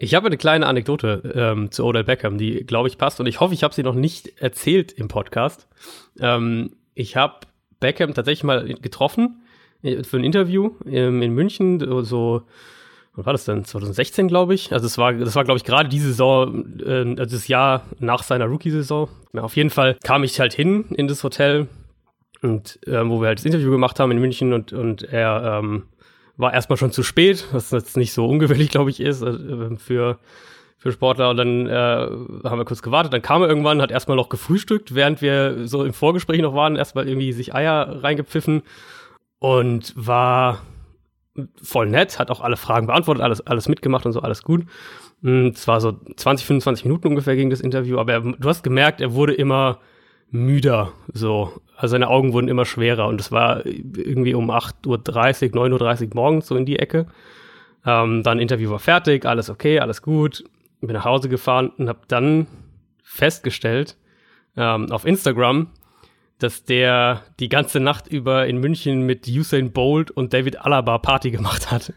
Ich habe eine kleine Anekdote ähm, zu Odell Beckham, die, glaube ich, passt. Und ich hoffe, ich habe sie noch nicht erzählt im Podcast. Ähm, ich habe Beckham tatsächlich mal getroffen äh, für ein Interview ähm, in München, so, wann war das denn? 2016, glaube ich. Also es war, das war, glaube ich, gerade die Saison, äh, also das Jahr nach seiner Rookie-Saison. Ja, auf jeden Fall kam ich halt hin in das Hotel und äh, wo wir halt das Interview gemacht haben in München und, und er ähm, war erstmal schon zu spät, was jetzt nicht so ungewöhnlich, glaube ich, ist äh, für, für Sportler. Und dann äh, haben wir kurz gewartet. Dann kam er irgendwann, hat erstmal noch gefrühstückt, während wir so im Vorgespräch noch waren, erstmal irgendwie sich Eier reingepfiffen und war voll nett, hat auch alle Fragen beantwortet, alles, alles mitgemacht und so, alles gut. Hm, es war so 20, 25 Minuten ungefähr gegen das Interview, aber er, du hast gemerkt, er wurde immer müder, so. Also seine Augen wurden immer schwerer und es war irgendwie um 8.30 Uhr, 9.30 Uhr morgens so in die Ecke. Ähm, dann Interview war fertig, alles okay, alles gut. Bin nach Hause gefahren und habe dann festgestellt ähm, auf Instagram, dass der die ganze Nacht über in München mit Usain Bolt und David Alaba Party gemacht hat.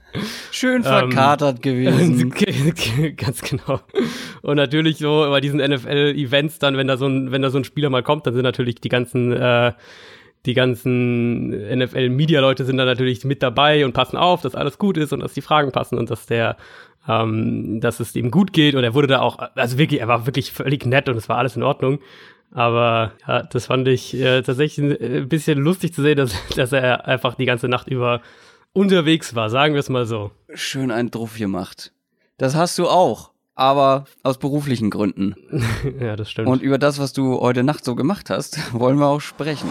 Schön verkatert ähm, gewesen. Ganz genau. Und natürlich so bei diesen NFL-Events dann, wenn da so ein, wenn da so ein Spieler mal kommt, dann sind natürlich die ganzen, äh, die ganzen NFL-Media-Leute sind da natürlich mit dabei und passen auf, dass alles gut ist und dass die Fragen passen und dass der ähm, dass es ihm gut geht und er wurde da auch, also wirklich, er war wirklich völlig nett und es war alles in Ordnung. Aber ja, das fand ich äh, tatsächlich ein bisschen lustig zu sehen, dass, dass er einfach die ganze Nacht über unterwegs war, sagen wir es mal so. Schön einen Druff gemacht. Das hast du auch, aber aus beruflichen Gründen. ja, das stimmt. Und über das, was du heute Nacht so gemacht hast, wollen wir auch sprechen.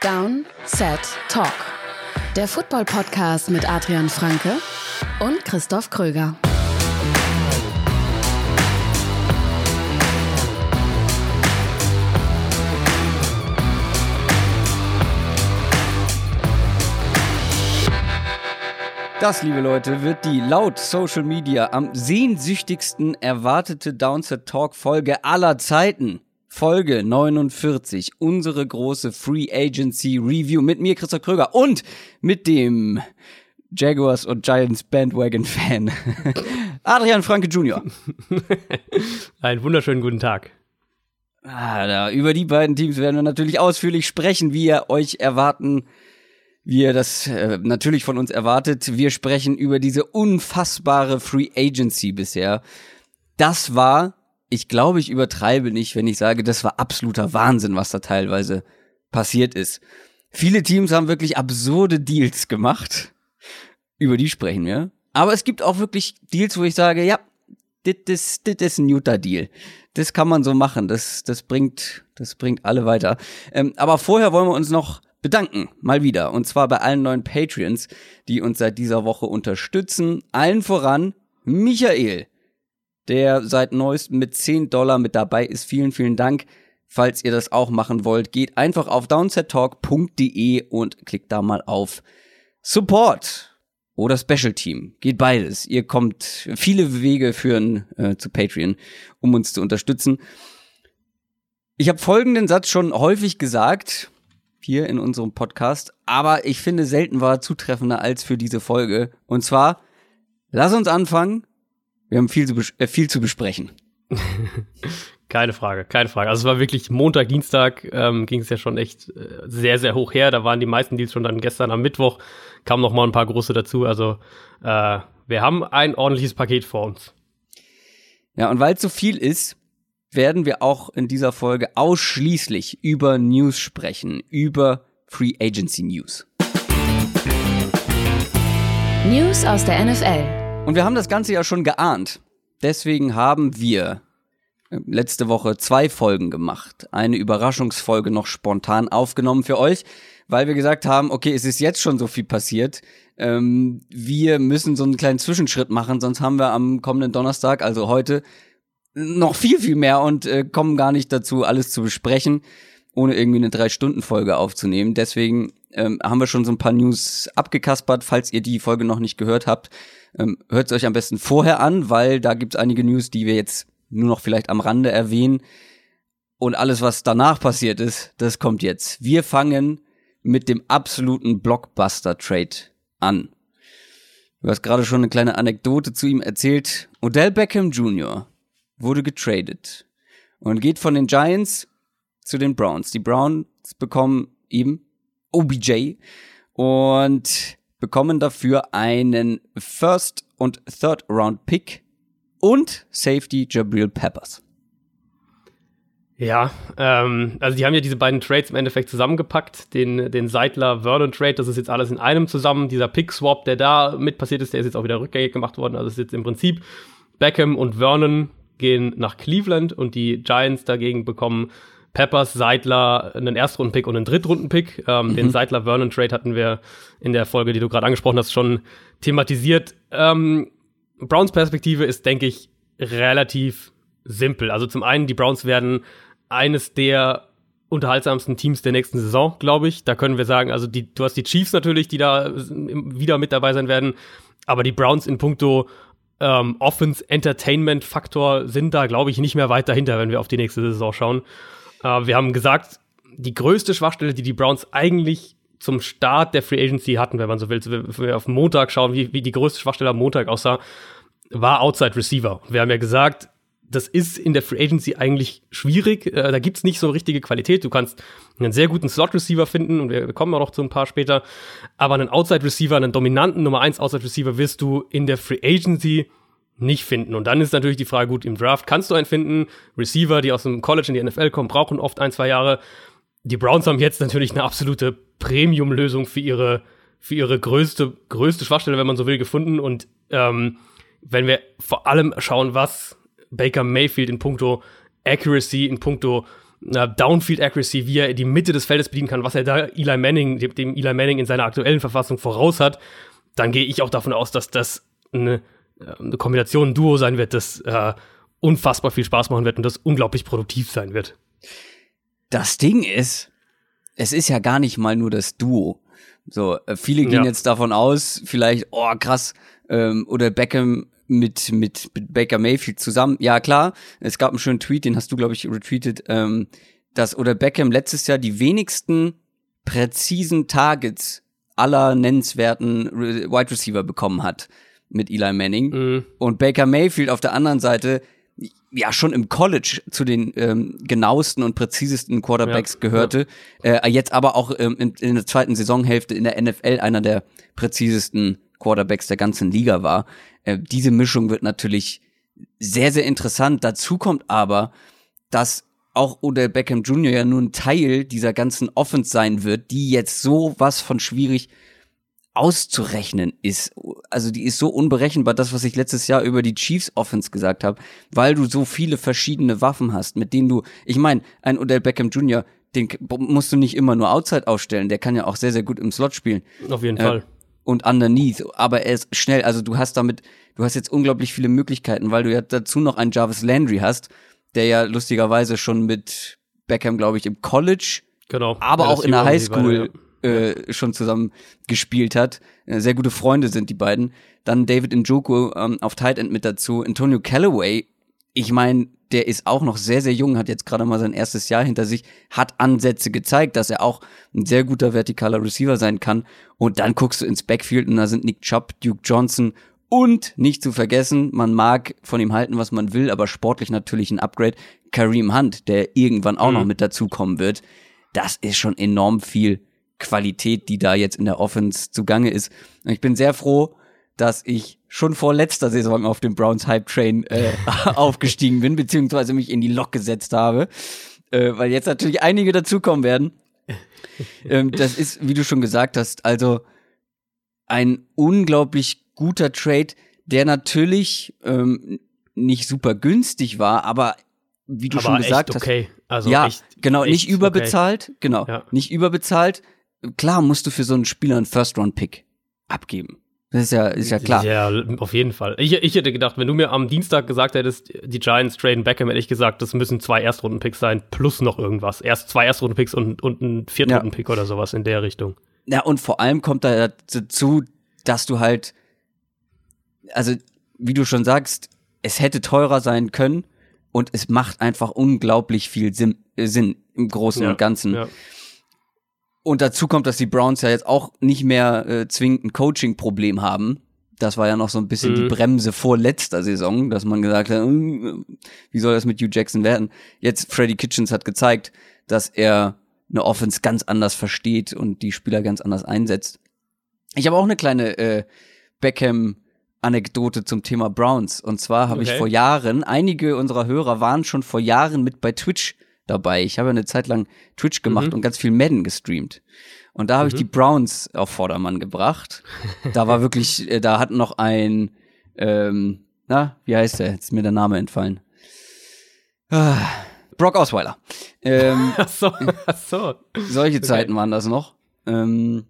Down, Set, Talk. Der Football-Podcast mit Adrian Franke und Christoph Kröger. Das, liebe Leute, wird die laut Social Media am sehnsüchtigsten erwartete Downset Talk Folge aller Zeiten. Folge 49, unsere große Free Agency Review mit mir, Christoph Kröger und mit dem Jaguars und Giants Bandwagon Fan, Adrian Franke Jr. Einen wunderschönen guten Tag. Ah, da, über die beiden Teams werden wir natürlich ausführlich sprechen, wie ihr euch erwarten wie ihr das äh, natürlich von uns erwartet. Wir sprechen über diese unfassbare Free Agency bisher. Das war, ich glaube, ich übertreibe nicht, wenn ich sage, das war absoluter Wahnsinn, was da teilweise passiert ist. Viele Teams haben wirklich absurde Deals gemacht. Über die sprechen wir. Aber es gibt auch wirklich Deals, wo ich sage, ja, das ist ein guter Deal. Das kann man so machen. Das, das bringt, das bringt alle weiter. Ähm, aber vorher wollen wir uns noch bedanken, mal wieder. Und zwar bei allen neuen Patreons, die uns seit dieser Woche unterstützen. Allen voran Michael, der seit neuestem mit 10 Dollar mit dabei ist. Vielen, vielen Dank. Falls ihr das auch machen wollt, geht einfach auf downsettalk.de und klickt da mal auf Support oder Special Team. Geht beides. Ihr kommt, viele Wege führen äh, zu Patreon, um uns zu unterstützen. Ich habe folgenden Satz schon häufig gesagt hier in unserem Podcast, aber ich finde selten war zutreffender als für diese Folge. Und zwar, lass uns anfangen. Wir haben viel zu, äh, viel zu besprechen. keine Frage, keine Frage. Also es war wirklich Montag, Dienstag ähm, ging es ja schon echt äh, sehr, sehr hoch her. Da waren die meisten Deals schon dann gestern am Mittwoch, kamen noch mal ein paar große dazu. Also äh, wir haben ein ordentliches Paket vor uns. Ja, und weil es so viel ist, werden wir auch in dieser Folge ausschließlich über News sprechen, über Free Agency News. News aus der NFL. Und wir haben das Ganze ja schon geahnt. Deswegen haben wir äh, letzte Woche zwei Folgen gemacht. Eine Überraschungsfolge noch spontan aufgenommen für euch, weil wir gesagt haben, okay, es ist jetzt schon so viel passiert. Ähm, wir müssen so einen kleinen Zwischenschritt machen, sonst haben wir am kommenden Donnerstag, also heute, noch viel, viel mehr und äh, kommen gar nicht dazu, alles zu besprechen, ohne irgendwie eine Drei-Stunden-Folge aufzunehmen. Deswegen ähm, haben wir schon so ein paar News abgekaspert. Falls ihr die Folge noch nicht gehört habt, ähm, hört es euch am besten vorher an, weil da gibt's einige News, die wir jetzt nur noch vielleicht am Rande erwähnen. Und alles, was danach passiert ist, das kommt jetzt. Wir fangen mit dem absoluten Blockbuster-Trade an. Du hast gerade schon eine kleine Anekdote zu ihm erzählt. Odell Beckham Jr. wurde getradet und geht von den Giants zu den Browns. Die Browns bekommen eben OBJ und bekommen dafür einen First und Third Round Pick und Safety Jabril Peppers. Ja, ähm, also die haben ja diese beiden Trades im Endeffekt zusammengepackt, den, den Seidler-Vernon-Trade, das ist jetzt alles in einem zusammen. Dieser Pick-Swap, der da mit passiert ist, der ist jetzt auch wieder rückgängig gemacht worden. Also ist jetzt im Prinzip Beckham und Vernon gehen nach Cleveland und die Giants dagegen bekommen Peppers, Seidler, einen Erstrunden-Pick und einen Drittrunden-Pick. Ähm, mhm. Den Seidler-Vernon-Trade hatten wir in der Folge, die du gerade angesprochen hast, schon thematisiert. Ähm, Browns Perspektive ist, denke ich, relativ simpel. Also zum einen, die Browns werden eines der unterhaltsamsten Teams der nächsten Saison, glaube ich. Da können wir sagen, also die, du hast die Chiefs natürlich, die da wieder mit dabei sein werden, aber die Browns in puncto ähm, Offense Entertainment Faktor sind da, glaube ich, nicht mehr weit dahinter, wenn wir auf die nächste Saison schauen. Äh, wir haben gesagt, die größte Schwachstelle, die die Browns eigentlich zum Start der Free Agency hatten, wenn man so will, wenn wir auf Montag schauen, wie, wie die größte Schwachstelle am Montag aussah, war Outside Receiver. Wir haben ja gesagt, das ist in der Free Agency eigentlich schwierig. Äh, da gibt's nicht so richtige Qualität. Du kannst einen sehr guten Slot-Receiver finden und wir kommen auch noch zu ein paar später. Aber einen Outside-Receiver, einen dominanten Nummer 1 Outside-Receiver wirst du in der Free Agency nicht finden. Und dann ist natürlich die Frage, gut, im Draft kannst du einen finden. Receiver, die aus dem College in die NFL kommen, brauchen oft ein, zwei Jahre. Die Browns haben jetzt natürlich eine absolute Premium-Lösung für ihre, für ihre größte, größte Schwachstelle, wenn man so will, gefunden. Und ähm, wenn wir vor allem schauen, was Baker Mayfield in puncto Accuracy, in puncto äh, Downfield Accuracy, wie er die Mitte des Feldes bedienen kann, was er da Eli Manning, dem, dem Eli Manning in seiner aktuellen Verfassung voraus hat, dann gehe ich auch davon aus, dass das eine, äh, eine Kombination, ein Duo sein wird, das äh, unfassbar viel Spaß machen wird und das unglaublich produktiv sein wird. Das Ding ist, es ist ja gar nicht mal nur das Duo. So, äh, viele gehen ja. jetzt davon aus, vielleicht, oh krass, ähm, oder Beckham mit, mit, mit Baker Mayfield zusammen. Ja, klar, es gab einen schönen Tweet, den hast du, glaube ich, retweetet, ähm, dass oder Beckham letztes Jahr die wenigsten präzisen Targets aller nennenswerten Wide Receiver bekommen hat mit Eli Manning. Mhm. Und Baker Mayfield auf der anderen Seite ja schon im College zu den ähm, genauesten und präzisesten Quarterbacks ja, gehörte, ja. Äh, jetzt aber auch ähm, in, in der zweiten Saisonhälfte in der NFL einer der präzisesten Quarterbacks der ganzen Liga war. Äh, diese Mischung wird natürlich sehr, sehr interessant. Dazu kommt aber, dass auch Odell Beckham Jr. ja nur ein Teil dieser ganzen Offense sein wird, die jetzt so was von schwierig auszurechnen ist. Also die ist so unberechenbar, das, was ich letztes Jahr über die Chiefs Offense gesagt habe, weil du so viele verschiedene Waffen hast, mit denen du, ich meine, ein Odell Beckham Jr., den musst du nicht immer nur outside aufstellen, der kann ja auch sehr, sehr gut im Slot spielen. Auf jeden äh, Fall und underneath, aber er ist schnell, also du hast damit, du hast jetzt unglaublich viele Möglichkeiten, weil du ja dazu noch einen Jarvis Landry hast, der ja lustigerweise schon mit Beckham, glaube ich, im College, genau, aber auch in der Highschool äh, schon zusammen gespielt hat. Äh, sehr gute Freunde sind die beiden. Dann David Njoku ähm, auf Tight End mit dazu. Antonio Callaway, ich meine, der ist auch noch sehr, sehr jung, hat jetzt gerade mal sein erstes Jahr hinter sich, hat Ansätze gezeigt, dass er auch ein sehr guter vertikaler Receiver sein kann. Und dann guckst du ins Backfield und da sind Nick Chubb, Duke Johnson und nicht zu vergessen, man mag von ihm halten, was man will, aber sportlich natürlich ein Upgrade. Kareem Hunt, der irgendwann auch mhm. noch mit dazukommen wird. Das ist schon enorm viel Qualität, die da jetzt in der Offense zugange ist. Und ich bin sehr froh, dass ich schon vor letzter Saison auf dem Browns Hype Train äh, aufgestiegen bin, beziehungsweise mich in die Lok gesetzt habe, äh, weil jetzt natürlich einige dazukommen werden. ähm, das ist, wie du schon gesagt hast, also ein unglaublich guter Trade, der natürlich ähm, nicht super günstig war, aber wie du aber schon gesagt okay. hast, also ja, genau, nicht überbezahlt, okay. genau, ja. nicht überbezahlt. Klar musst du für so einen Spieler einen First Round Pick abgeben. Das ist ja, ist ja klar. Ja, auf jeden Fall. Ich, ich hätte gedacht, wenn du mir am Dienstag gesagt hättest, die Giants traden Beckham, hätte ich gesagt, das müssen zwei Erstrunden-Picks sein, plus noch irgendwas. Erst zwei Erstrunden-Picks und, und ein Viertrunden-Pick ja. oder sowas in der Richtung. Ja, und vor allem kommt da dazu, dass du halt, also, wie du schon sagst, es hätte teurer sein können und es macht einfach unglaublich viel Sinn, Sinn im Großen ja, und Ganzen. Ja. Und dazu kommt, dass die Browns ja jetzt auch nicht mehr äh, zwingend ein Coaching-Problem haben. Das war ja noch so ein bisschen mhm. die Bremse vor letzter Saison, dass man gesagt hat, hm, wie soll das mit Hugh Jackson werden? Jetzt Freddie Kitchens hat gezeigt, dass er eine Offense ganz anders versteht und die Spieler ganz anders einsetzt. Ich habe auch eine kleine äh, Beckham-Anekdote zum Thema Browns. Und zwar habe okay. ich vor Jahren, einige unserer Hörer waren schon vor Jahren mit bei Twitch dabei. Ich habe eine Zeit lang Twitch gemacht mhm. und ganz viel Madden gestreamt. Und da habe mhm. ich die Browns auf Vordermann gebracht. Da war wirklich, äh, da hat noch ein, ähm, na, wie heißt der? Jetzt ist mir der Name entfallen. Ah, Brock Osweiler. Ähm, ach so, ach so. Solche okay. Zeiten waren das noch. Ähm,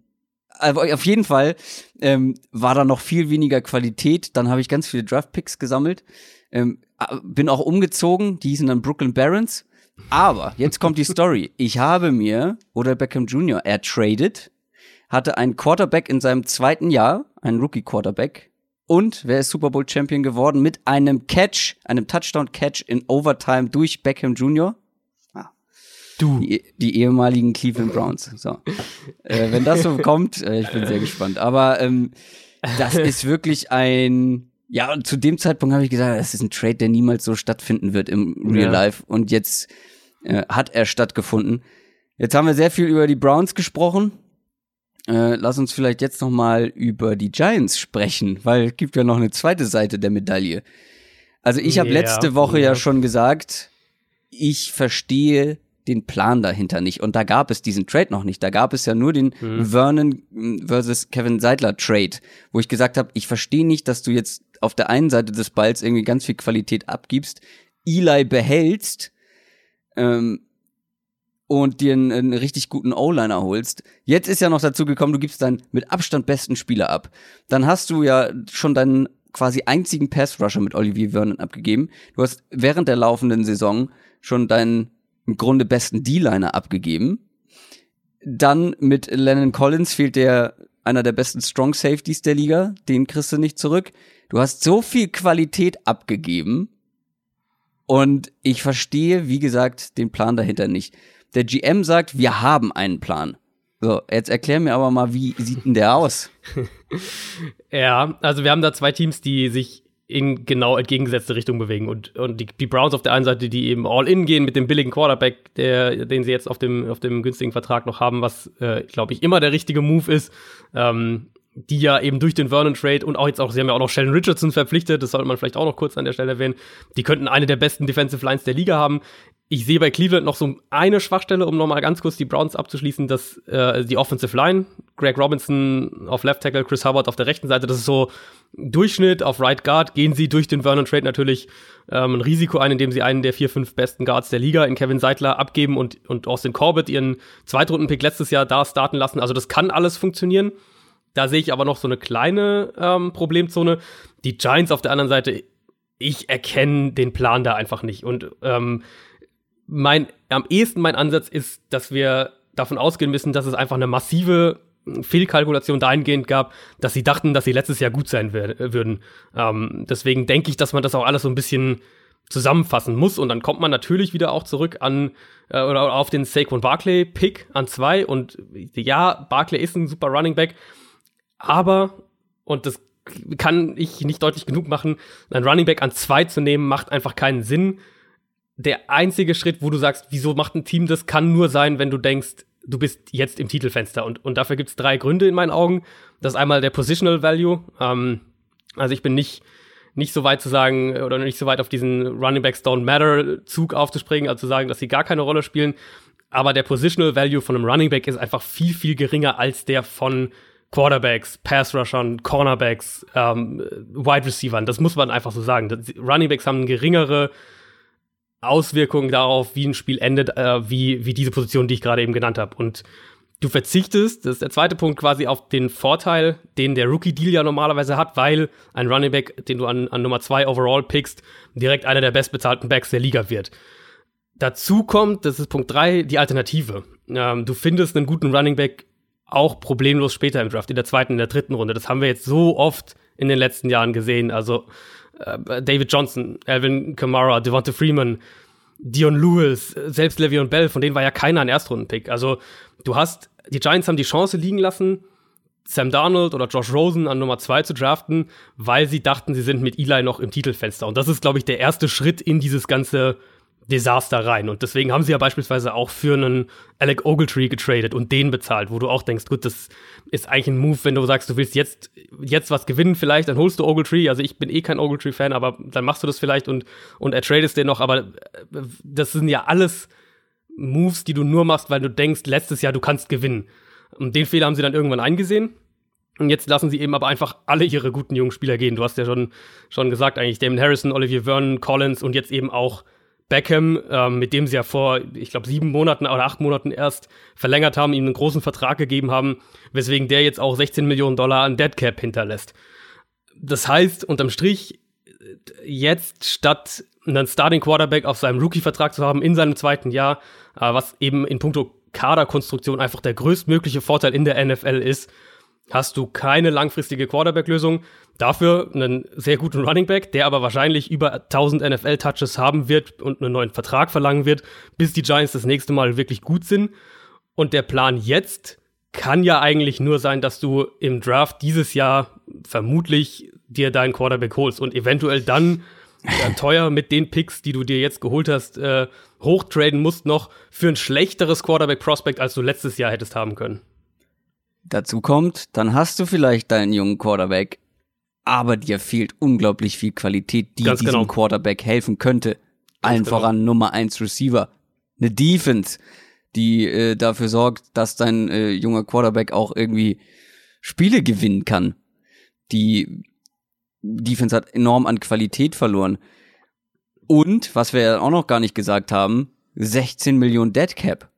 also auf jeden Fall ähm, war da noch viel weniger Qualität. Dann habe ich ganz viele Draft-Picks gesammelt. Ähm, bin auch umgezogen. Die hießen dann Brooklyn Barons. Aber jetzt kommt die Story. Ich habe mir oder Beckham Jr. ertradet, hatte einen Quarterback in seinem zweiten Jahr, einen Rookie Quarterback. Und wer ist Super Bowl Champion geworden mit einem Catch, einem Touchdown Catch in Overtime durch Beckham Jr. Ah. Du. Die, die, ehemaligen Cleveland Browns. So. äh, wenn das so kommt, äh, ich bin sehr gespannt. Aber ähm, das ist wirklich ein ja, und zu dem Zeitpunkt habe ich gesagt, das ist ein Trade, der niemals so stattfinden wird im Real ja. Life. Und jetzt äh, hat er stattgefunden. Jetzt haben wir sehr viel über die Browns gesprochen. Äh, lass uns vielleicht jetzt noch mal über die Giants sprechen, weil es gibt ja noch eine zweite Seite der Medaille. Also ich habe yeah, letzte Woche yeah. ja schon gesagt, ich verstehe den Plan dahinter nicht. Und da gab es diesen Trade noch nicht. Da gab es ja nur den mhm. Vernon hm, versus Kevin Seidler Trade, wo ich gesagt habe, ich verstehe nicht, dass du jetzt auf der einen Seite des Balls irgendwie ganz viel Qualität abgibst, Eli behältst ähm, und dir einen, einen richtig guten O-Liner holst. Jetzt ist ja noch dazu gekommen, du gibst deinen mit Abstand besten Spieler ab. Dann hast du ja schon deinen quasi einzigen Pass-Rusher mit Olivier Vernon abgegeben. Du hast während der laufenden Saison schon deinen im Grunde besten D-Liner abgegeben. Dann mit Lennon Collins fehlt der einer der besten Strong Safeties der Liga. Den kriegst du nicht zurück. Du hast so viel Qualität abgegeben und ich verstehe, wie gesagt, den Plan dahinter nicht. Der GM sagt, wir haben einen Plan. So, jetzt erklär mir aber mal, wie sieht denn der aus? ja, also wir haben da zwei Teams, die sich in genau entgegengesetzte Richtung bewegen. Und, und die, die Browns auf der einen Seite, die eben all in gehen mit dem billigen Quarterback, der, den sie jetzt auf dem, auf dem günstigen Vertrag noch haben, was, äh, glaube ich, immer der richtige Move ist. Ähm, die ja eben durch den Vernon Trade und auch jetzt auch, sie haben ja auch noch Sheldon Richardson verpflichtet, das sollte man vielleicht auch noch kurz an der Stelle erwähnen. Die könnten eine der besten Defensive Lines der Liga haben. Ich sehe bei Cleveland noch so eine Schwachstelle, um nochmal ganz kurz die Browns abzuschließen, dass äh, die Offensive Line, Greg Robinson auf Left Tackle, Chris Hubbard auf der rechten Seite, das ist so Durchschnitt auf Right Guard, gehen sie durch den Vernon Trade natürlich ähm, ein Risiko ein, indem sie einen der vier, fünf besten Guards der Liga in Kevin Seidler abgeben und, und Austin Corbett ihren Zweitrunden-Pick letztes Jahr da starten lassen. Also das kann alles funktionieren. Da sehe ich aber noch so eine kleine ähm, Problemzone. Die Giants auf der anderen Seite, ich erkenne den Plan da einfach nicht. Und ähm, mein, am ehesten mein Ansatz ist, dass wir davon ausgehen müssen, dass es einfach eine massive Fehlkalkulation dahingehend gab, dass sie dachten, dass sie letztes Jahr gut sein würden. Ähm, deswegen denke ich, dass man das auch alles so ein bisschen zusammenfassen muss. Und dann kommt man natürlich wieder auch zurück an äh, oder auf den Saquon Barkley Pick an zwei. Und ja, Barkley ist ein super Running Back, aber, und das kann ich nicht deutlich genug machen, ein Running Back an zwei zu nehmen, macht einfach keinen Sinn. Der einzige Schritt, wo du sagst, wieso macht ein Team das, kann nur sein, wenn du denkst, du bist jetzt im Titelfenster. Und, und dafür gibt es drei Gründe in meinen Augen. Das ist einmal der Positional Value. Ähm, also ich bin nicht, nicht so weit zu sagen oder nicht so weit auf diesen Running Backs Don't Matter Zug aufzuspringen, also zu sagen, dass sie gar keine Rolle spielen. Aber der Positional Value von einem Running Back ist einfach viel, viel geringer als der von Quarterbacks, Pass-Rushern, Cornerbacks, ähm, Wide Receivern. Das muss man einfach so sagen. Das, Runningbacks haben eine geringere Auswirkung darauf, wie ein Spiel endet, äh, wie, wie diese Position, die ich gerade eben genannt habe. Und du verzichtest, das ist der zweite Punkt, quasi auf den Vorteil, den der Rookie-Deal ja normalerweise hat, weil ein Running Back, den du an, an Nummer zwei overall pickst, direkt einer der bestbezahlten Backs der Liga wird. Dazu kommt, das ist Punkt drei, die Alternative. Ähm, du findest einen guten Running Back auch problemlos später im Draft, in der zweiten, in der dritten Runde. Das haben wir jetzt so oft in den letzten Jahren gesehen. Also äh, David Johnson, Alvin Kamara, Devonta Freeman, Dion Lewis, selbst Le'Veon Bell, von denen war ja keiner ein Erstrundenpick. Also du hast, die Giants haben die Chance liegen lassen, Sam Darnold oder Josh Rosen an Nummer zwei zu draften, weil sie dachten, sie sind mit Eli noch im Titelfenster. Und das ist, glaube ich, der erste Schritt in dieses ganze Desaster rein. Und deswegen haben sie ja beispielsweise auch für einen Alec Ogletree getradet und den bezahlt, wo du auch denkst, gut, das ist eigentlich ein Move, wenn du sagst, du willst jetzt, jetzt was gewinnen vielleicht, dann holst du Ogletree. Also ich bin eh kein Ogletree-Fan, aber dann machst du das vielleicht und, und er tradest den noch. Aber äh, das sind ja alles Moves, die du nur machst, weil du denkst, letztes Jahr du kannst gewinnen. Und den Fehler haben sie dann irgendwann eingesehen. Und jetzt lassen sie eben aber einfach alle ihre guten jungen Spieler gehen. Du hast ja schon, schon gesagt, eigentlich Damon Harrison, Olivier Vernon, Collins und jetzt eben auch Beckham, ähm, mit dem sie ja vor, ich glaube, sieben Monaten oder acht Monaten erst verlängert haben, ihm einen großen Vertrag gegeben haben, weswegen der jetzt auch 16 Millionen Dollar an Deadcap hinterlässt. Das heißt, unterm Strich, jetzt statt einen Starting Quarterback auf seinem Rookie-Vertrag zu haben in seinem zweiten Jahr, äh, was eben in puncto Kaderkonstruktion einfach der größtmögliche Vorteil in der NFL ist, hast du keine langfristige Quarterback-Lösung. Dafür einen sehr guten Running Back, der aber wahrscheinlich über 1000 NFL-Touches haben wird und einen neuen Vertrag verlangen wird, bis die Giants das nächste Mal wirklich gut sind. Und der Plan jetzt kann ja eigentlich nur sein, dass du im Draft dieses Jahr vermutlich dir deinen Quarterback holst und eventuell dann teuer mit den Picks, die du dir jetzt geholt hast, äh, hochtraden musst noch für ein schlechteres Quarterback-Prospect, als du letztes Jahr hättest haben können. Dazu kommt, dann hast du vielleicht deinen jungen Quarterback, aber dir fehlt unglaublich viel Qualität, die Ganz diesem genau. Quarterback helfen könnte. Ganz Allen genau. voran Nummer eins Receiver. Eine Defense, die äh, dafür sorgt, dass dein äh, junger Quarterback auch irgendwie Spiele gewinnen kann. Die Defense hat enorm an Qualität verloren. Und, was wir ja auch noch gar nicht gesagt haben, 16 Millionen Dead Cap.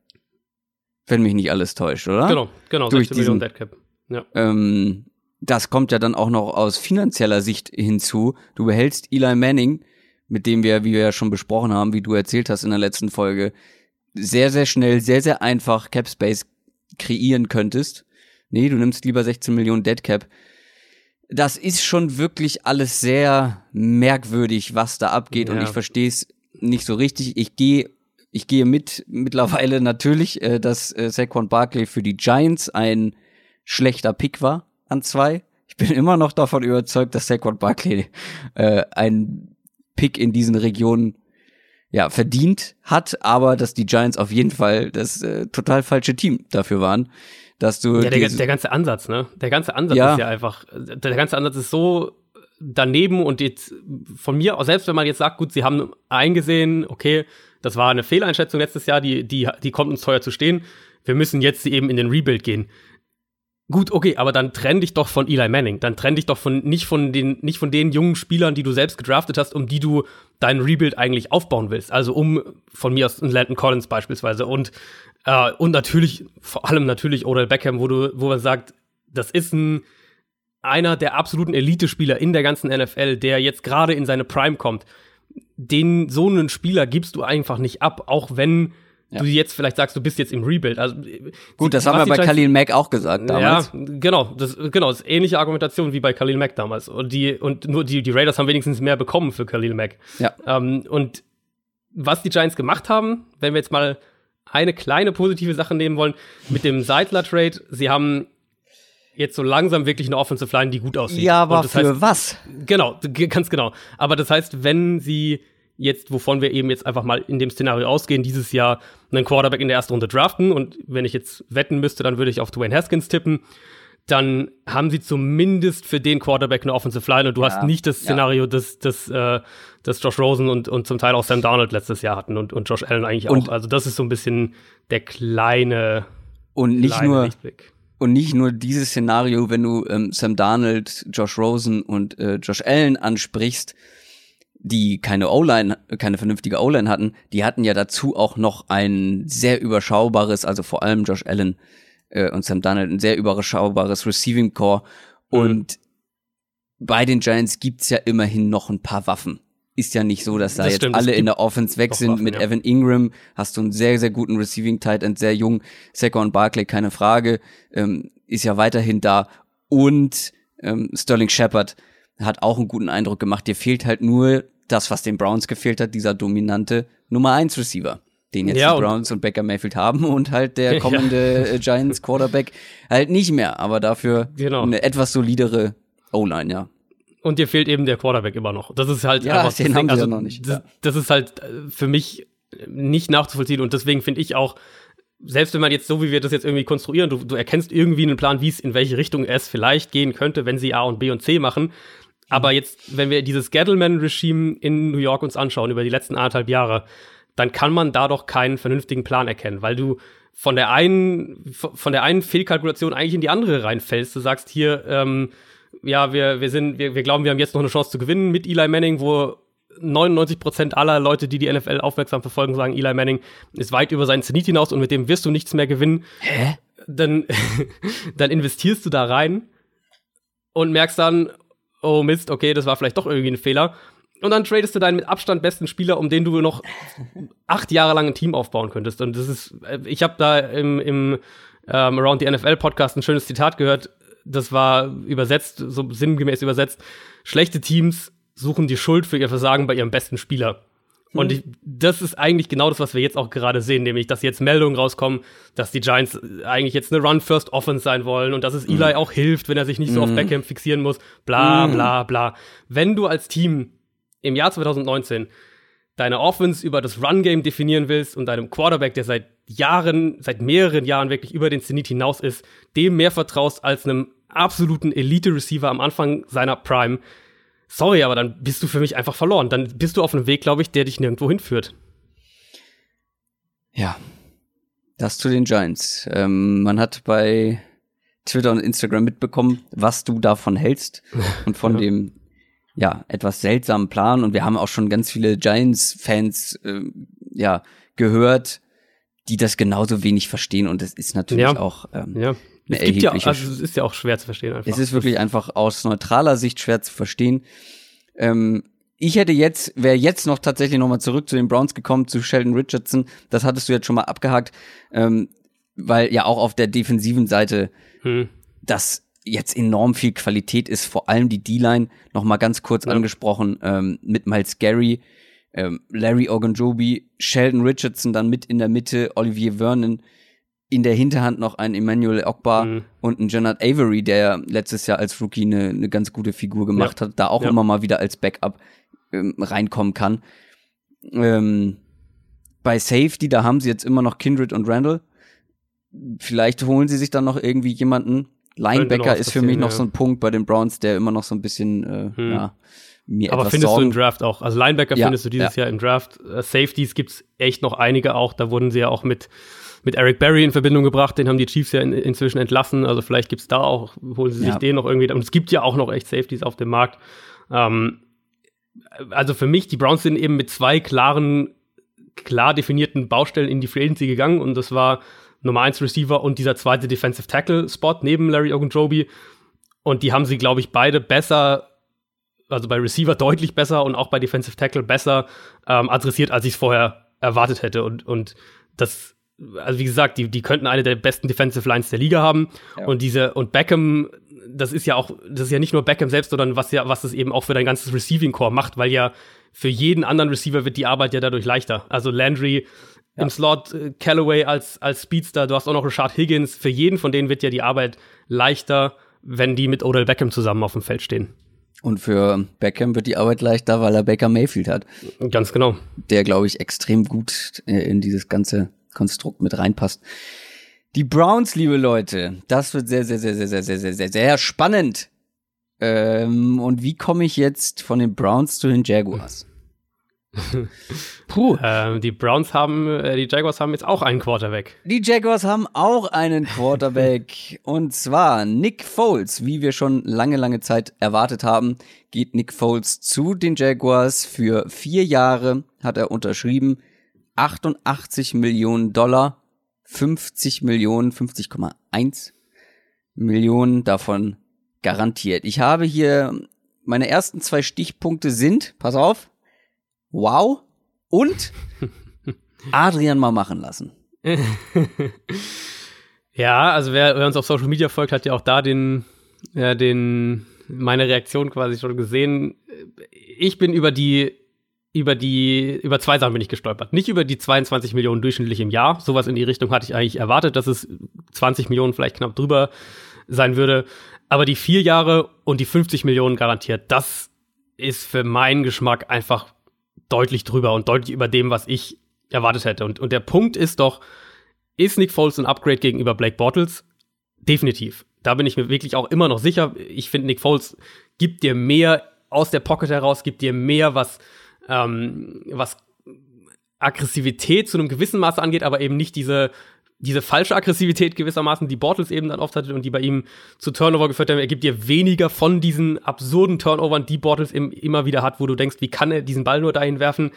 Wenn mich nicht alles täuscht, oder? Genau, genau, Durch 16 diesen, Millionen Dead Cap. Ja. Ähm, das kommt ja dann auch noch aus finanzieller Sicht hinzu. Du behältst Eli Manning, mit dem wir, wie wir ja schon besprochen haben, wie du erzählt hast in der letzten Folge, sehr, sehr schnell, sehr, sehr einfach Cap Space kreieren könntest. Nee, du nimmst lieber 16 Millionen Dead Cap das ist schon wirklich alles sehr merkwürdig, was da abgeht ja. und ich verstehe es nicht so richtig. Ich gehe ich gehe mit mittlerweile natürlich, äh, dass äh, Saquon Barkley für die Giants ein schlechter Pick war an zwei. Ich bin immer noch davon überzeugt, dass Saquon Barkley äh, ein Pick in diesen Regionen ja verdient hat, aber dass die Giants auf jeden Fall das äh, total falsche Team dafür waren dass du. Ja, der, der ganze Ansatz, ne? Der ganze Ansatz ja. ist ja einfach, der ganze Ansatz ist so daneben und jetzt von mir, selbst wenn man jetzt sagt, gut, sie haben eingesehen, okay, das war eine Fehleinschätzung letztes Jahr, die, die, die kommt uns teuer zu stehen. Wir müssen jetzt eben in den Rebuild gehen. Gut, okay, aber dann trenn dich doch von Eli Manning. Dann trenn dich doch von nicht von den nicht von den jungen Spielern, die du selbst gedraftet hast, um die du deinen Rebuild eigentlich aufbauen willst. Also um von mir aus Landon Collins beispielsweise und äh, und natürlich vor allem natürlich Odell Beckham, wo du wo man sagt, das ist ein einer der absoluten Elite-Spieler in der ganzen NFL, der jetzt gerade in seine Prime kommt. Den so einen Spieler gibst du einfach nicht ab, auch wenn ja. du jetzt vielleicht sagst, du bist jetzt im Rebuild. Also, Gut, das haben wir bei Khalil Mack auch gesagt damals. Ja, genau. Das, genau, das ist ähnliche Argumentation wie bei Khalil Mack damals. Und die, und nur die, die Raiders haben wenigstens mehr bekommen für Khalil Mack. Ja. Ähm, und was die Giants gemacht haben, wenn wir jetzt mal eine kleine positive Sache nehmen wollen, mit dem Seidler-Trade, sie haben jetzt so langsam wirklich eine Offensive Line, die gut aussieht. Ja, aber für heißt, was? Genau, ganz genau. Aber das heißt, wenn sie jetzt, wovon wir eben jetzt einfach mal in dem Szenario ausgehen, dieses Jahr einen Quarterback in der ersten Runde draften und wenn ich jetzt wetten müsste, dann würde ich auf Dwayne Haskins tippen, dann haben sie zumindest für den Quarterback eine Offensive Line und du ja, hast nicht das Szenario, ja. das, das, äh, das Josh Rosen und, und zum Teil auch Sam Darnold letztes Jahr hatten und, und Josh Allen eigentlich und auch. Also das ist so ein bisschen der kleine und nicht kleine nur Lichtblick. Und nicht nur dieses Szenario, wenn du ähm, Sam Darnold, Josh Rosen und äh, Josh Allen ansprichst, die keine O-Line, keine vernünftige O-Line hatten, die hatten ja dazu auch noch ein sehr überschaubares, also vor allem Josh Allen äh, und Sam Darnold, ein sehr überschaubares Receiving Core. Mhm. Und bei den Giants gibt's ja immerhin noch ein paar Waffen. Ist ja nicht so, dass da das jetzt stimmt, alle in der Offense weg sind. Waffen, Mit ja. Evan Ingram hast du einen sehr, sehr guten Receiving Tight End, sehr jung. Saquon Barkley, keine Frage, ähm, ist ja weiterhin da. Und ähm, Sterling Shepard hat auch einen guten Eindruck gemacht. Dir fehlt halt nur das, was den Browns gefehlt hat, dieser dominante Nummer 1 Receiver, den jetzt Ja, die und- Browns und Baker Mayfield haben und halt der Ja. kommende äh, Giants Quarterback halt nicht mehr, aber dafür Genau. eine etwas solidere O-Line, ja. Und dir fehlt eben der Quarterback immer noch. Das ist halt Ja, einfach den haben also, ja noch nicht, Das, ja. das ist halt äh, für mich nicht nachzuvollziehen und deswegen finde ich auch, selbst wenn man jetzt so wie wir das jetzt irgendwie konstruieren, du, du erkennst irgendwie einen Plan, wie es in welche Richtung es vielleicht gehen könnte, wenn sie A und B und C machen. Aber jetzt, wenn wir dieses Gettleman-Regime in New York uns anschauen über die letzten anderthalb Jahre, dann kann man da doch keinen vernünftigen Plan erkennen, weil du von der einen, von der einen Fehlkalkulation eigentlich in die andere reinfällst. Du sagst hier, ähm, ja, wir, wir sind, wir, wir glauben, wir haben jetzt noch eine Chance zu gewinnen mit Eli Manning, wo 99 Prozent aller Leute, die die NFL aufmerksam verfolgen, sagen, Eli Manning ist weit über seinen Zenit hinaus und mit dem wirst du nichts mehr gewinnen. Hä? Dann, dann investierst du da rein und merkst dann, oh Mist, okay, das war vielleicht doch irgendwie ein Fehler. Und dann tradest du deinen mit Abstand besten Spieler, um den du noch acht Jahre lang ein Team aufbauen könntest. Und das ist, äh, ich habe da im, im ähm, Around the NFL Podcast ein schönes Zitat gehört. Das war übersetzt, so sinngemäß übersetzt. Schlechte Teams suchen die Schuld für ihr Versagen bei ihrem besten Spieler. Und ich, das ist eigentlich genau das, was wir jetzt auch gerade sehen, nämlich, dass jetzt Meldungen rauskommen, dass die Giants eigentlich jetzt eine Run-First-Offense sein wollen und dass es Eli auch hilft, wenn er sich nicht so auf Beckham fixieren muss, bla bla bla. Wenn du als Team im Jahr 2019 deine Offense über das Run-Game definieren willst und deinem Quarterback, der seit Jahren, seit mehreren Jahren wirklich über den Zenit hinaus ist, dem mehr vertraust als einem absoluten Elite-Receiver am Anfang seiner Prime, sorry, aber dann bist du für mich einfach verloren. Dann bist du auf einem Weg, glaube ich, der dich nirgendwo hinführt. Ja, das zu den Giants. Ähm, man hat bei Twitter und Instagram mitbekommen, was du davon hältst und von Ja. dem ja etwas seltsamen Plan. Und wir haben auch schon ganz viele Giants-Fans ähm, ja gehört, die das genauso wenig verstehen. Und das ist natürlich Ja. auch ähm, Ja. Es gibt ja, also es ist ja auch schwer zu verstehen einfach. es ist wirklich einfach aus neutraler Sicht schwer zu verstehen. Ähm, ich hätte jetzt, wäre jetzt noch tatsächlich nochmal zurück zu den Browns gekommen, zu Sheldon Richardson. Das hattest du jetzt schon mal abgehakt, ähm, weil ja auch auf der defensiven Seite hm. das jetzt enorm viel Qualität ist, vor allem die D-Line, noch mal ganz kurz Ja. angesprochen, ähm, mit Miles Gary, ähm, Larry Ogunjobi, Sheldon Richardson dann mit in der Mitte, Olivier Vernon, in der Hinterhand noch ein Emmanuel Ogbar Mhm. und ein Jonathan Avery, der letztes Jahr als Rookie eine, eine ganz gute Figur gemacht hat, da auch Ja. immer mal wieder als Backup ähm, reinkommen kann. Ähm, bei Safety, da haben sie jetzt immer noch Kindred und Randall. Vielleicht holen sie sich dann noch irgendwie jemanden. Linebacker ist für mich noch ja. so ein Punkt bei den Browns, der immer noch so ein bisschen, äh, Hm. ja, mir Aber findest Sorgen. du im Draft auch? Also Linebacker Ja, findest du dieses Jahr im Draft. Äh, Safeties gibt's echt noch einige auch. Da wurden sie ja auch mit, mit Eric Berry in Verbindung gebracht. Den haben die Chiefs ja in, inzwischen entlassen. Also vielleicht gibt's da auch, holen sie sich Ja. den noch irgendwie. Und es gibt ja auch noch echt Safeties auf dem Markt. Ähm, also für mich, die Browns sind eben mit zwei klaren, klar definierten Baustellen in die Free Agency gegangen. Und das war Nummer 1 Receiver und dieser zweite Defensive Tackle Spot neben Larry Ogunjobi. Und die haben sie, glaube ich, beide besser also bei Receiver deutlich besser und auch bei Defensive Tackle besser ähm, adressiert, als ich es vorher erwartet hätte. Und, und das, also wie gesagt, die, die könnten eine der besten Defensive Lines der Liga haben. Ja. Und diese, und Beckham, das ist ja auch, das ist ja nicht nur Beckham selbst, sondern was ja, was es eben auch für dein ganzes Receiving Core macht, weil ja für jeden anderen Receiver wird die Arbeit ja dadurch leichter. Also Landry im Slot, äh, Callaway als, als Speedster, du hast auch noch Richard Higgins. Für jeden von denen wird ja die Arbeit leichter, wenn die mit Odell Beckham zusammen auf dem Feld stehen. Und für Beckham wird die Arbeit leichter, weil er Baker Mayfield hat, Ganz genau. der, glaube ich, extrem gut äh, in dieses ganze Konstrukt mit reinpasst. Die Browns, liebe Leute, das wird sehr, sehr, sehr, sehr, sehr, sehr, sehr, sehr, sehr spannend. Ähm, und wie komme ich jetzt von den Browns zu den Jaguars? Puh. Ähm, die Browns haben, äh, die Jaguars haben jetzt auch einen Quarterback. Die Jaguars haben auch einen Quarterback und zwar Nick Foles. Wie wir schon lange, lange Zeit erwartet haben, geht Nick Foles zu den Jaguars. Für vier Jahre hat er unterschrieben. 88 Millionen Dollar, 50 Millionen, 50,1 Millionen davon garantiert. Ich habe hier meine ersten zwei Stichpunkte sind, pass auf, wow und Adrian mal machen lassen. Ja, also wer, wer uns auf Social Media folgt, hat ja auch da den, ja, den, meine Reaktion quasi schon gesehen. Ich bin über die über die, über zwei Sachen bin ich gestolpert. Nicht über die 22 Millionen durchschnittlich im Jahr. Sowas in die Richtung hatte ich eigentlich erwartet, dass es 20 Millionen vielleicht knapp drüber sein würde. Aber die vier Jahre und die 50 Millionen garantiert, das ist für meinen Geschmack einfach deutlich drüber und deutlich über dem, was ich erwartet hätte. Und, und der Punkt ist doch, ist Nick Foles ein Upgrade gegenüber Blake Bortles? Definitiv. Da bin ich mir wirklich auch immer noch sicher. Ich finde, Nick Foles gibt dir mehr aus der Pocket heraus, gibt dir mehr, was ähm, was Aggressivität zu einem gewissen Maße angeht, aber eben nicht diese, diese falsche Aggressivität gewissermaßen, die Bortles eben dann oft hatte und die bei ihm zu Turnover geführt haben. Er gibt dir weniger von diesen absurden Turnovern, die Bortles im, immer wieder hat, wo du denkst, wie kann er diesen Ball nur dahin werfen.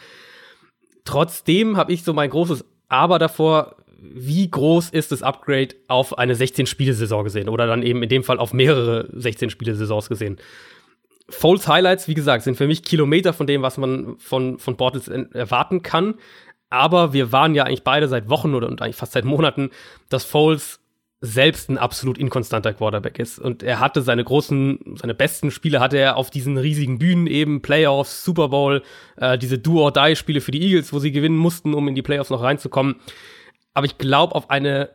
Trotzdem habe ich so mein großes Aber davor, wie groß ist das Upgrade auf eine 16-Spiele-Saison gesehen oder dann eben in dem Fall auf mehrere 16-Spiele-Saisons gesehen. Foles Highlights, wie gesagt, sind für mich Kilometer von dem, was man von, von Bortles erwarten kann. Aber wir waren ja eigentlich beide seit Wochen oder und eigentlich fast seit Monaten, dass Foles selbst ein absolut inkonstanter Quarterback ist. Und er hatte seine großen, seine besten Spiele hatte er auf diesen riesigen Bühnen eben, Playoffs, Super Bowl, äh, diese Do-or-Die-Spiele für die Eagles, wo sie gewinnen mussten, um in die Playoffs noch reinzukommen. Aber ich glaube, auf eine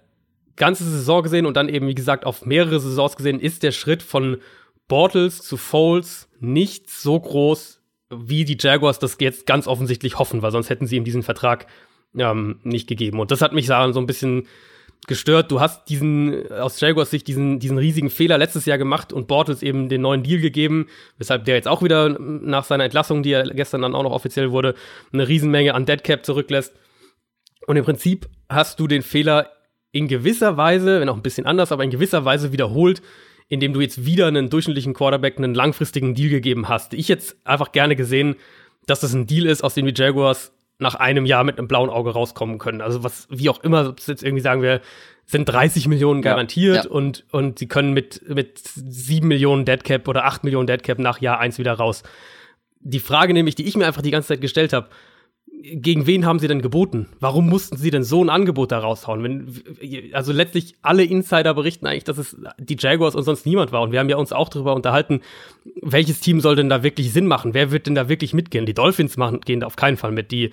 ganze Saison gesehen und dann eben, wie gesagt, auf mehrere Saisons gesehen, ist der Schritt von Bortles zu Foles nicht so groß, wie die Jaguars das jetzt ganz offensichtlich hoffen, weil sonst hätten sie ihm diesen Vertrag ähm, nicht gegeben. Und das hat mich so ein bisschen gestört. Du hast diesen, aus Jaguars Sicht, diesen, diesen riesigen Fehler letztes Jahr gemacht und Bortles eben den neuen Deal gegeben, weshalb der jetzt auch wieder nach seiner Entlassung, die er gestern dann auch noch offiziell wurde, eine Riesenmenge an Deadcap zurücklässt. Und im Prinzip hast du den Fehler in gewisser Weise, wenn auch ein bisschen anders, aber in gewisser Weise wiederholt, indem du jetzt wieder einen durchschnittlichen Quarterback einen langfristigen Deal gegeben hast. Ich jetzt einfach gerne gesehen, dass das ein Deal ist, aus dem die Jaguars nach einem Jahr mit einem blauen Auge rauskommen können. Also was, wie auch immer, jetzt irgendwie sagen wir, sind 30 Millionen garantiert ja, ja. und, und sie können mit, mit 7 Millionen Deadcap oder 8 Millionen Deadcap nach Jahr 1 wieder raus. Die Frage nämlich, die ich mir einfach die ganze Zeit gestellt habe, gegen wen haben sie denn geboten? Warum mussten sie denn so ein Angebot da raushauen? Wenn, also letztlich alle Insider berichten eigentlich, dass es die Jaguars und sonst niemand war. Und wir haben ja uns auch darüber unterhalten, welches Team soll denn da wirklich Sinn machen? Wer wird denn da wirklich mitgehen? Die Dolphins machen, gehen da auf keinen Fall mit. Die,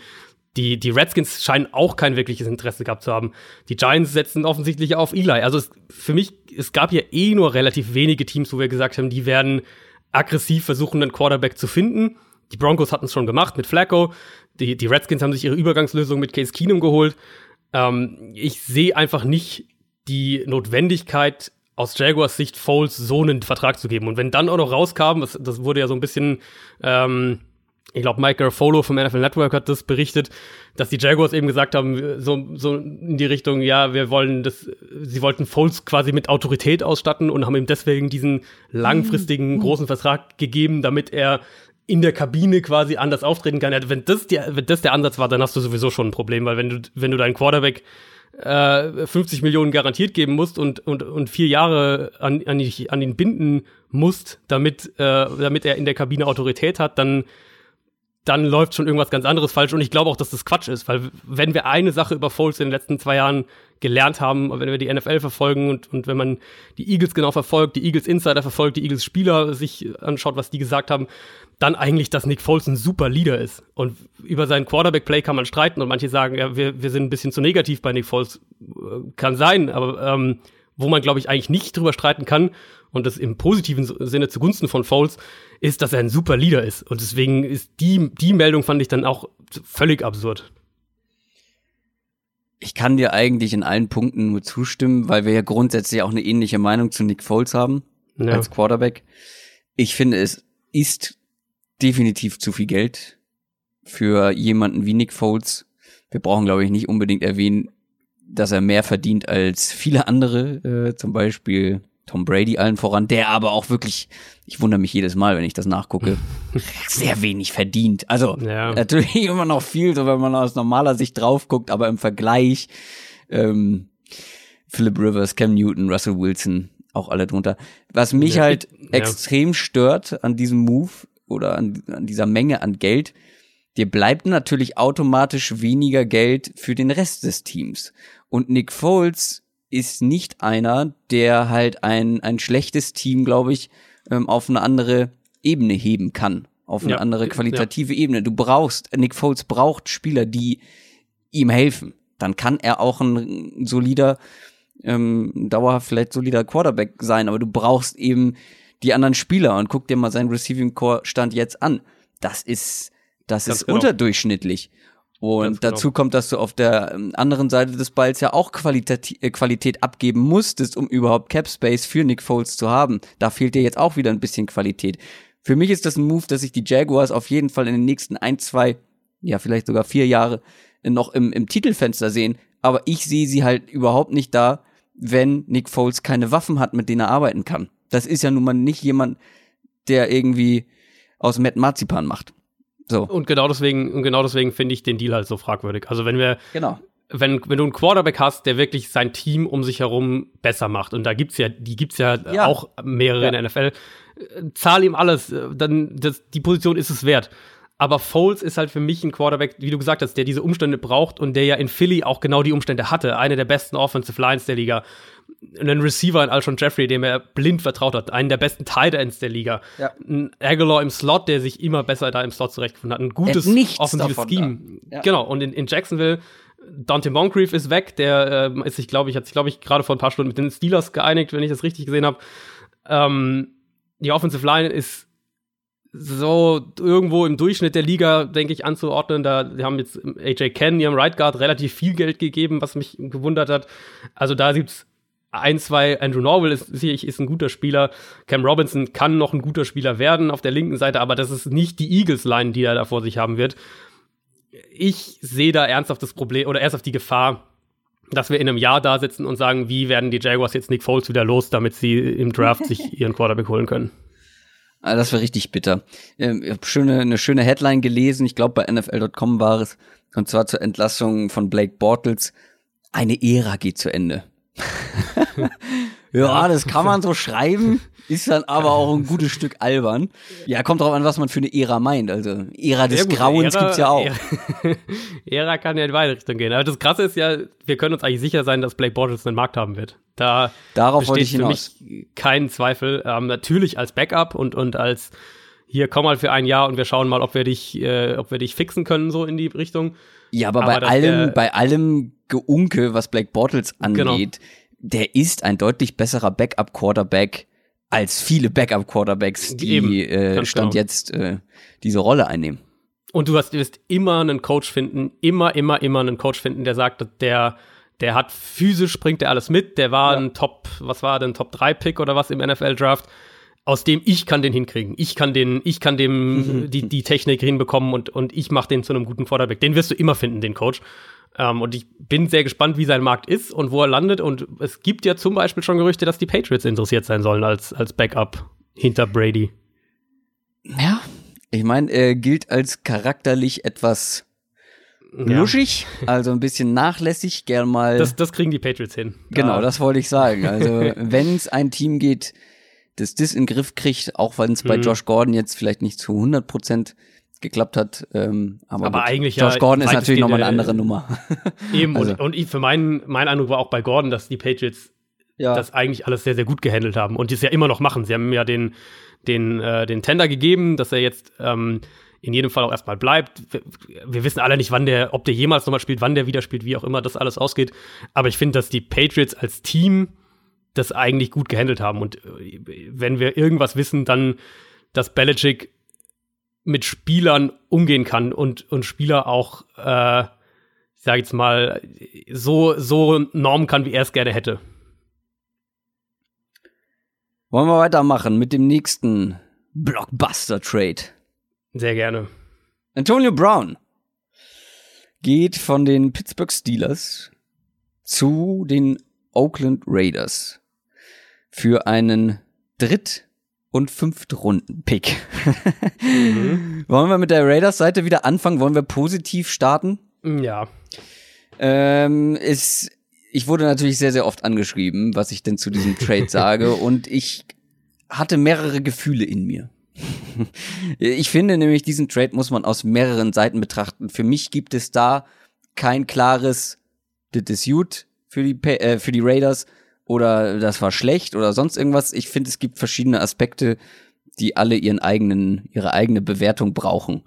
die, die Redskins scheinen auch kein wirkliches Interesse gehabt zu haben. Die Giants setzen offensichtlich auf Eli. Also es, für mich, es gab ja eh nur relativ wenige Teams, wo wir gesagt haben, die werden aggressiv versuchen, einen Quarterback zu finden. Die Broncos hatten es schon gemacht mit Flacco. Die, die Redskins haben sich ihre Übergangslösung mit Case Keenum geholt. Ähm, ich sehe einfach nicht die Notwendigkeit, aus Jaguars Sicht Foles so einen Vertrag zu geben. Und wenn dann auch noch rauskam, das, das wurde ja so ein bisschen, ähm, ich glaube, Mike Garofolo vom NFL Network hat das berichtet, dass die Jaguars eben gesagt haben, so, so in die Richtung, ja, wir wollen das, sie wollten Foles quasi mit Autorität ausstatten und haben ihm deswegen diesen langfristigen mhm. großen Vertrag gegeben, damit er in der Kabine quasi anders auftreten kann. wenn, das die, wenn das der Ansatz war, dann hast du sowieso schon ein Problem, weil wenn du, wenn du deinen Quarterback äh, 50 Millionen garantiert geben musst und, und, und vier Jahre an, an, die, an ihn binden musst, damit, äh, damit er in der Kabine Autorität hat, dann, dann läuft schon irgendwas ganz anderes falsch. Und ich glaube auch, dass das Quatsch ist, weil wenn wir eine Sache über Foles in den letzten zwei Jahren gelernt haben, wenn wir die NFL verfolgen und, und wenn man die Eagles genau verfolgt, die Eagles Insider verfolgt, die Eagles Spieler sich anschaut, was die gesagt haben, dann eigentlich, dass Nick Foles ein super Leader ist. Und über seinen Quarterback-Play kann man streiten und manche sagen, ja, wir, wir sind ein bisschen zu negativ bei Nick Foles. Äh, kann sein, aber ähm, wo man, glaube ich, eigentlich nicht drüber streiten kann und das im positiven Sinne zugunsten von Foles, ist, dass er ein super Leader ist. Und deswegen ist die, die Meldung fand ich dann auch völlig absurd. Ich kann dir eigentlich in allen Punkten nur zustimmen, weil wir ja grundsätzlich auch eine ähnliche Meinung zu Nick Foles haben ja. als Quarterback. Ich finde, es ist definitiv zu viel Geld für jemanden wie Nick Foles. Wir brauchen, glaube ich, nicht unbedingt erwähnen, dass er mehr verdient als viele andere, äh, zum Beispiel Tom Brady allen voran, der aber auch wirklich, ich wundere mich jedes Mal, wenn ich das nachgucke, sehr wenig verdient. Also ja. natürlich immer noch viel, so wenn man aus normaler Sicht drauf guckt, aber im Vergleich ähm, Philip Rivers, Cam Newton, Russell Wilson, auch alle drunter. Was mich ja, halt ja. extrem stört an diesem Move, oder an, an dieser Menge an Geld, dir bleibt natürlich automatisch weniger Geld für den Rest des Teams. Und Nick Foles ist nicht einer, der halt ein, ein schlechtes Team, glaube ich, ähm, auf eine andere Ebene heben kann. auf eine Ja, andere ja. qualitative Ebene. Du brauchst, Nick Foles braucht Spieler, die ihm helfen. Dann kann er auch ein solider, ähm, dauerhaft vielleicht solider Quarterback sein, aber du brauchst eben die anderen Spieler und guck dir mal seinen Receiving Core Stand jetzt an. Das ist, das Ganz ist genau. unterdurchschnittlich. Und genau. dazu kommt, dass du auf der ähm, anderen Seite des Balls ja auch Qualität, äh, Qualität abgeben musstest, um überhaupt Cap Space für Nick Foles zu haben. Da fehlt dir jetzt auch wieder ein bisschen Qualität. Für mich ist das ein Move, dass sich die Jaguars auf jeden Fall in den nächsten ein, zwei, ja vielleicht sogar vier Jahre noch im, im Titelfenster sehen. Aber ich sehe sie halt überhaupt nicht da, wenn Nick Foles keine Waffen hat, mit denen er arbeiten kann. Das ist ja nun mal nicht jemand, der irgendwie aus Matt Marzipan macht. So. Und genau deswegen, und genau deswegen finde ich den Deal halt so fragwürdig. Also wenn wir, Genau. wenn, wenn du einen Quarterback hast, der wirklich sein Team um sich herum besser macht, und da gibt's ja, die gibt's ja, Ja. auch mehrere in der NFL, äh, zahl ihm alles, äh, dann, das, die Position ist es wert. Aber Foles ist halt für mich ein Quarterback, wie du gesagt hast, der diese Umstände braucht und der ja in Philly auch genau die Umstände hatte. Eine der besten Offensive Lines der Liga. Einen Receiver in Alshon Jeffrey, dem er blind vertraut hat. Einen der besten Tight Ends der Liga. Ja. Ein Aguilar im Slot, der sich immer besser da im Slot zurechtgefunden hat. Ein gutes offensives Scheme. Ja. Genau. Und in, in Jacksonville, Dante Moncrief ist weg. Der ähm, ist sich, glaube ich, hat sich, glaube ich, gerade vor ein paar Stunden mit den Steelers geeinigt, wenn ich das richtig gesehen habe. Ähm, die Offensive Line ist so irgendwo im Durchschnitt der Liga, denke ich, anzuordnen. Da die haben jetzt AJ Ken, ihrem Right Guard, relativ viel Geld gegeben, was mich gewundert hat. Also da gibt's ein, zwei, Andrew Norwell ist sicherlich ist ein guter Spieler. Cam Robinson kann noch ein guter Spieler werden auf der linken Seite, aber das ist nicht die Eagles-Line, die er da vor sich haben wird. Ich sehe da ernsthaft das Problem oder ernsthaft die Gefahr, dass wir in einem Jahr da sitzen und sagen, wie werden die Jaguars jetzt Nick Foles wieder los, damit sie im Draft sich ihren Quarterback holen können. Ah, das war richtig bitter. Ähm, Ich habe schöne, eine schöne Headline gelesen, ich glaube bei NFL.com war es, und zwar zur Entlassung von Blake Bortles. Eine Ära geht zu Ende. ja, das kann man so schreiben, ist dann aber auch ein gutes Stück albern. Ja, kommt drauf an, was man für eine Ära meint. Also Ära des gut, Grauens Ära- gibt's ja auch. Ära, Ära kann ja in beide Richtungen gehen. Aber das Krasse ist ja, wir können uns eigentlich sicher sein, dass Blake Bortles einen Markt haben wird. Da Darauf wollte besteht ich für hinaus. mich kein Zweifel. Ähm, natürlich als Backup und, und als hier komm mal für ein Jahr und wir schauen mal, ob wir dich, äh, ob wir dich fixen können, so in die Richtung. Ja, aber, Aber bei allem, der- bei allem Geunke, was Blake Bortles Genau. Der ist ein deutlich besserer Backup-Quarterback als viele Backup-Quarterbacks, die Eben, äh, ganz Stand genau. jetzt äh, diese Rolle einnehmen. Und du, hast, du wirst immer einen Coach finden, immer, immer, immer einen Coach finden, der sagt, der, der hat physisch, bringt er alles mit, der war Ja. ein Top, was war denn, Top 3 Pick oder was im NFL-Draft, aus dem ich kann den hinkriegen. Ich kann den, ich kann dem die, die Technik hinbekommen und, und ich mache den zu einem guten Quarterback. Den wirst du immer finden, den Coach. Ähm, und ich bin sehr gespannt, wie sein Markt ist und wo er landet. Und es gibt ja zum Beispiel schon Gerüchte, dass die Patriots interessiert sein sollen als, als Backup hinter Brady. Ja. Ich meine, er gilt als charakterlich etwas Ja. luschig, also ein bisschen nachlässig, gern mal. Das, das kriegen die Patriots hin. genau, Da- das wollte ich sagen. Also, wenn es ein Team geht, das das in den Griff kriegt, auch wenn es bei Mhm. Josh Gordon jetzt vielleicht nicht zu 100 Prozent geklappt hat, ähm, aber, Aber eigentlich ja Josh Gordon ist natürlich nochmal eine andere Nummer. Eben, Also- und, und für meinen, mein Eindruck war auch bei Gordon, dass die Patriots Ja. das eigentlich alles sehr, sehr gut gehandelt haben und es ja immer noch machen. Sie haben ja den, den, äh, den Tender gegeben, dass er jetzt ähm, in jedem Fall auch erstmal bleibt. Wir, wir wissen alle nicht, wann der, ob der jemals nochmal spielt, wann der wieder spielt, wie auch immer das alles ausgeht. Aber ich finde, dass die Patriots als Team das eigentlich gut gehandelt haben. Und äh, wenn wir irgendwas wissen, dann, dass Belichick mit Spielern umgehen kann und, und Spieler auch, äh, ich sage jetzt mal, so, so normen kann, wie er es gerne hätte. Wollen wir weitermachen mit dem nächsten Blockbuster-Trade. Sehr gerne. Antonio Brown geht von den Pittsburgh Steelers zu den Oakland Raiders für einen Dritt- und Fünftrunden-Pick. Wollen wir mit der Raiders-Seite wieder anfangen? Wollen wir positiv starten? Ja. Ähm, es, ich wurde natürlich sehr, sehr oft angeschrieben, was ich denn zu diesem Trade sage, und ich hatte mehrere Gefühle in mir. ich finde nämlich, diesen Trade muss man aus mehreren Seiten betrachten. Für mich gibt es da kein klares, das ist gut für die, äh, für die Raiders oder das war schlecht oder sonst irgendwas. Ich finde, es gibt verschiedene Aspekte, die alle ihren eigenen, ihre eigene Bewertung brauchen.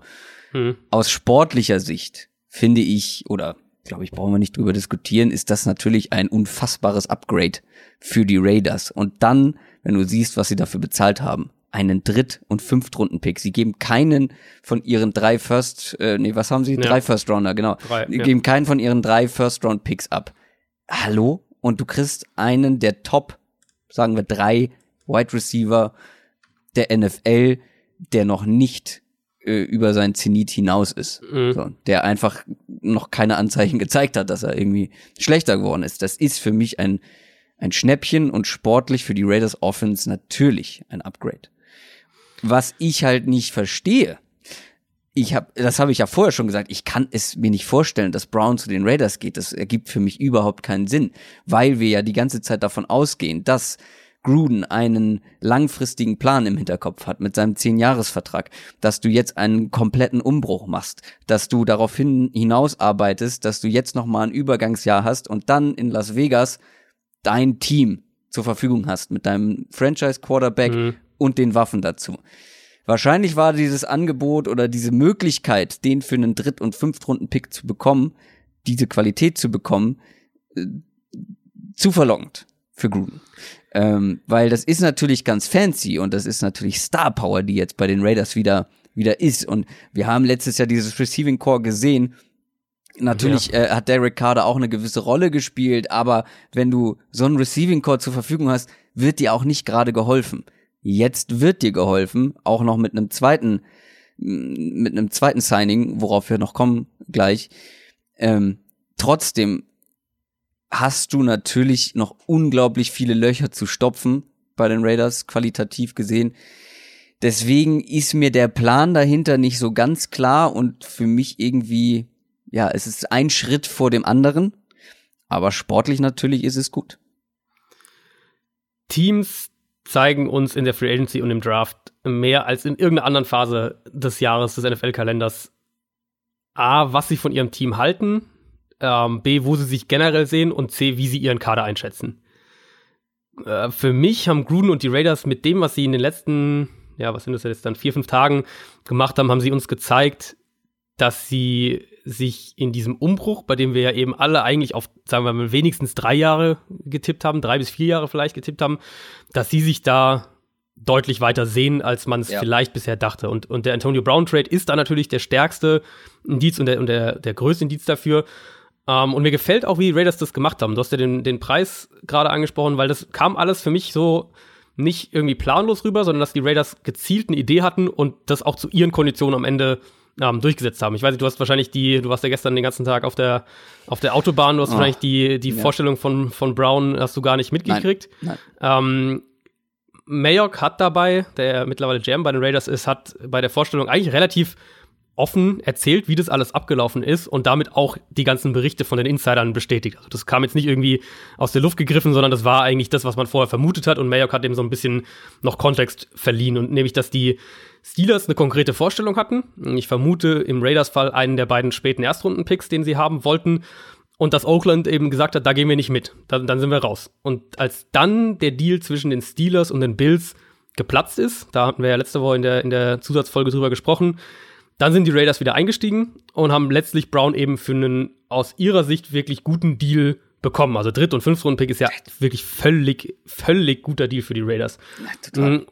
Hm. Aus sportlicher Sicht finde ich, oder glaube ich, brauchen wir nicht drüber diskutieren, ist das natürlich ein unfassbares Upgrade für die Raiders. Und dann, wenn du siehst, was sie dafür bezahlt haben, einen Dritt- und Fünftrunden-Pick. Sie geben keinen von ihren drei First, äh, nee, was haben sie? Ja. Drei First-Rounder, genau. Drei, sie ja. geben keinen von ihren drei First-Round-Picks ab. Hallo? Und du kriegst einen der Top, sagen wir drei Wide Receiver der NFL, der noch nicht äh, über sein Zenit hinaus ist. Mhm. So, der einfach noch keine Anzeichen gezeigt hat, dass er irgendwie schlechter geworden ist. Das ist für mich ein, ein Schnäppchen und sportlich für die Raiders Offense natürlich ein Upgrade. Was ich halt nicht verstehe, ich habe, das habe ich ja vorher schon gesagt, ich kann es mir nicht vorstellen, dass Brown zu den Raiders geht. Das ergibt für mich überhaupt keinen Sinn, weil wir ja die ganze Zeit davon ausgehen, dass Gruden einen langfristigen Plan im Hinterkopf hat mit seinem Zehn-Jahres-Vertrag, dass du jetzt einen kompletten Umbruch machst, dass du darauf hin, hinaus arbeitest, dass du jetzt nochmal ein Übergangsjahr hast und dann in Las Vegas dein Team zur Verfügung hast mit deinem Franchise-Quarterback mhm. und den Waffen dazu. Wahrscheinlich war dieses Angebot oder diese Möglichkeit, den für einen Dritt- und Fünftrunden-Pick zu bekommen, diese Qualität zu bekommen, äh, zu verlockend für Gruden. Ähm, weil das ist natürlich ganz fancy und das ist natürlich Star Power, die jetzt bei den Raiders wieder, wieder ist. Und wir haben letztes Jahr dieses Receiving Core gesehen. Natürlich ja. äh, hat Derek Carter auch eine gewisse Rolle gespielt, aber wenn du so ein Receiving Core zur Verfügung hast, wird dir auch nicht gerade geholfen. Jetzt wird dir geholfen, auch noch mit einem zweiten, mit einem zweiten Signing, worauf wir noch kommen gleich. Ähm, trotzdem hast du natürlich noch unglaublich viele Löcher zu stopfen bei den Raiders, qualitativ gesehen. Deswegen ist mir der Plan dahinter nicht so ganz klar und für mich irgendwie, ja, es ist ein Schritt vor dem anderen, aber sportlich natürlich ist es gut. Teams zeigen uns in der Free Agency und im Draft mehr als in irgendeiner anderen Phase des Jahres des NFL-Kalenders A, was sie von ihrem Team halten, ähm, B, wo sie sich generell sehen und C, wie sie ihren Kader einschätzen. Äh, für mich haben Gruden und die Raiders mit dem, was sie in den letzten, ja, was sind das jetzt dann, vier, fünf Tagen gemacht haben, haben sie uns gezeigt, dass sie sich in diesem Umbruch, bei dem wir ja eben alle eigentlich auf, sagen wir mal, wenigstens drei Jahre getippt haben, drei bis vier Jahre vielleicht getippt haben, dass sie sich da deutlich weiter sehen, als man es ja. vielleicht bisher dachte. Und, und der Antonio Brown Trade ist da natürlich der stärkste Indiz und der, und der, der größte Indiz dafür. Um, ähm, und mir gefällt auch, wie die Raiders das gemacht haben. Du hast ja den, den Preis gerade angesprochen, weil das kam alles für mich so nicht irgendwie planlos rüber, sondern dass die Raiders gezielt eine Idee hatten und das auch zu ihren Konditionen am Ende ähm, durchgesetzt haben. Ich weiß nicht, du hast wahrscheinlich die, du warst ja gestern den ganzen Tag auf der, auf der Autobahn, du hast oh. wahrscheinlich die, die ja. Vorstellung von, von Brown hast du gar nicht mitgekriegt. Nein. Nein. Ähm, Mayock hat dabei, der mittlerweile Jam bei den Raiders ist, hat bei der Vorstellung eigentlich relativ offen erzählt, wie das alles abgelaufen ist und damit auch die ganzen Berichte von den Insidern bestätigt. Also das kam jetzt nicht irgendwie aus der Luft gegriffen, sondern das war eigentlich das, was man vorher vermutet hat und Mayock hat dem so ein bisschen noch Kontext verliehen und nämlich, dass die Steelers eine konkrete Vorstellung hatten. Ich vermute im Raiders-Fall einen der beiden späten Erstrunden-Picks, den sie haben wollten und dass Oakland eben gesagt hat, da gehen wir nicht mit, dann, dann sind wir raus. Und als dann der Deal zwischen den Steelers und den Bills geplatzt ist, da hatten wir ja letzte Woche in der, in der Zusatzfolge drüber gesprochen, dann sind die Raiders wieder eingestiegen und haben letztlich Brown eben für einen aus ihrer Sicht wirklich guten Deal bekommen. Also Dritt- und Fünftrunden-Pick ist ja wirklich völlig, völlig guter Deal für die Raiders. Ja, total. Mm,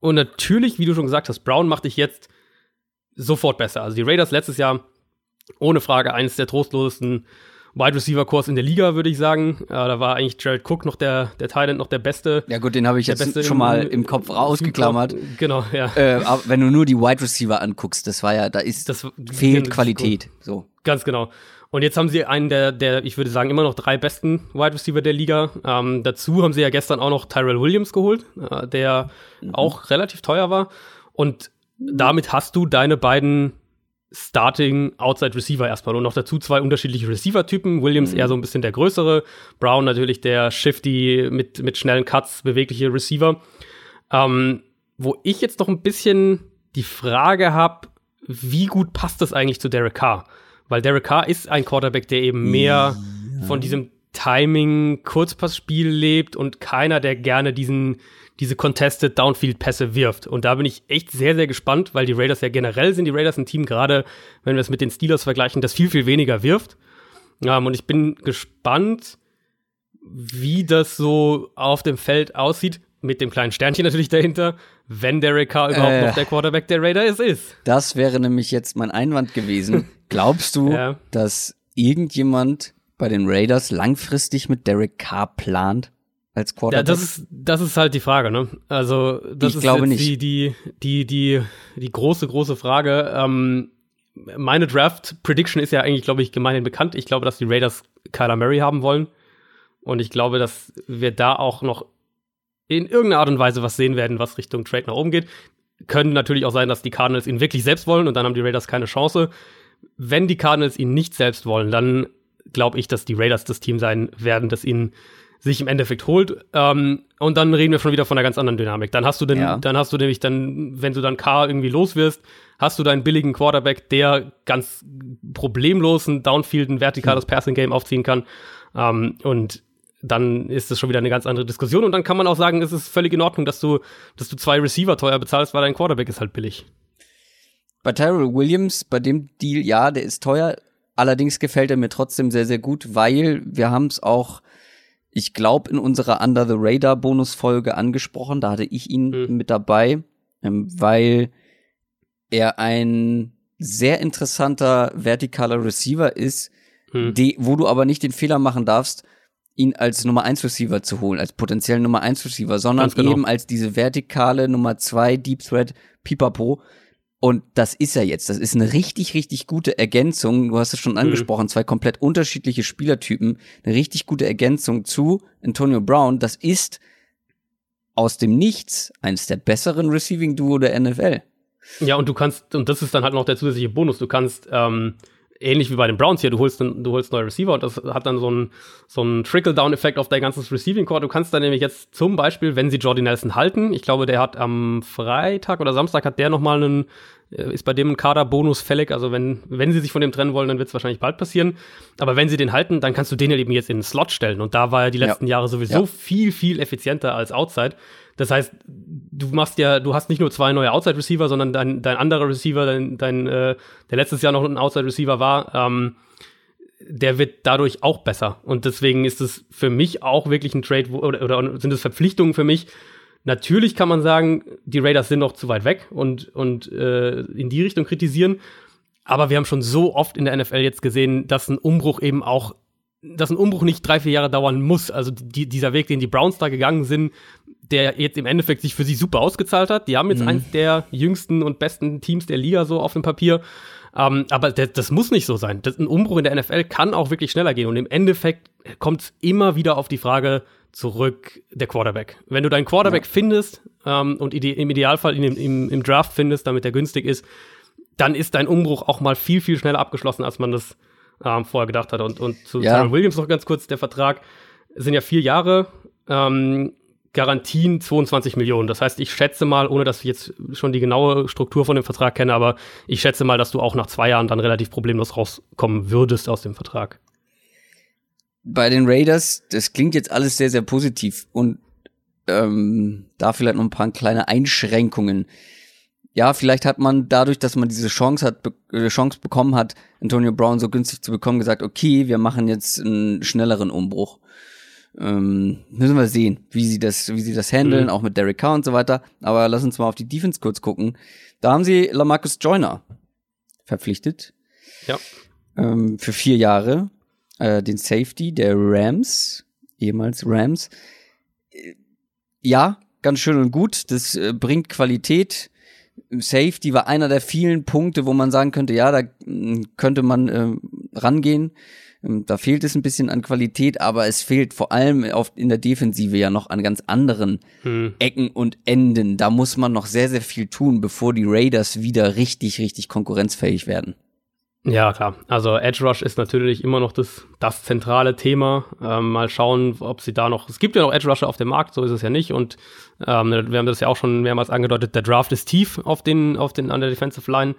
und natürlich, wie du schon gesagt hast, Brown macht dich jetzt sofort besser. Also die Raiders letztes Jahr ohne Frage eines der trostlosesten Wide Receiver Kurs in der Liga, würde ich sagen. Äh, da war eigentlich Jared Cook noch der, der Thailand noch der Beste. Ja gut, den habe ich jetzt schon mal im Kopf rausgeklammert. Genau, ja. Äh, aber wenn du nur die Wide Receiver anguckst, das war ja, da ist, das fehlt Qualität. So. Ganz genau. Und jetzt haben sie einen der, der, ich würde sagen, immer noch drei besten Wide Receiver der Liga. Ähm, dazu haben sie ja gestern auch noch Tyrell Williams geholt, äh, der mhm. auch relativ teuer war. Und damit hast du deine beiden Starting Outside Receiver erstmal und noch dazu zwei unterschiedliche Receiver-Typen. Williams mhm. eher so ein bisschen der größere, Brown natürlich der shifty mit, mit schnellen Cuts, bewegliche Receiver. Ähm, wo ich jetzt noch ein bisschen die Frage habe, wie gut passt das eigentlich zu Derek Carr? Weil Derek Carr ist ein Quarterback, der eben mehr ja. von diesem Timing, Kurzpassspiel lebt und keiner, der gerne diesen, diese contested Downfield-Pässe wirft. Und da bin ich echt sehr, sehr gespannt, weil die Raiders ja generell sind die Raiders ein Team, gerade wenn wir es mit den Steelers vergleichen, das viel, viel weniger wirft. Um, und ich bin gespannt, wie das so auf dem Feld aussieht, mit dem kleinen Sternchen natürlich dahinter, wenn Derek Carr überhaupt äh, noch der Quarterback der Raiders ist. Das wäre nämlich jetzt mein Einwand gewesen. Glaubst du, ja. dass irgendjemand bei den Raiders langfristig mit Derek Carr plant? als Quarterback? Ja, das ist, das ist halt die Frage, ne? Also, das ich ist glaube nicht. Die, die, die, die, die große, große Frage. Ähm, meine Draft-Prediction ist ja eigentlich, glaube ich, gemeinhin bekannt. Ich glaube, dass die Raiders Kyler Murray haben wollen. Und ich glaube, dass wir da auch noch in irgendeiner Art und Weise was sehen werden, was Richtung Trade nach oben geht. Können natürlich auch sein, dass die Cardinals ihn wirklich selbst wollen und dann haben die Raiders keine Chance. Wenn die Cardinals ihn nicht selbst wollen, dann glaube ich, dass die Raiders das Team sein werden, das ihn sich im Endeffekt holt. Ähm, und dann reden wir schon wieder von einer ganz anderen Dynamik. Dann hast du den, ja. dann hast du nämlich dann, wenn du dann K irgendwie los wirst, hast du deinen billigen Quarterback, der ganz problemlos ein Downfield, ein vertikales hm. Passing Game aufziehen kann. Ähm, und dann ist das schon wieder eine ganz andere Diskussion. Und dann kann man auch sagen, es ist völlig in Ordnung, dass du, dass du zwei Receiver teuer bezahlst, weil dein Quarterback ist halt billig. Bei Tyrell Williams, bei dem Deal, ja, der ist teuer. Allerdings gefällt er mir trotzdem sehr, sehr gut, weil wir haben es auch ich glaube, in unserer Under the Radar Bonusfolge angesprochen. Da hatte ich ihn mhm. mit dabei, ähm, weil er ein sehr interessanter vertikaler Receiver ist, mhm. die, wo du aber nicht den Fehler machen darfst, ihn als Nummer 1 Receiver zu holen, als potenziellen Nummer 1 Receiver, sondern genau. eben als diese vertikale Nummer 2 Deep Threat Pipapo, und das ist er jetzt. Das ist eine richtig, richtig gute Ergänzung. Du hast es schon mhm. angesprochen, mhm. zwei komplett unterschiedliche Spielertypen. Eine richtig gute Ergänzung zu Antonio Brown. Das ist aus dem Nichts eines der besseren Receiving Duo der NFL. Ja, und du kannst, und das ist dann halt noch der zusätzliche Bonus, du kannst ähm, ähnlich wie bei den Browns hier, du holst, du holst neue Receiver und das hat dann so einen so einen Trickle-Down-Effekt auf dein ganzes Receiving-Core. Du kannst dann nämlich jetzt zum Beispiel, wenn sie Jordy Nelson halten, ich glaube, der hat am Freitag oder Samstag hat der nochmal einen, ist bei dem ein Kader-Bonus fällig. Also wenn, wenn sie sich von dem trennen wollen, dann wird es wahrscheinlich bald passieren. Aber wenn sie den halten, dann kannst du den eben jetzt in den Slot stellen. Und da war er die letzten ja. Jahre sowieso ja. viel, viel effizienter als Outside. Das heißt, du machst ja, du hast nicht nur zwei neue Outside-Receiver, sondern dein, dein anderer Receiver, dein, dein äh, der letztes Jahr noch ein Outside-Receiver war, ähm, der wird dadurch auch besser. Und deswegen ist es für mich auch wirklich ein Trade, wo, oder, oder sind es Verpflichtungen für mich. Natürlich kann man sagen, die Raiders sind noch zu weit weg und, und äh, in die Richtung kritisieren. Aber wir haben schon so oft in der NFL jetzt gesehen, dass ein Umbruch eben auch dass ein Umbruch nicht drei, vier Jahre dauern muss. Also die, dieser Weg, den die Browns da gegangen sind, der jetzt im Endeffekt sich für sie super ausgezahlt hat. Die haben jetzt mhm. eins der jüngsten und besten Teams der Liga so auf dem Papier. Ähm, aber das, das, muss nicht so sein. Das, ein Umbruch in der NFL kann auch wirklich schneller gehen. Und im Endeffekt kommt es immer wieder auf die Frage zurück, der Quarterback. Wenn du deinen Quarterback ja. findest ähm, und ide im Idealfall ihn im, im, im, Draft findest, damit er günstig ist, dann ist dein Umbruch auch mal viel, viel schneller abgeschlossen, als man das ähm, vorher gedacht hat. Und, und zu ja. Tyron Williams noch ganz kurz, der Vertrag sind ja vier Jahre. Ähm, Garantien 22 Millionen. Das heißt, ich schätze mal, ohne dass ich jetzt schon die genaue Struktur von dem Vertrag kenne, aber ich schätze mal, dass du auch nach zwei Jahren dann relativ problemlos rauskommen würdest aus dem Vertrag. Bei den Raiders, das klingt jetzt alles sehr, sehr positiv und ähm, da vielleicht noch ein paar kleine Einschränkungen. Ja, vielleicht hat man dadurch, dass man diese Chance hat, be äh, Chance bekommen hat, Antonio Brown so günstig zu bekommen, gesagt, okay, wir machen jetzt einen schnelleren Umbruch. Ähm, müssen wir sehen, wie sie das, wie sie das handeln, mhm. auch mit Derek Carr und so weiter. Aber lass uns mal auf die Defense kurz gucken. Da haben sie Lamarcus Joyner verpflichtet. Ja. Ähm, für vier Jahre. Äh, den Safety der Rams, ehemals Rams. Ja, ganz schön und gut. Das äh, bringt Qualität. Safety war einer der vielen Punkte, wo man sagen könnte, ja, da mm, könnte man äh, rangehen. Ähm, da fehlt es ein bisschen an Qualität, aber es fehlt vor allem auf, in der Defensive ja noch an ganz anderen hm. Ecken und Enden. Da muss man noch sehr, sehr viel tun, bevor die Raiders wieder richtig, richtig konkurrenzfähig werden. Ja, klar. Also Edge Rush ist natürlich immer noch das, das zentrale Thema. Ähm, mal schauen, ob sie da noch. Es gibt ja noch Edge Rusher auf dem Markt, so ist es ja nicht. Und ähm, wir haben das ja auch schon mehrmals angedeutet, der Draft ist tief auf den, auf den an der Defensive Line.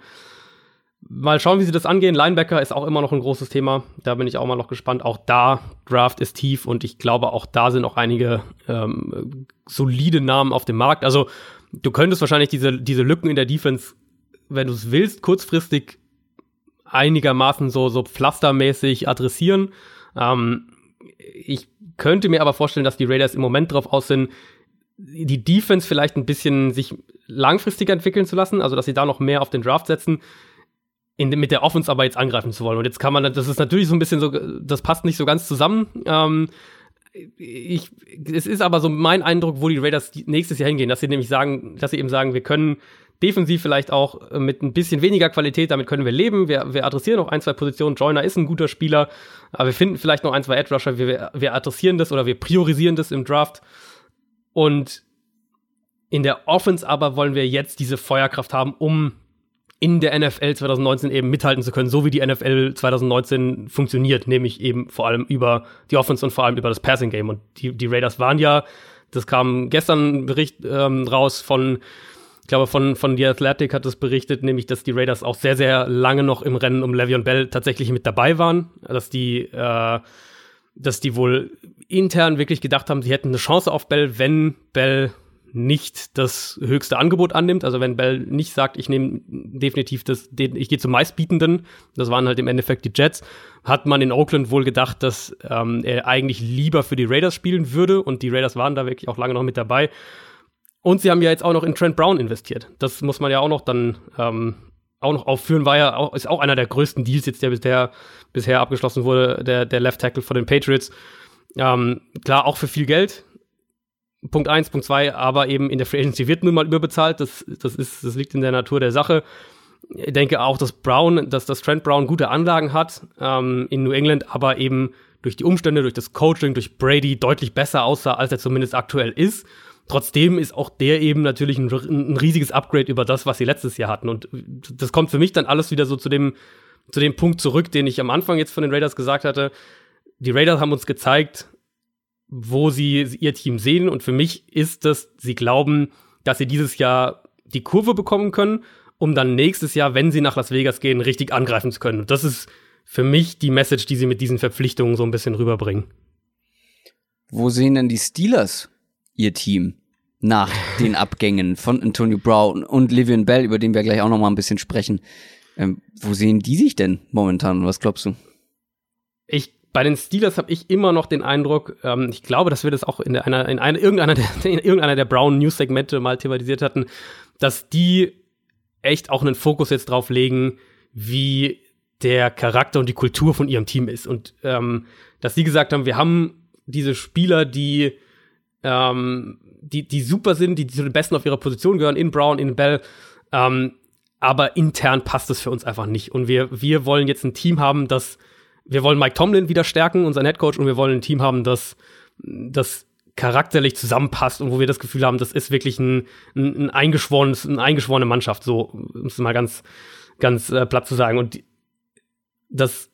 mal schauen, wie sie das angehen. Linebacker ist auch immer noch ein großes Thema. Da bin ich auch mal noch gespannt. Auch da, Draft ist tief und ich glaube, auch da sind auch einige ähm, solide Namen auf dem Markt. Also, du könntest wahrscheinlich diese, diese Lücken in der Defense, wenn du es willst, kurzfristig einigermaßen so, so pflastermäßig adressieren. Ähm, ich könnte mir aber vorstellen, dass die Raiders im Moment drauf aus sind, die Defense vielleicht ein bisschen sich langfristig entwickeln zu lassen, also dass sie da noch mehr auf den Draft setzen, in, mit der Offense aber jetzt angreifen zu wollen. Und jetzt kann man, das ist natürlich so ein bisschen so, das passt nicht so ganz zusammen. Ähm, ich, es ist aber so mein Eindruck, wo die Raiders nächstes Jahr hingehen, dass sie nämlich sagen, dass sie eben sagen, wir können defensiv vielleicht auch mit ein bisschen weniger Qualität, damit können wir leben. Wir, wir adressieren noch ein, zwei Positionen. Joyner ist ein guter Spieler, aber wir finden vielleicht noch ein, zwei Edge Rusher. Wir, wir adressieren das oder wir priorisieren das im Draft. Und in der Offense aber wollen wir jetzt diese Feuerkraft haben, um in der NFL 2019 eben mithalten zu können, so wie die NFL 2019 funktioniert, nämlich eben vor allem über die Offense und vor allem über das Passing Game. Und die, die Raiders waren ja, das kam gestern ein Bericht ähm, raus von, glaube, von, von The Athletic hat es berichtet, nämlich, dass die Raiders auch sehr, sehr lange noch im Rennen um Le'Veon Bell tatsächlich mit dabei waren, dass die, äh, dass die wohl intern wirklich gedacht haben, sie hätten eine Chance auf Bell, wenn Bell nicht das höchste Angebot annimmt. Also wenn Bell nicht sagt, ich nehme definitiv das, den, ich gehe zum meistbietenden, das waren halt im Endeffekt die Jets, hat man in Oakland wohl gedacht, dass ähm, er eigentlich lieber für die Raiders spielen würde und die Raiders waren da wirklich auch lange noch mit dabei. Und sie haben ja jetzt auch noch in Trent Brown investiert. Das muss man ja auch noch dann ähm, auch noch aufführen, war ja auch, ist auch einer der größten Deals jetzt, der bisher, bisher abgeschlossen wurde, der, der Left Tackle von den Patriots. Ähm, klar, auch für viel Geld, Punkt eins, Punkt zwei, aber eben in der Free Agency wird nun mal überbezahlt. Das, das, ist, das liegt in der Natur der Sache. Ich denke auch, dass Brown, dass das Trent Brown gute Anlagen hat ähm, in New England, aber eben durch die Umstände, durch das Coaching, durch Brady deutlich besser aussah, als er zumindest aktuell ist. Trotzdem ist auch der eben natürlich ein, ein riesiges Upgrade über das, was sie letztes Jahr hatten. Und das kommt für mich dann alles wieder so zu dem, zu dem Punkt zurück, den ich am Anfang jetzt von den Raiders gesagt hatte. Die Raiders haben uns gezeigt, wo sie ihr Team sehen. Und für mich ist das, sie glauben, dass sie dieses Jahr die Kurve bekommen können, um dann nächstes Jahr, wenn sie nach Las Vegas gehen, richtig angreifen zu können. Und das ist für mich die Message, die sie mit diesen Verpflichtungen so ein bisschen rüberbringen. Wo sehen denn die Steelers ihr Team nach den Abgängen von Antonio Brown und Livian Bell, über den wir gleich auch noch mal ein bisschen sprechen? Ähm, wo sehen die sich denn momentan? Was glaubst du? Ich bei den Steelers habe ich immer noch den Eindruck, ähm, ich glaube, dass wir das auch in, einer, in, einer, irgendeiner, der, in irgendeiner der Brown News Segmente mal thematisiert hatten, dass die echt auch einen Fokus jetzt drauf legen, wie der Charakter und die Kultur von ihrem Team ist. Und ähm, dass sie gesagt haben, wir haben diese Spieler, die, ähm, die, die super sind, die, die zu den Besten auf ihrer Position gehören, in Brown, in Bell, ähm, aber intern passt es für uns einfach nicht. Und wir, wir wollen jetzt ein Team haben, das wir wollen Mike Tomlin wieder stärken, unseren Headcoach, und wir wollen ein Team haben, das, das charakterlich zusammenpasst und wo wir das Gefühl haben, das ist wirklich ein, ein, ein eingeschworenes, eine eingeschworene Mannschaft, so, um es mal ganz, ganz äh, platt zu sagen. Und das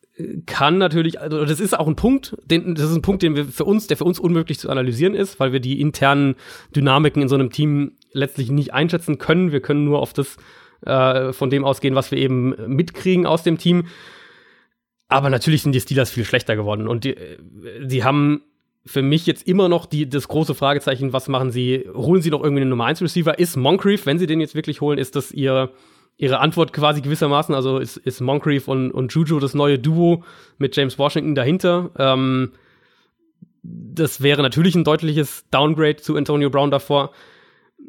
kann natürlich, also das ist auch ein Punkt, den, das ist ein Punkt, den wir für uns, der für uns unmöglich zu analysieren ist, weil wir die internen Dynamiken in so einem Team letztlich nicht einschätzen können. Wir können nur auf das äh, von dem ausgehen, was wir eben mitkriegen aus dem Team. Aber natürlich sind die Steelers viel schlechter geworden. Und die, sie haben für mich jetzt immer noch die, das große Fragezeichen, was machen sie? Holen sie noch irgendwie einen Nummer 1 Receiver? Ist Moncrief, wenn sie den jetzt wirklich holen, ist das ihr, ihre Antwort quasi gewissermaßen? Also ist, ist Moncrief und, und Juju das neue Duo mit James Washington dahinter? Ähm, das wäre natürlich ein deutliches Downgrade zu Antonio Brown davor.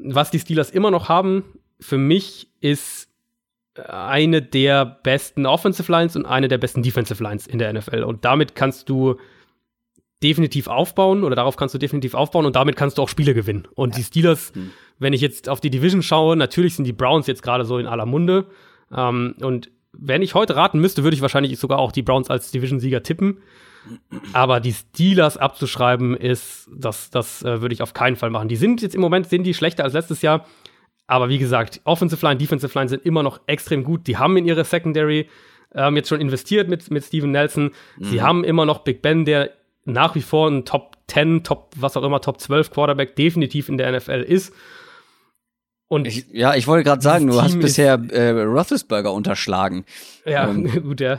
Was die Steelers immer noch haben, für mich ist eine der besten Offensive Lines und eine der besten Defensive Lines in der NFL. Und damit kannst du definitiv aufbauen oder darauf kannst du definitiv aufbauen und damit kannst du auch Spiele gewinnen. Und die Steelers, mhm. wenn ich jetzt auf die Division schaue, natürlich sind die Browns jetzt gerade so in aller Munde. Ähm, und wenn ich heute raten müsste, würde ich wahrscheinlich sogar auch die Browns als Division-Sieger tippen. Aber die Steelers abzuschreiben ist, das, das äh, würde ich auf keinen Fall machen. Die sind jetzt im Moment, sind die schlechter als letztes Jahr. Aber wie gesagt, Offensive Line, Defensive Line sind immer noch extrem gut. Die haben in ihre Secondary ähm, jetzt schon investiert mit, mit Steven Nelson. Mhm. Sie haben immer noch Big Ben, der nach wie vor ein Top 10, Top, was auch immer, Top 12 Quarterback definitiv in der NFL ist. Und ich, ja, ich wollte gerade sagen, du hast bisher äh, Roethlisberger unterschlagen. Ja, ähm, gut, ja.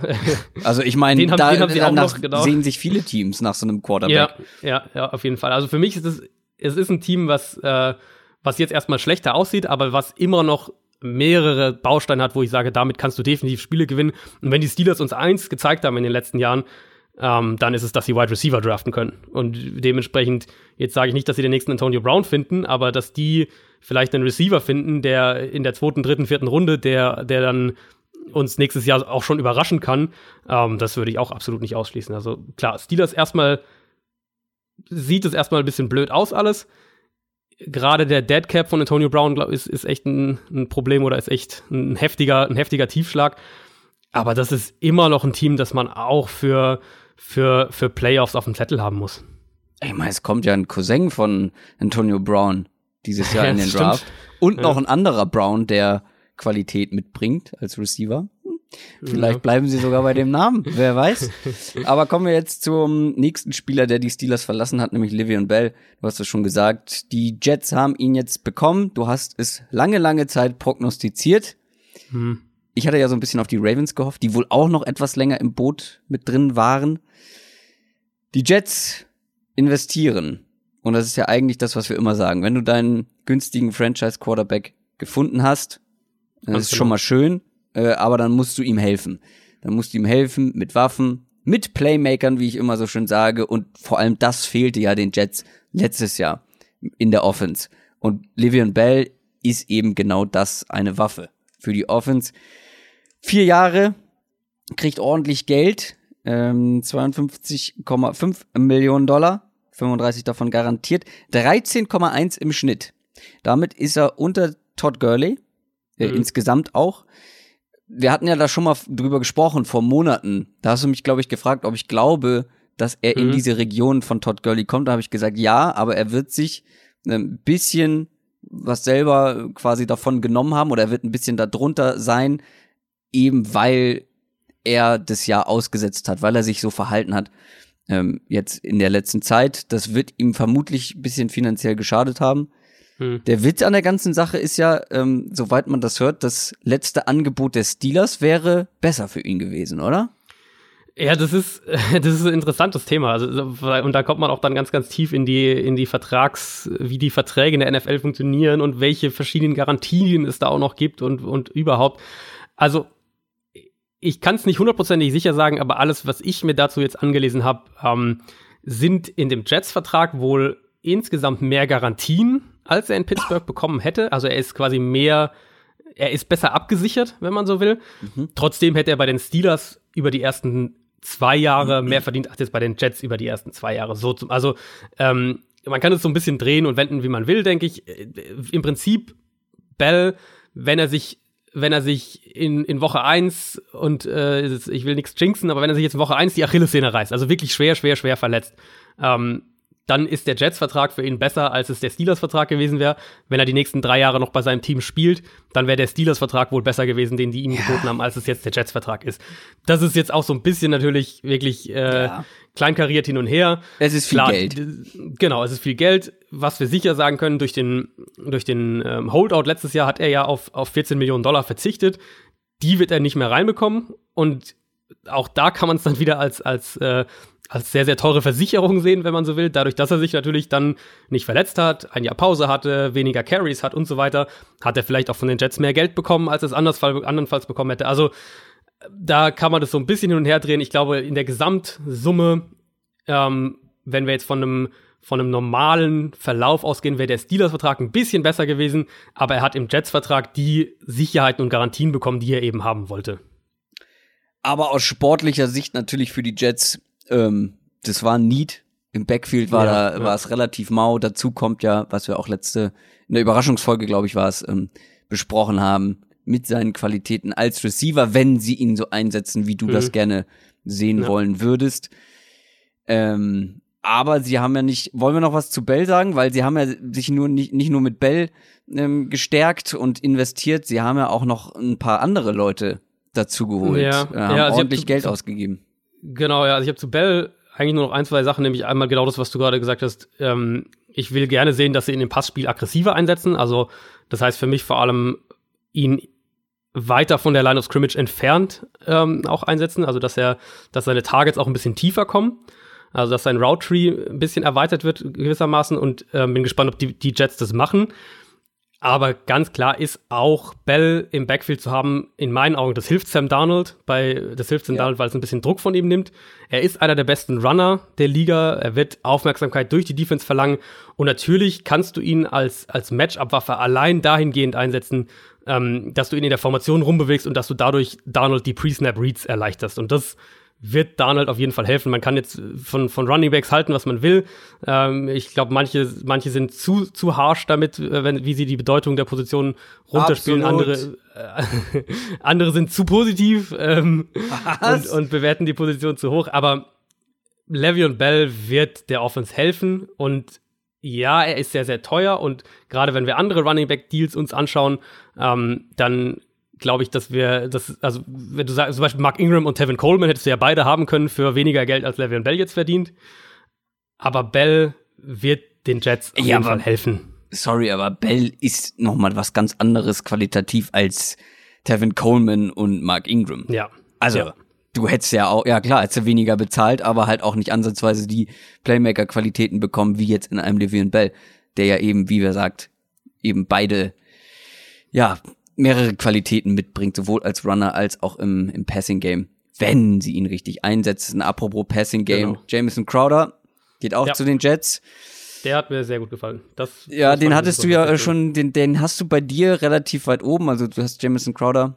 Also ich meine, da danach genau. sehen sich viele Teams nach so einem Quarterback. Ja, ja, ja, auf jeden Fall. Also für mich ist es, es ist ein Team, was, äh, was jetzt erstmal schlechter aussieht, aber was immer noch mehrere Bausteine hat, wo ich sage, damit kannst du definitiv Spiele gewinnen. Und wenn die Steelers uns eins gezeigt haben in den letzten Jahren, ähm, dann ist es, dass sie Wide Receiver draften können. Und dementsprechend, jetzt sage ich nicht, dass sie den nächsten Antonio Brown finden, aber dass die vielleicht einen Receiver finden, der in der zweiten, dritten, vierten Runde, der, der dann uns nächstes Jahr auch schon überraschen kann, ähm, das würde ich auch absolut nicht ausschließen. Also klar, Steelers erstmal sieht es erstmal ein bisschen blöd aus alles. Gerade der Dead Cap von Antonio Brown glaub, ist, ist echt ein, ein Problem oder ist echt ein heftiger, ein heftiger Tiefschlag. Aber das ist immer noch ein Team, das man auch für, für, für Playoffs auf dem Zettel haben muss. Ich meine, es kommt ja ein Cousin von Antonio Brown dieses Jahr ja, in den Draft. Und ja. noch ein anderer Brown, der Qualität mitbringt als Receiver. Vielleicht ja. bleiben sie sogar bei dem Namen, wer weiß. Aber kommen wir jetzt zum nächsten Spieler, der die Steelers verlassen hat, nämlich Livion Bell. Du hast es schon gesagt, die Jets haben ihn jetzt bekommen. Du hast es lange, lange Zeit prognostiziert. Hm. Ich hatte ja so ein bisschen auf die Ravens gehofft, die wohl auch noch etwas länger im Boot mit drin waren. Die Jets investieren. Und das ist ja eigentlich das, was wir immer sagen. Wenn du deinen günstigen Franchise-Quarterback gefunden hast, dann ist es schon mal schön, äh, aber dann musst du ihm helfen. Dann musst du ihm helfen mit Waffen, mit Playmakern, wie ich immer so schön sage. Und vor allem das fehlte ja den Jets letztes Jahr in der Offense. Und Livian Bell ist eben genau das, eine Waffe für die Offense. Vier Jahre, kriegt ordentlich Geld, ähm, 52,5 Millionen Dollar, 35 davon garantiert, 13,1 im Schnitt. Damit ist er unter Todd Gurley, äh, mhm. insgesamt auch. Wir hatten ja da schon mal drüber gesprochen vor Monaten. Da hast du mich, glaube ich, gefragt, ob ich glaube, dass er mhm. in diese Region von Todd Gurley kommt. Da habe ich gesagt, ja, aber er wird sich ein bisschen was selber quasi davon genommen haben oder er wird ein bisschen darunter sein, eben weil er das Jahr ausgesetzt hat, weil er sich so verhalten hat ähm, jetzt in der letzten Zeit. Das wird ihm vermutlich ein bisschen finanziell geschadet haben. Hm. Der Witz an der ganzen Sache ist ja, ähm, soweit man das hört, das letzte Angebot des Steelers wäre besser für ihn gewesen, oder? Ja, das ist, das ist ein interessantes Thema. Also, und da kommt man auch dann ganz, ganz tief in die, in die Vertrags, wie die Verträge in der NFL funktionieren und welche verschiedenen Garantien es da auch noch gibt und, und überhaupt. Also ich kann es nicht hundertprozentig sicher sagen, aber alles, was ich mir dazu jetzt angelesen habe, ähm, sind in dem Jets-Vertrag wohl insgesamt mehr Garantien, als er in Pittsburgh bekommen hätte. Also er ist quasi mehr, er ist besser abgesichert, wenn man so will. Mhm. Trotzdem hätte er bei den Steelers über die ersten zwei Jahre mehr verdient als jetzt bei den Jets über die ersten zwei Jahre. So zum, also ähm, man kann es so ein bisschen drehen und wenden, wie man will, denke ich. Äh, Im Prinzip Bell, wenn er sich wenn er sich in, in Woche 1 und äh, ich will nichts jinxen, aber wenn er sich jetzt in Woche 1 die Achillessehne reißt, also wirklich schwer, schwer, schwer verletzt, ähm, dann ist der Jets-Vertrag für ihn besser, als es der Steelers-Vertrag gewesen wäre. Wenn er die nächsten drei Jahre noch bei seinem Team spielt, dann wäre der Steelers-Vertrag wohl besser gewesen, den die ihm ja. geboten haben, als es jetzt der Jets-Vertrag ist. Das ist jetzt auch so ein bisschen natürlich wirklich äh, ja. kleinkariert hin und her. Es ist viel Klar, Geld. Genau, es ist viel Geld. Was wir sicher sagen können, durch den, durch den ähm, Holdout letztes Jahr hat er ja auf, auf 14 Millionen Dollar verzichtet. Die wird er nicht mehr reinbekommen. Und auch da kann man es dann wieder als, als äh, als sehr, sehr teure Versicherung sehen, wenn man so will. Dadurch, dass er sich natürlich dann nicht verletzt hat, ein Jahr Pause hatte, weniger Carries hat und so weiter, hat er vielleicht auch von den Jets mehr Geld bekommen, als es andernfalls bekommen hätte. Also da kann man das so ein bisschen hin und her drehen. Ich glaube, in der Gesamtsumme, ähm, wenn wir jetzt von einem von einem normalen Verlauf ausgehen, wäre der Steelers-Vertrag ein bisschen besser gewesen, aber er hat im Jets-Vertrag die Sicherheiten und Garantien bekommen, die er eben haben wollte. Aber aus sportlicher Sicht natürlich für die Jets ähm, das war ein Need. Im Backfield war ja, da, ja. war es relativ mau. Dazu kommt ja, was wir auch letzte, in der Überraschungsfolge, glaube ich, war es, ähm, besprochen haben, mit seinen Qualitäten als Receiver, wenn sie ihn so einsetzen, wie du mhm. das gerne sehen ja. wollen würdest. Ähm, aber sie haben ja nicht, wollen wir noch was zu Bell sagen? Weil sie haben ja sich nur nicht, nicht nur mit Bell ähm, gestärkt und investiert, sie haben ja auch noch ein paar andere Leute dazu geholt, ja, äh, haben ja, ordentlich Geld ausgegeben. Genau, ja. Also ich habe zu Bell eigentlich nur noch ein, zwei Sachen, nämlich einmal genau das, was du gerade gesagt hast. Ähm, ich will gerne sehen, dass sie in dem Passspiel aggressiver einsetzen. Also, das heißt für mich vor allem, ihn weiter von der Line of Scrimmage entfernt ähm, auch einsetzen. Also, dass er, dass seine Targets auch ein bisschen tiefer kommen. Also, dass sein Route Tree ein bisschen erweitert wird gewissermaßen und äh, bin gespannt, ob die, die Jets das machen. Aber ganz klar ist auch Bell im Backfield zu haben, in meinen Augen, das hilft Sam Darnold, bei, das hilft Sam ja. Darnold, weil es ein bisschen Druck von ihm nimmt. Er ist einer der besten Runner der Liga. Er wird Aufmerksamkeit durch die Defense verlangen. Und natürlich kannst du ihn als, als Matchup-Waffe allein dahingehend einsetzen, ähm, dass du ihn in der Formation rumbewegst und dass du dadurch Darnold die Pre-Snap-Reads erleichterst. Und das wird Darnold auf jeden Fall helfen. Man kann jetzt von, von Running Backs halten, was man will. Ähm, ich glaube, manche, manche sind zu, zu harsh damit, äh, wenn, wie sie die Bedeutung der Position runterspielen. Andere, äh, andere sind zu positiv ähm, und, und bewerten die Position zu hoch. Aber Le'Veon Bell wird der Offense helfen und ja, er ist sehr, sehr teuer und gerade wenn wir andere Running Back Deals uns anschauen, ähm, dann glaube ich, dass wir, das, also, wenn du sagst, zum Beispiel Mark Ingram und Tevin Coleman hättest du ja beide haben können für weniger Geld, als Le'Veon Bell jetzt verdient. Aber Bell wird den Jets auf ja, jeden Fall helfen. Sorry, aber Bell ist noch mal was ganz anderes qualitativ als Tevin Coleman und Mark Ingram. Ja. Also, ja. du hättest ja auch, ja klar, hättest du weniger bezahlt, aber halt auch nicht ansatzweise die Playmaker-Qualitäten bekommen, wie jetzt in einem Le'Veon Bell, der ja eben, wie wir sagt, eben beide, ja, mehrere Qualitäten mitbringt, sowohl als Runner als auch im, im Passing Game, wenn sie ihn richtig einsetzen. Apropos Passing Game, genau. Jameson Crowder geht auch ja. zu den Jets. Der hat mir sehr gut gefallen. Das, ja, das den hattest du ja schon, den, den hast du bei dir relativ weit oben. Also du hast Jameson Crowder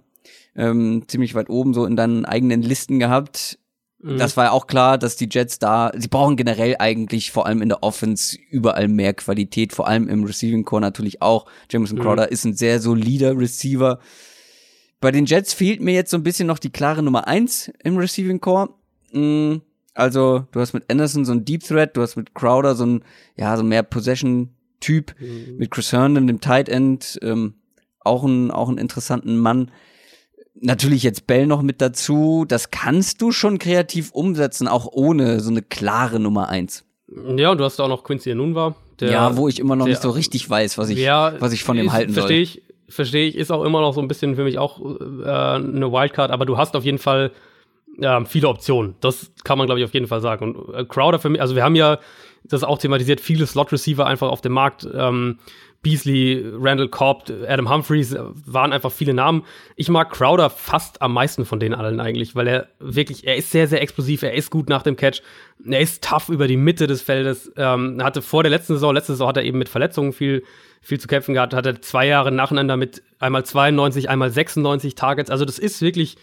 ähm, ziemlich weit oben so in deinen eigenen Listen gehabt. Mhm. Das war ja auch klar, dass die Jets da, sie brauchen generell eigentlich vor allem in der Offense überall mehr Qualität, vor allem im Receiving Core natürlich auch. Jameson mhm. Crowder ist ein sehr solider Receiver. Bei den Jets fehlt mir jetzt so ein bisschen noch die klare Nummer eins im Receiving Core. Mhm. Also, du hast mit Anderson so ein Deep Threat, du hast mit Crowder so ein, ja, so mehr Possession-Typ, mhm. mit Chris Herndon, dem Tight End, ähm, auch ein, auch einen interessanten Mann natürlich jetzt Bell noch mit dazu. Das kannst du schon kreativ umsetzen, auch ohne so eine klare Nummer eins. Ja, und du hast auch noch Quincy Anunwa. Der, ja, wo ich immer noch der, nicht so richtig weiß, was ich, ja, was ich von dem halten versteh soll. Verstehe ich, verstehe ich, ist auch immer noch so ein bisschen für mich auch äh, eine Wildcard, aber du hast auf jeden Fall ja, viele Optionen. Das kann man, glaube ich, auf jeden Fall sagen. Und äh, Crowder für mich, also wir haben ja das auch thematisiert, viele Slot-Receiver einfach auf dem Markt. Ähm, Beasley, Randall Cobb, Adam Humphreys waren einfach viele Namen. Ich mag Crowder fast am meisten von denen allen eigentlich, weil er wirklich, er ist sehr, sehr explosiv, er ist gut nach dem Catch, er ist tough über die Mitte des Feldes. Ähm, hatte vor der letzten Saison, letzte Saison hat er eben mit Verletzungen viel, viel zu kämpfen gehabt, hatte zwei Jahre nacheinander mit einmal 92, einmal 96 Targets. Also das ist wirklich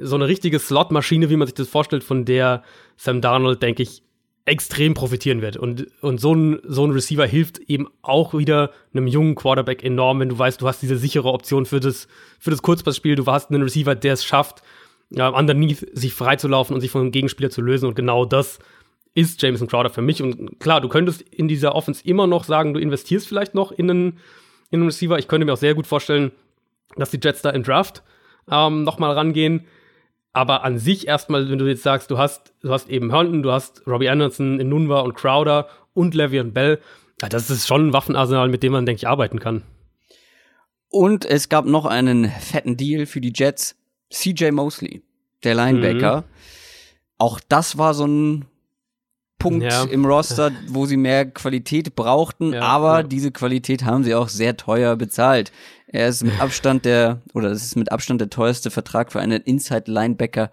so eine richtige Slot-Maschine, wie man sich das vorstellt, von der Sam Darnold, denke ich, extrem profitieren wird. Und, und so, ein, so ein Receiver hilft eben auch wieder einem jungen Quarterback enorm, wenn du weißt, du hast diese sichere Option für das, für das Kurzpassspiel. Du hast einen Receiver, der es schafft, ja, underneath sich freizulaufen und sich vom Gegenspieler zu lösen. Und genau das ist Jameson Crowder für mich. Und klar, du könntest in dieser Offense immer noch sagen, du investierst vielleicht noch in einen, in einen Receiver. Ich könnte mir auch sehr gut vorstellen, dass die Jets da im Draft ähm, noch mal rangehen. Aber an sich erstmal, wenn du jetzt sagst, du hast, du hast eben Herndon, du hast Robbie Anderson, Inunwa und Crowder und Le'Veon Bell, ja, das ist schon ein Waffenarsenal, mit dem man, denke ich, arbeiten kann. Und es gab noch einen fetten Deal für die Jets. CJ Mosley, der Linebacker. Mhm. Auch das war so ein Punkt ja. im Roster, wo sie mehr Qualität brauchten, ja, aber ja. diese Qualität haben sie auch sehr teuer bezahlt. Er ist mit Abstand der, oder das ist mit Abstand der teuerste Vertrag für einen Inside-Linebacker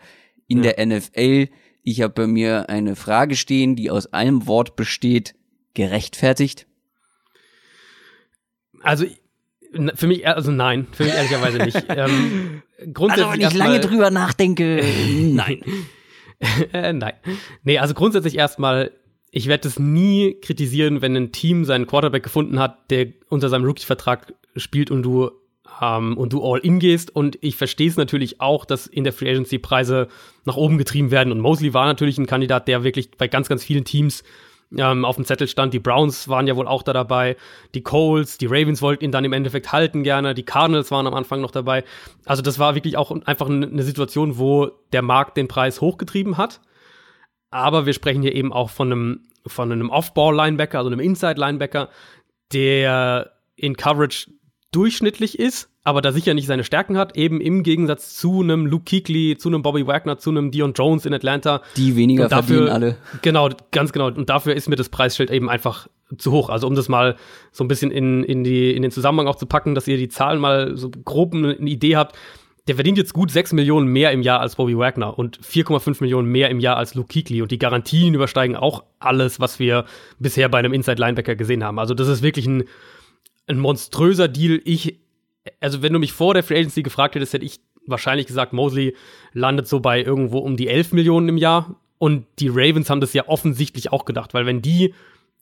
in der NFL. Ich habe bei mir eine Frage stehen, die aus einem Wort besteht. Gerechtfertigt? Also, für mich, also nein, für mich ehrlicherweise nicht. ähm, grundsätzlich also, wenn ich lange drüber nachdenke, nein. äh, nein. Nee, also grundsätzlich erstmal, ich werde es nie kritisieren, wenn ein Team seinen Quarterback gefunden hat, der unter seinem Rookie-Vertrag spielt und du ähm, und du all in gehst. Und ich verstehe es natürlich auch, dass in der Free Agency Preise nach oben getrieben werden. Und Mosley war natürlich ein Kandidat, der wirklich bei ganz, ganz vielen Teams ähm, auf dem Zettel stand. Die Browns waren ja wohl auch da dabei. Die Coles, die Ravens wollten ihn dann im Endeffekt halten gerne. Die Cardinals waren am Anfang noch dabei. Also das war wirklich auch einfach eine Situation, wo der Markt den Preis hochgetrieben hat. Aber wir sprechen hier eben auch von einem von einem Off-Ball-Linebacker, also einem Inside-Linebacker, der in Coverage durchschnittlich ist, aber da sicher nicht seine Stärken hat, eben im Gegensatz zu einem Luke Kuechly, zu einem Bobby Wagner, zu einem Dion Jones in Atlanta. Die weniger dafür, verdienen alle. Genau, ganz genau. Und dafür ist mir das Preisschild eben einfach zu hoch. Also um das mal so ein bisschen in, in, die, in den Zusammenhang auch zu packen, dass ihr die Zahlen mal so grob eine Idee habt. Der verdient jetzt gut 6 Millionen mehr im Jahr als Bobby Wagner und 4,5 Millionen mehr im Jahr als Luke Kuechly. Und die Garantien übersteigen auch alles, was wir bisher bei einem Inside-Linebacker gesehen haben. Also das ist wirklich ein, ein monströser Deal. Ich, also wenn du mich vor der Free Agency gefragt hättest, hätte ich wahrscheinlich gesagt, Mosley landet so bei irgendwo um die 11 Millionen im Jahr. Und die Ravens haben das ja offensichtlich auch gedacht, weil wenn die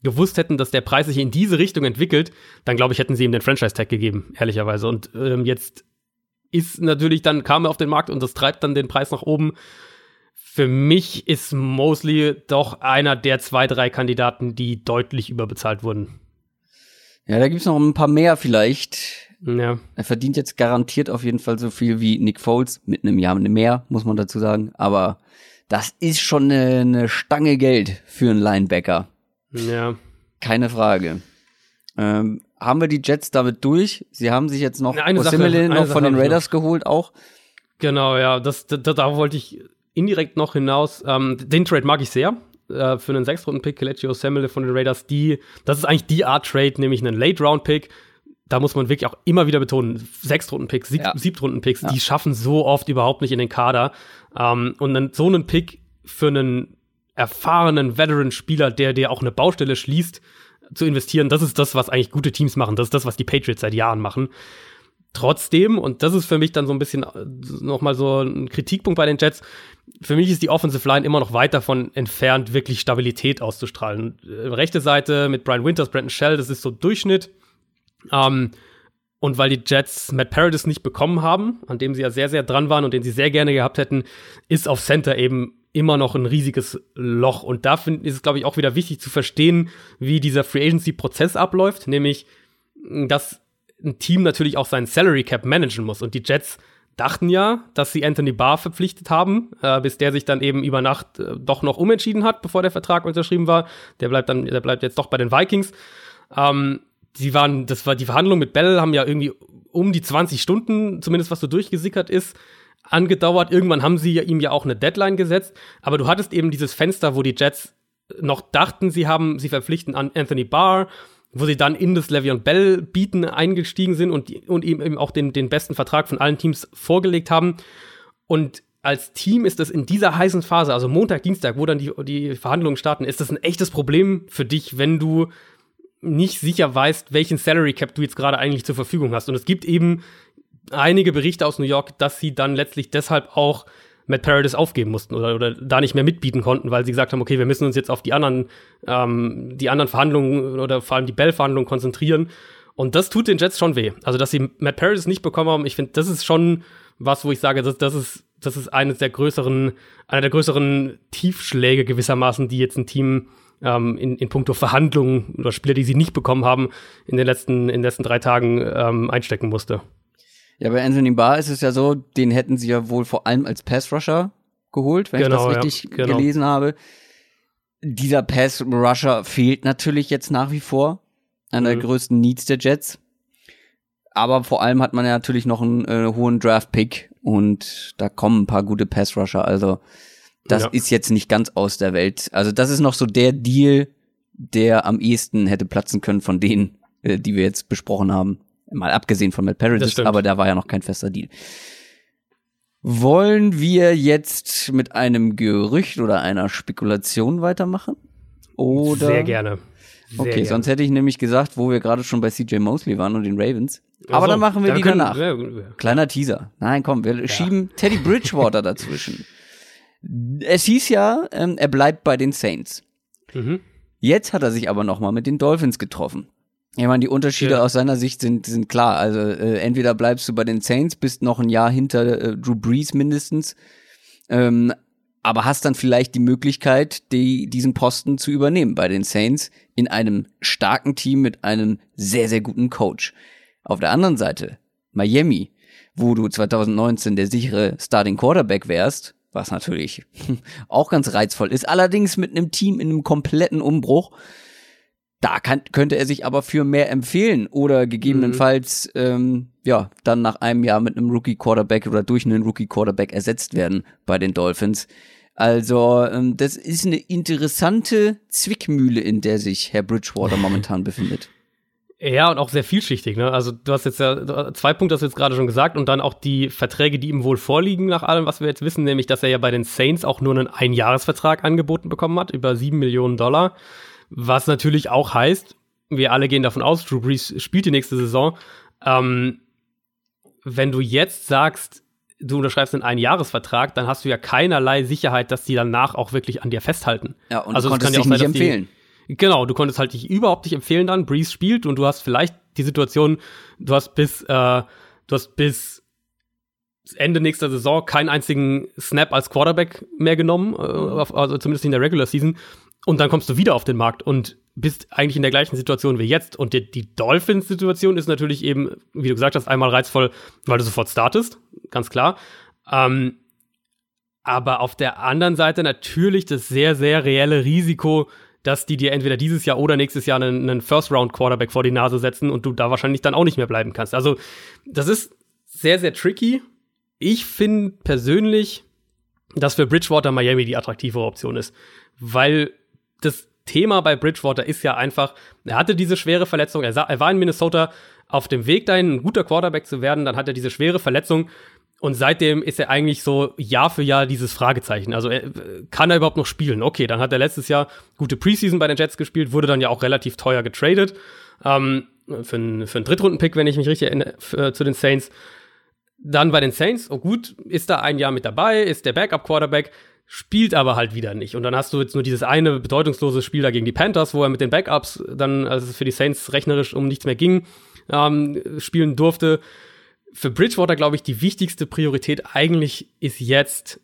gewusst hätten, dass der Preis sich in diese Richtung entwickelt, dann glaube ich, hätten sie ihm den Franchise-Tag gegeben, ehrlicherweise. Und ähm, jetzt ist natürlich dann, kam er auf den Markt und das treibt dann den Preis nach oben. Für mich ist Mosley doch einer der zwei, drei Kandidaten, die deutlich überbezahlt wurden. Ja, da gibt's noch ein paar mehr vielleicht. Ja. Er verdient jetzt garantiert auf jeden Fall so viel wie Nick Foles, mit einem Jahr mehr, muss man dazu sagen. Aber das ist schon eine, eine Stange Geld für einen Linebacker. Ja. Keine Frage. Ähm, haben wir die Jets damit durch? Sie haben sich jetzt noch eine Sache, noch von den Raiders geholt auch. Genau, ja, das, da, da wollte ich indirekt noch hinaus. Ähm, den Trade mag ich sehr. Äh, für einen Sechstrunden-Pick, Kelechi Osemele von den Raiders, die, das ist eigentlich die Art Trade, nämlich einen Late-Round-Pick. Da muss man wirklich auch immer wieder betonen, Sechstrunden-Picks, Sieb ja. Siebtrunden-Picks, ja. die schaffen so oft überhaupt nicht in den Kader. Ähm, und dann so einen Pick für einen erfahrenen Veteran-Spieler, der dir auch eine Baustelle schließt, zu investieren, das ist das, was eigentlich gute Teams machen. Das ist das, was die Patriots seit Jahren machen. Trotzdem, und das ist für mich dann so ein bisschen äh, nochmal so ein Kritikpunkt bei den Jets, für mich ist die Offensive Line immer noch weit davon entfernt, wirklich Stabilität auszustrahlen. Äh, rechte Seite mit Brian Winters, Brandon Shell, das ist so Durchschnitt. Ähm, und weil die Jets Matt Paradis nicht bekommen haben, an dem sie ja sehr, sehr dran waren und den sie sehr gerne gehabt hätten, ist auf Center eben immer noch ein riesiges Loch. Und da ist es, glaube ich, auch wieder wichtig zu verstehen, wie dieser Free Agency-Prozess abläuft, nämlich, dass ein Team natürlich auch seinen Salary Cap managen muss. Und die Jets dachten ja, dass sie Anthony Barr verpflichtet haben, äh, bis der sich dann eben über Nacht äh, doch noch umentschieden hat, bevor der Vertrag unterschrieben war. Der bleibt dann, der bleibt jetzt doch bei den Vikings. Ähm, sie waren, das war die Verhandlungen mit Bell haben ja irgendwie um die 20 Stunden, zumindest was so durchgesickert ist, angedauert. Irgendwann haben sie ihm ja auch eine Deadline gesetzt, aber du hattest eben dieses Fenster, wo die Jets noch dachten, sie haben, sie verpflichten an Anthony Barr, wo sie dann in das Le'Veon Bell bieten eingestiegen sind und, und eben auch den, den besten Vertrag von allen Teams vorgelegt haben. Und als Team ist das in dieser heißen Phase, also Montag, Dienstag, wo dann die, die Verhandlungen starten, ist das ein echtes Problem für dich, wenn du nicht sicher weißt, welchen Salary Cap du jetzt gerade eigentlich zur Verfügung hast. Und es gibt eben einige Berichte aus New York, dass sie dann letztlich deshalb auch Matt Paradis aufgeben mussten oder, oder da nicht mehr mitbieten konnten, weil sie gesagt haben, okay, wir müssen uns jetzt auf die anderen, ähm, die anderen Verhandlungen oder vor allem die Bell-Verhandlungen konzentrieren. Und das tut den Jets schon weh. Also, dass sie Matt Paradis nicht bekommen haben, ich finde, das ist schon was, wo ich sage, das, das ist, das ist eines der größeren, einer der größeren Tiefschläge gewissermaßen, die jetzt ein Team ähm, in, in puncto Verhandlungen oder Spieler, die sie nicht bekommen haben, in den letzten, in den letzten drei Tagen ähm, einstecken musste. Ja, bei Anthony Barr ist es ja so, den hätten sie ja wohl vor allem als Pass-Rusher geholt, wenn genau, ich das richtig ja, genau. gelesen habe. Dieser Pass-Rusher fehlt natürlich jetzt nach wie vor. Einer mhm. der größten Needs der Jets. Aber vor allem hat man ja natürlich noch einen äh, hohen Draft-Pick und da kommen ein paar gute Pass-Rusher. Also das ja. ist jetzt nicht ganz aus der Welt. Also das ist noch so der Deal, der am ehesten hätte platzen können von denen, äh, die wir jetzt besprochen haben. Mal abgesehen von Matt Paradis, aber da war ja noch kein fester Deal. Wollen wir jetzt mit einem Gerücht oder einer Spekulation weitermachen? Oder? Sehr gerne. Sehr okay, gerne. sonst hätte ich nämlich gesagt, wo wir gerade schon bei CJ Mosley waren und den Ravens. Aber also, dann machen wir die können, danach. Ja, ja. Kleiner Teaser. Nein, komm, wir ja. schieben Teddy Bridgewater dazwischen. Es hieß ja, ähm, er bleibt bei den Saints. Mhm. Jetzt hat er sich aber noch mal mit den Dolphins getroffen. Ich meine, die Unterschiede ja. aus seiner Sicht sind, sind klar. Also äh, entweder bleibst du bei den Saints, bist noch ein Jahr hinter äh, Drew Brees mindestens, ähm, aber hast dann vielleicht die Möglichkeit, die, diesen Posten zu übernehmen bei den Saints in einem starken Team mit einem sehr, sehr guten Coach. Auf der anderen Seite, Miami, wo du 2019 der sichere Starting Quarterback wärst, was natürlich auch ganz reizvoll ist. Allerdings mit einem Team in einem kompletten Umbruch. Da kann, könnte er sich aber für mehr empfehlen oder gegebenenfalls mhm. ähm, ja dann nach einem Jahr mit einem Rookie Quarterback oder durch einen Rookie Quarterback ersetzt werden bei den Dolphins. Also ähm, das ist eine interessante Zwickmühle, in der sich Herr Bridgewater momentan befindet. Ja, und auch sehr vielschichtig. Ne? Also du hast jetzt ja zwei Punkte, hast du jetzt gerade schon gesagt, und dann auch die Verträge, die ihm wohl vorliegen, nach allem, was wir jetzt wissen, nämlich, dass er ja bei den Saints auch nur einen Einjahresvertrag angeboten bekommen hat, über sieben Millionen Dollar. Was natürlich auch heißt, wir alle gehen davon aus, Drew Brees spielt die nächste Saison. Ähm, wenn du jetzt sagst, du unterschreibst einen Einjahresvertrag, dann hast du ja keinerlei Sicherheit, dass die danach auch wirklich an dir festhalten. Ja, und also du konntest dich ja nicht empfehlen. Die, Genau, du konntest halt dich überhaupt nicht empfehlen dann. Breeze spielt und du hast vielleicht die Situation, du hast bis, äh, du hast bis Ende nächster Saison keinen einzigen Snap als Quarterback mehr genommen, äh, also zumindest in der Regular Season. Und dann kommst du wieder auf den Markt und bist eigentlich in der gleichen Situation wie jetzt. Und die, die Dolphins-Situation ist natürlich eben, wie du gesagt hast, einmal reizvoll, weil du sofort startest, ganz klar. Ähm, aber auf der anderen Seite natürlich das sehr, sehr reelle Risiko, dass die dir entweder dieses Jahr oder nächstes Jahr einen, einen First-Round-Quarterback vor die Nase setzen und du da wahrscheinlich dann auch nicht mehr bleiben kannst. Also, das ist sehr, sehr tricky. Ich finde persönlich, dass für Bridgewater Miami die attraktivere Option ist, weil das Thema bei Bridgewater ist ja einfach, er hatte diese schwere Verletzung, er, er war in Minnesota auf dem Weg dahin, ein guter Quarterback zu werden, dann hat er diese schwere Verletzung und seitdem ist er eigentlich so Jahr für Jahr dieses Fragezeichen. Also er, kann er überhaupt noch spielen? Okay, dann hat er letztes Jahr gute Preseason bei den Jets gespielt, wurde dann ja auch relativ teuer getradet. Ähm, für, einen, für einen Drittrunden-Pick, wenn ich mich richtig erinnere, für, äh, zu den Saints. Dann bei den Saints, oh gut, ist da ein Jahr mit dabei, ist der Backup-Quarterback, spielt aber halt wieder nicht. Und dann hast du jetzt nur dieses eine bedeutungslose Spiel da gegen die Panthers, wo er mit den Backups dann, als es für die Saints rechnerisch um nichts mehr ging, ähm, spielen durfte für Bridgewater, glaube ich, die wichtigste Priorität eigentlich ist jetzt,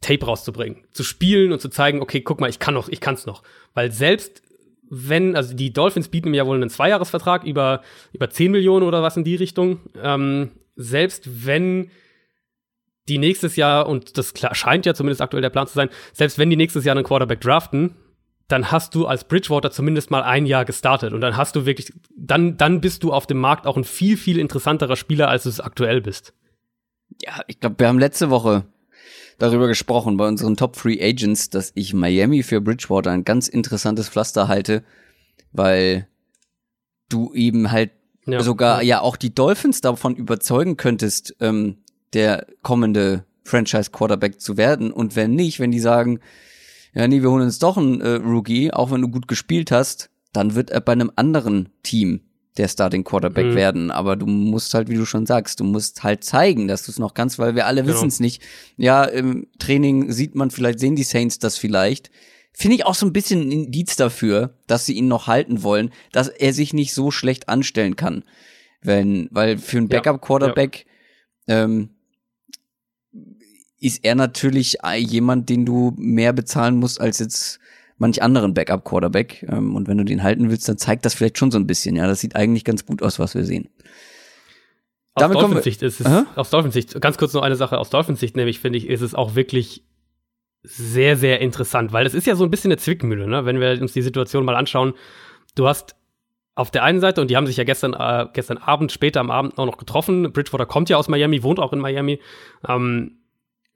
Tape rauszubringen, zu spielen und zu zeigen, okay, guck mal, ich kann noch, ich kann's noch. Weil selbst wenn, also die Dolphins bieten ihm ja wohl einen Zweijahresvertrag über, über 10 Millionen oder was in die Richtung, ähm, selbst wenn die nächstes Jahr, und das scheint ja zumindest aktuell der Plan zu sein, selbst wenn die nächstes Jahr einen Quarterback draften, dann hast du als Bridgewater zumindest mal ein Jahr gestartet und dann hast du wirklich, dann, dann bist du auf dem Markt auch ein viel, viel interessanterer Spieler, als du es aktuell bist. Ja, ich glaube, wir haben letzte Woche darüber gesprochen bei unseren Top Free Agents, dass ich Miami für Bridgewater ein ganz interessantes Pflaster halte, weil du eben halt ja. sogar ja auch die Dolphins davon überzeugen könntest, ähm, der kommende Franchise Quarterback zu werden und wenn nicht, wenn die sagen, ja, nee, wir holen uns doch einen äh, Rookie, auch wenn du gut gespielt hast, dann wird er bei einem anderen Team der Starting Quarterback mhm. werden. Aber du musst halt, wie du schon sagst, du musst halt zeigen, dass du es noch kannst, weil wir alle genau. wissen es nicht. Ja, im Training sieht man vielleicht, sehen die Saints das vielleicht. Finde ich auch so ein bisschen ein Indiz dafür, dass sie ihn noch halten wollen, dass er sich nicht so schlecht anstellen kann. Wenn, weil für einen Backup-Quarterback ja, ja. ähm, ist er natürlich jemand, den du mehr bezahlen musst als jetzt manch anderen Backup-Quarterback. Ähm, und wenn du den halten willst, dann zeigt das vielleicht schon so ein bisschen. Ja, das sieht eigentlich ganz gut aus, was wir sehen. Aus Damit Dolphins Sicht ist es, Aha. aus Dolphins Sicht, ganz kurz noch eine Sache aus Dolphins Sicht, nämlich finde ich, ist es auch wirklich sehr, sehr interessant, weil es ist ja so ein bisschen eine Zwickmühle, ne? wenn wir uns die Situation mal anschauen. Du hast auf der einen Seite, und die haben sich ja gestern, äh, gestern Abend, später am Abend auch noch getroffen. Bridgewater kommt ja aus Miami, wohnt auch in Miami. Ähm,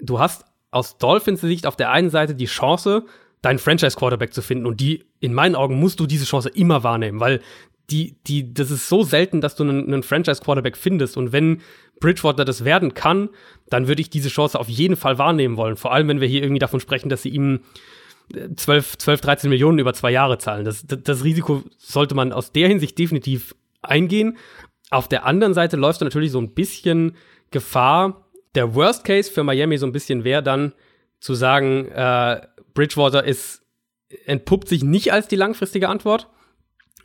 du hast aus Dolphins Sicht auf der einen Seite die Chance, deinen Franchise-Quarterback zu finden. Und die, in meinen Augen, musst du diese Chance immer wahrnehmen, weil die, die, das ist so selten, dass du einen, einen Franchise-Quarterback findest. Und wenn Bridgewater das werden kann, dann würde ich diese Chance auf jeden Fall wahrnehmen wollen. Vor allem, wenn wir hier irgendwie davon sprechen, dass sie ihm 12, 12 13 Millionen über zwei Jahre zahlen. Das, das, das Risiko sollte man aus der Hinsicht definitiv eingehen. Auf der anderen Seite läufst du natürlich so ein bisschen Gefahr, der Worst Case für Miami so ein bisschen wäre dann zu sagen, äh, Bridgewater ist, entpuppt sich nicht als die langfristige Antwort,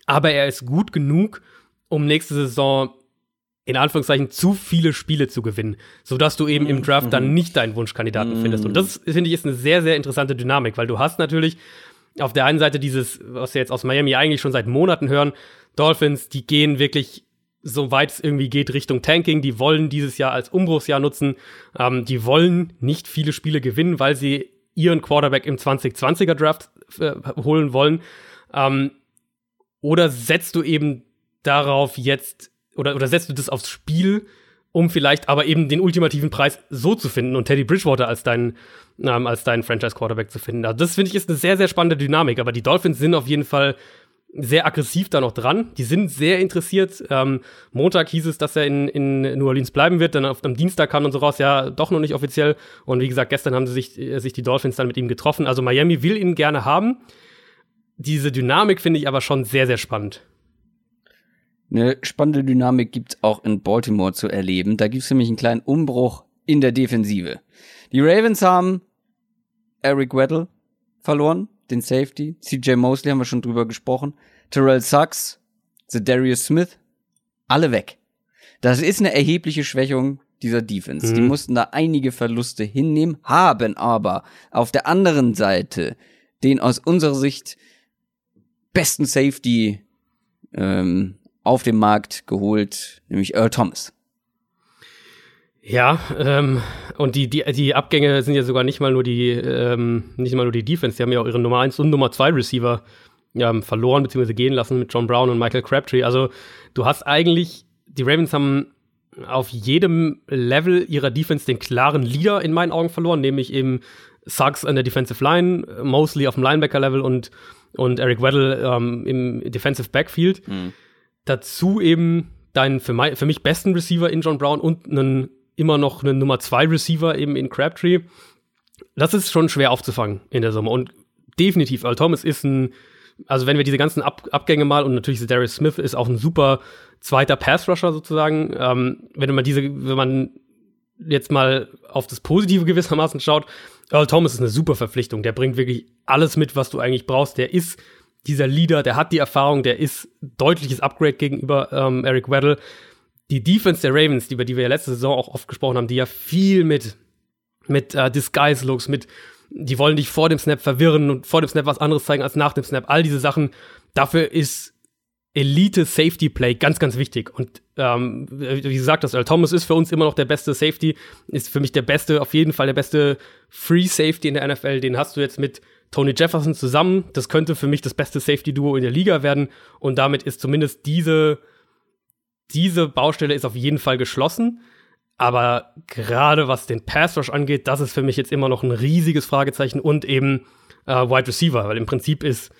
aber er ist gut genug, um nächste Saison in Anführungszeichen zu viele Spiele zu gewinnen, sodass du eben im Draft dann mhm. nicht deinen Wunschkandidaten findest. Und das, finde ich, ist eine sehr, sehr interessante Dynamik, weil du hast natürlich auf der einen Seite dieses, was wir jetzt aus Miami eigentlich schon seit Monaten hören, Dolphins, die gehen wirklich soweit es irgendwie geht, Richtung Tanking. Die wollen dieses Jahr als Umbruchsjahr nutzen. Ähm, die wollen nicht viele Spiele gewinnen, weil sie ihren Quarterback im 2020er Draft äh, holen wollen. Ähm, oder setzt du eben darauf jetzt, oder, oder setzt du das aufs Spiel, um vielleicht aber eben den ultimativen Preis so zu finden und Teddy Bridgewater als deinen ähm, deinen Franchise Quarterback zu finden. Also das finde ich ist eine sehr sehr spannende Dynamik. Aber die Dolphins sind auf jeden Fall sehr aggressiv da noch dran. Die sind sehr interessiert. Ähm, Montag hieß es, dass er in, in New Orleans bleiben wird. Dann auf, am Dienstag kam und so raus, ja, doch noch nicht offiziell. Und wie gesagt, gestern haben sie sich, äh, sich die Dolphins dann mit ihm getroffen. Also Miami will ihn gerne haben. Diese Dynamik finde ich aber schon sehr, sehr spannend. Eine spannende Dynamik gibt es auch in Baltimore zu erleben. Da gibt es nämlich einen kleinen Umbruch in der Defensive. Die Ravens haben Eric Weddle verloren, den Safety. CJ Mosley haben wir schon drüber gesprochen. Terrell Sachs, The Darius Smith, alle weg. Das ist eine erhebliche Schwächung dieser Defense. Mhm. Die mussten da einige Verluste hinnehmen, haben aber auf der anderen Seite den aus unserer Sicht besten Safety ähm, auf dem Markt geholt, nämlich Earl Thomas. Ja, ähm, und die, die, die Abgänge sind ja sogar nicht mal nur die, ähm, nicht mal nur die Defense, die haben ja auch ihre Nummer 1 und Nummer 2 Receiver ähm, verloren bzw. gehen lassen mit John Brown und Michael Crabtree. Also du hast eigentlich, die Ravens haben auf jedem Level ihrer Defense den klaren Leader in meinen Augen verloren, nämlich eben Suggs an der Defensive Line, mostly auf dem Linebacker-Level und, und Eric Weddle ähm, im Defensive Backfield. Mhm. Dazu eben deinen für, mein, für mich besten Receiver in John Brown und einen immer noch einen Nummer 2 Receiver eben in Crabtree. Das ist schon schwer aufzufangen in der Summe. Und definitiv, Earl Thomas ist ein, also wenn wir diese ganzen Ab Abgänge mal und natürlich Darius Smith ist auch ein super zweiter Pass-Rusher sozusagen. Ähm, wenn man diese, wenn man jetzt mal auf das Positive gewissermaßen schaut, Earl Thomas ist eine super Verpflichtung. Der bringt wirklich alles mit, was du eigentlich brauchst. Der ist dieser Leader, der hat die Erfahrung, der ist deutliches Upgrade gegenüber ähm, Eric Weddle. Die Defense der Ravens, über die wir ja letzte Saison auch oft gesprochen haben, die ja viel mit, mit äh, Disguise-Looks, mit, die wollen dich vor dem Snap verwirren und vor dem Snap was anderes zeigen als nach dem Snap. All diese Sachen, dafür ist Elite Safety Play ganz, ganz wichtig. Und ähm, wie gesagt, das Earl Thomas ist für uns immer noch der beste Safety, ist für mich der beste, auf jeden Fall der beste Free Safety in der NFL. Den hast du jetzt mit Tony Jefferson zusammen. Das könnte für mich das beste Safety-Duo in der Liga werden. Und damit ist zumindest diese, diese Baustelle ist auf jeden Fall geschlossen. Aber gerade was den Pass Rush angeht, das ist für mich jetzt immer noch ein riesiges Fragezeichen und eben äh, Wide Receiver, weil im Prinzip ist,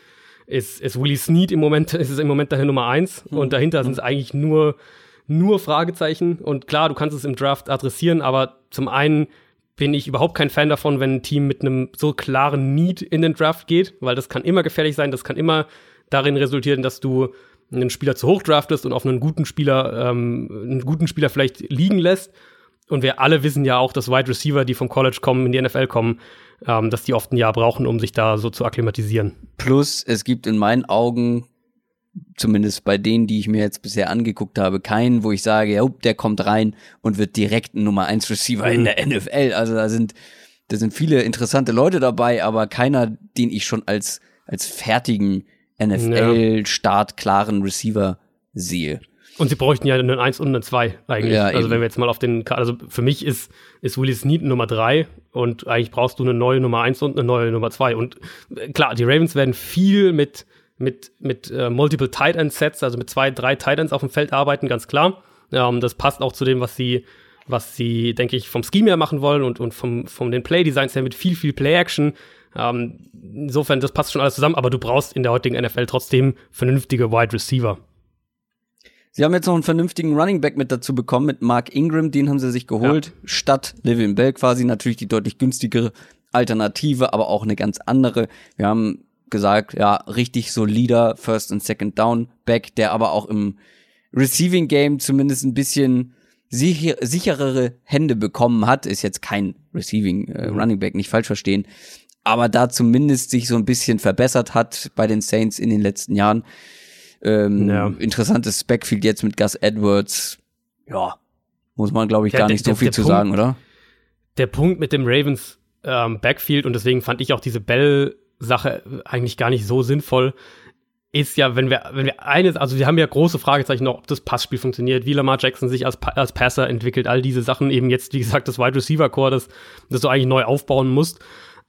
ist, ist Willie Snead im Moment, ist es im Moment dahin Nummer eins mhm. und dahinter sind es eigentlich nur, nur Fragezeichen. Und klar, du kannst es im Draft adressieren, aber zum einen bin ich überhaupt kein Fan davon, wenn ein Team mit einem so klaren Need in den Draft geht, weil das kann immer gefährlich sein, das kann immer darin resultieren, dass du einen Spieler zu hoch draftest und auf einen guten Spieler, ähm, einen guten Spieler vielleicht liegen lässt. Und wir alle wissen ja auch, dass Wide Receiver, die vom College kommen, in die NFL kommen, ähm, dass die oft ein Jahr brauchen, um sich da so zu akklimatisieren. Plus, es gibt in meinen Augen zumindest bei denen, die ich mir jetzt bisher angeguckt habe, keinen, wo ich sage, ja, der kommt rein und wird direkt ein Nummer 1 Receiver mhm. in der NFL. Also da sind, da sind viele interessante Leute dabei, aber keiner, den ich schon als, als fertigen NFL-Start klaren Receiver sehe. Und sie bräuchten ja einen 1 und einen 2 eigentlich. Ja, also eben. wenn wir jetzt mal auf den, also für mich ist, ist Willie Snead Nummer 3 und eigentlich brauchst du eine neue Nummer 1 und eine neue Nummer 2. Und äh, klar, die Ravens werden viel mit mit, mit äh, Multiple Tight End Sets, also mit zwei, drei Tight Ends auf dem Feld arbeiten, ganz klar. Ähm, das passt auch zu dem, was sie, was sie, denke ich, vom Scheme her machen wollen und, und vom, vom den Play Designs her mit viel, viel Play Action. Ähm, insofern, das passt schon alles zusammen, aber du brauchst in der heutigen NFL trotzdem vernünftige Wide Receiver. Sie haben jetzt noch einen vernünftigen Running Back mit dazu bekommen, mit Mark Ingram, den haben sie sich geholt, ja. statt Living Bell quasi natürlich die deutlich günstigere Alternative, aber auch eine ganz andere. Wir haben gesagt, ja, richtig solider First und Second Down Back, der aber auch im Receiving Game zumindest ein bisschen sicher, sicherere Hände bekommen hat. Ist jetzt kein Receiving äh, mhm. Running Back, nicht falsch verstehen. Aber da zumindest sich so ein bisschen verbessert hat bei den Saints in den letzten Jahren. Ähm, ja. Interessantes Backfield jetzt mit Gus Edwards. Ja, muss man, glaube ich, ja, gar nicht der, so viel zu Punkt, sagen, oder? Der Punkt mit dem Ravens ähm, Backfield und deswegen fand ich auch diese Bell Sache eigentlich gar nicht so sinnvoll. ist ja, wenn wir, wenn wir eines, also wir haben ja große Fragezeichen noch, ob das Passspiel funktioniert, wie Lamar Jackson sich als, als Passer entwickelt, all diese Sachen, eben jetzt, wie gesagt, das Wide Receiver Core, das, das du eigentlich neu aufbauen musst.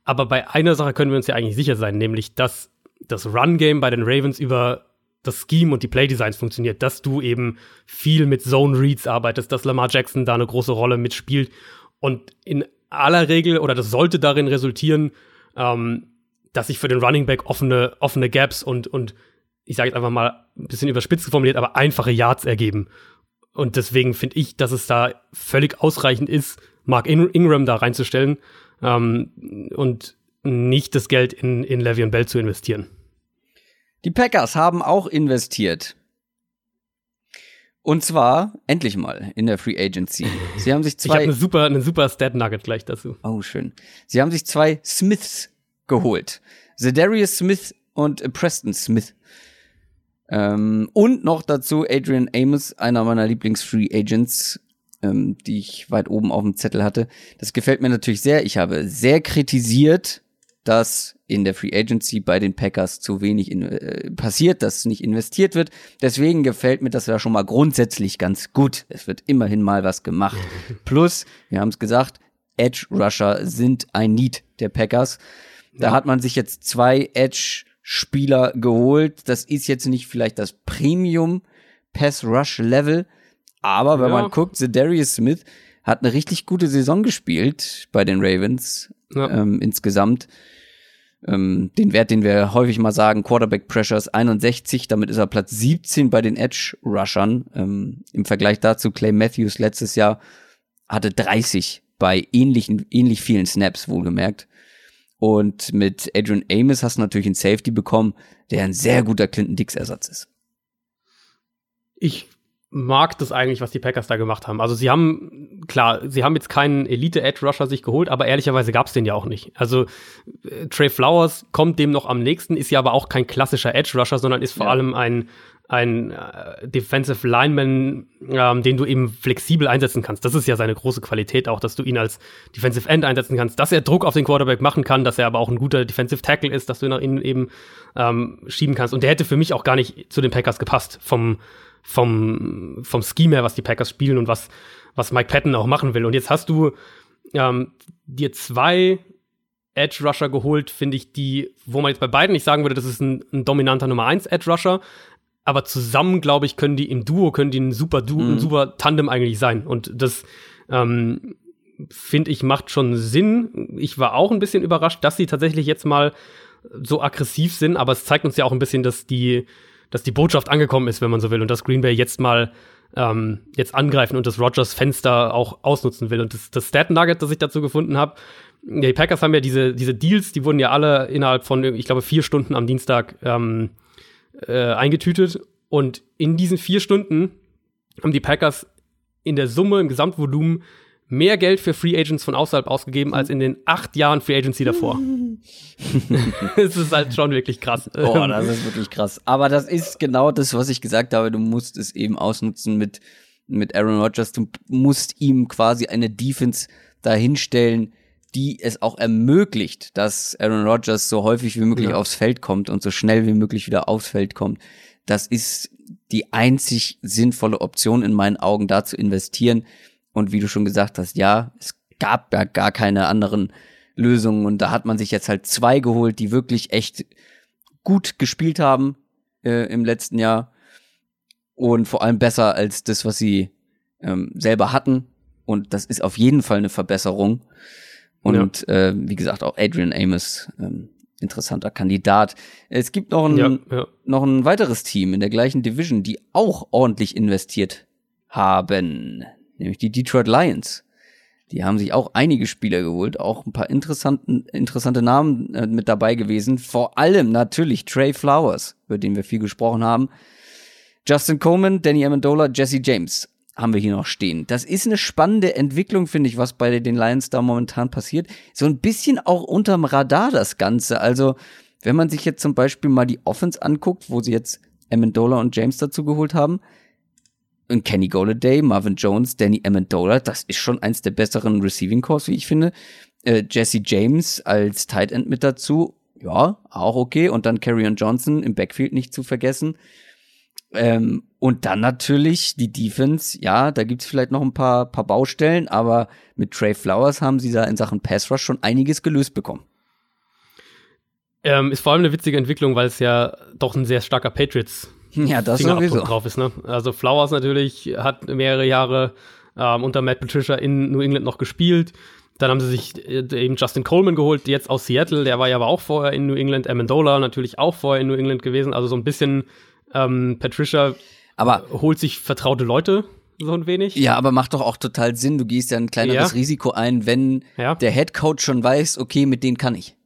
Aber bei einer Sache können wir uns ja eigentlich sicher sein, nämlich, dass das Run-Game bei den Ravens über das Scheme und die Playdesigns funktioniert, dass du eben viel mit Zone Reads arbeitest, dass Lamar Jackson da eine große Rolle mitspielt und in aller Regel, oder das sollte darin resultieren, ähm, dass sich für den Running Back offene, offene Gaps und, und ich sage jetzt einfach mal ein bisschen überspitzt formuliert, aber einfache Yards ergeben. Und deswegen finde ich, dass es da völlig ausreichend ist, Mark Ingram da reinzustellen ähm, und nicht das Geld in, in Levy und Bell zu investieren. Die Packers haben auch investiert. Und zwar endlich mal in der Free Agency. Sie haben sich zwei. Ich habe eine super, eine super Stat Nugget gleich dazu. Oh schön. Sie haben sich zwei Smiths geholt. Zedarius Smith und Preston Smith. Ähm, und noch dazu Adrian Amos, einer meiner Lieblings-Free Agents, ähm, die ich weit oben auf dem Zettel hatte. Das gefällt mir natürlich sehr. Ich habe sehr kritisiert, dass in der Free Agency bei den Packers zu wenig in, äh, passiert, dass nicht investiert wird. Deswegen gefällt mir das ja schon mal grundsätzlich ganz gut. Es wird immerhin mal was gemacht. Plus, wir haben es gesagt, Edge Rusher sind ein Need der Packers. Da ja. hat man sich jetzt zwei Edge Spieler geholt. Das ist jetzt nicht vielleicht das Premium Pass Rush Level, aber wenn ja. man guckt, Darius Smith hat eine richtig gute Saison gespielt bei den Ravens ja. ähm, insgesamt. Ähm, den Wert, den wir häufig mal sagen, Quarterback Pressures 61, damit ist er Platz 17 bei den Edge Rushern. Ähm, Im Vergleich dazu Clay Matthews letztes Jahr hatte 30 bei ähnlichen, ähnlich vielen Snaps, wohlgemerkt. Und mit Adrian Amos hast du natürlich einen Safety bekommen, der ein sehr guter Clinton Dix Ersatz ist. Ich mag das eigentlich, was die Packers da gemacht haben. Also sie haben, klar, sie haben jetzt keinen Elite-Edge-Rusher sich geholt, aber ehrlicherweise gab es den ja auch nicht. Also äh, Trey Flowers kommt dem noch am nächsten, ist ja aber auch kein klassischer Edge-Rusher, sondern ist vor ja. allem ein ein äh, Defensive Lineman, ähm, den du eben flexibel einsetzen kannst. Das ist ja seine große Qualität auch, dass du ihn als Defensive End einsetzen kannst, dass er Druck auf den Quarterback machen kann, dass er aber auch ein guter Defensive Tackle ist, dass du nach innen eben ähm, schieben kannst. Und der hätte für mich auch gar nicht zu den Packers gepasst vom vom vom Scheme her, was die Packers spielen und was was Mike Patton auch machen will. Und jetzt hast du ähm, dir zwei Edge Rusher geholt, finde ich, die, wo man jetzt bei beiden nicht sagen würde, das ist ein, ein dominanter Nummer 1 Edge Rusher, aber zusammen, glaube ich, können die im Duo, können die ein super Duo, mhm. ein super Tandem eigentlich sein. Und das ähm, finde ich macht schon Sinn. Ich war auch ein bisschen überrascht, dass sie tatsächlich jetzt mal so aggressiv sind, aber es zeigt uns ja auch ein bisschen, dass die, dass die Botschaft angekommen ist, wenn man so will, und dass Green Bay jetzt mal ähm, jetzt angreifen und das Rogers Fenster auch ausnutzen will. Und das, das Stat Nugget, das ich dazu gefunden habe, die Packers haben ja diese, diese Deals, die wurden ja alle innerhalb von, ich glaube, vier Stunden am Dienstag ähm, äh, eingetütet. Und in diesen vier Stunden haben die Packers in der Summe, im Gesamtvolumen, mehr Geld für Free Agents von außerhalb ausgegeben als in den acht Jahren Free Agency davor. Es ist halt schon wirklich krass. Boah, das ist wirklich krass. Aber das ist genau das, was ich gesagt habe. Du musst es eben ausnutzen mit, mit Aaron Rodgers. Du musst ihm quasi eine Defense dahinstellen, die es auch ermöglicht, dass Aaron Rodgers so häufig wie möglich ja. aufs Feld kommt und so schnell wie möglich wieder aufs Feld kommt. Das ist die einzig sinnvolle Option in meinen Augen, da zu investieren. Und wie du schon gesagt hast, ja, es gab ja gar keine anderen Lösungen und da hat man sich jetzt halt zwei geholt, die wirklich echt gut gespielt haben äh, im letzten Jahr und vor allem besser als das, was sie ähm, selber hatten. Und das ist auf jeden Fall eine Verbesserung. Und ja. äh, wie gesagt, auch Adrian Amos, ähm, interessanter Kandidat. Es gibt noch ein, ja, ja. noch ein weiteres Team in der gleichen Division, die auch ordentlich investiert haben, nämlich die Detroit Lions. Die haben sich auch einige Spieler geholt, auch ein paar interessanten, interessante Namen äh, mit dabei gewesen. Vor allem natürlich Trey Flowers, über den wir viel gesprochen haben. Justin Coleman, Danny Amendola, Jesse James haben wir hier noch stehen. Das ist eine spannende Entwicklung, finde ich, was bei den Lions da momentan passiert. So ein bisschen auch unterm Radar das Ganze. Also, wenn man sich jetzt zum Beispiel mal die Offense anguckt, wo sie jetzt Amendola und James dazu geholt haben, und Kenny Golladay, Marvin Jones, Danny Amendola, das ist schon eins der besseren Receiving Cores, wie ich finde. Äh, Jesse James als Tight End mit dazu. ja, auch okay. Und dann Carrion Johnson im Backfield nicht zu vergessen. Ähm, und dann natürlich die Defense, ja, da gibt's vielleicht noch ein paar, paar Baustellen, aber mit Trey Flowers haben sie da in Sachen Pass Rush schon einiges gelöst bekommen. Ähm, ist vor allem eine witzige Entwicklung, weil es ja doch ein sehr starker Patriots ja, das sowieso. drauf ist. Ne? Also Flowers natürlich hat mehrere Jahre ähm, unter Matt Patricia in New England noch gespielt. Dann haben sie sich äh, eben Justin Coleman geholt, jetzt aus Seattle. Der war ja aber auch vorher in New England. Amendola natürlich auch vorher in New England gewesen. Also so ein bisschen ähm, Patricia aber holt sich vertraute Leute so ein wenig. Ja, aber macht doch auch total Sinn. Du gehst ja ein kleineres ja. Risiko ein, wenn ja. der Head Coach schon weiß, okay, mit denen kann ich.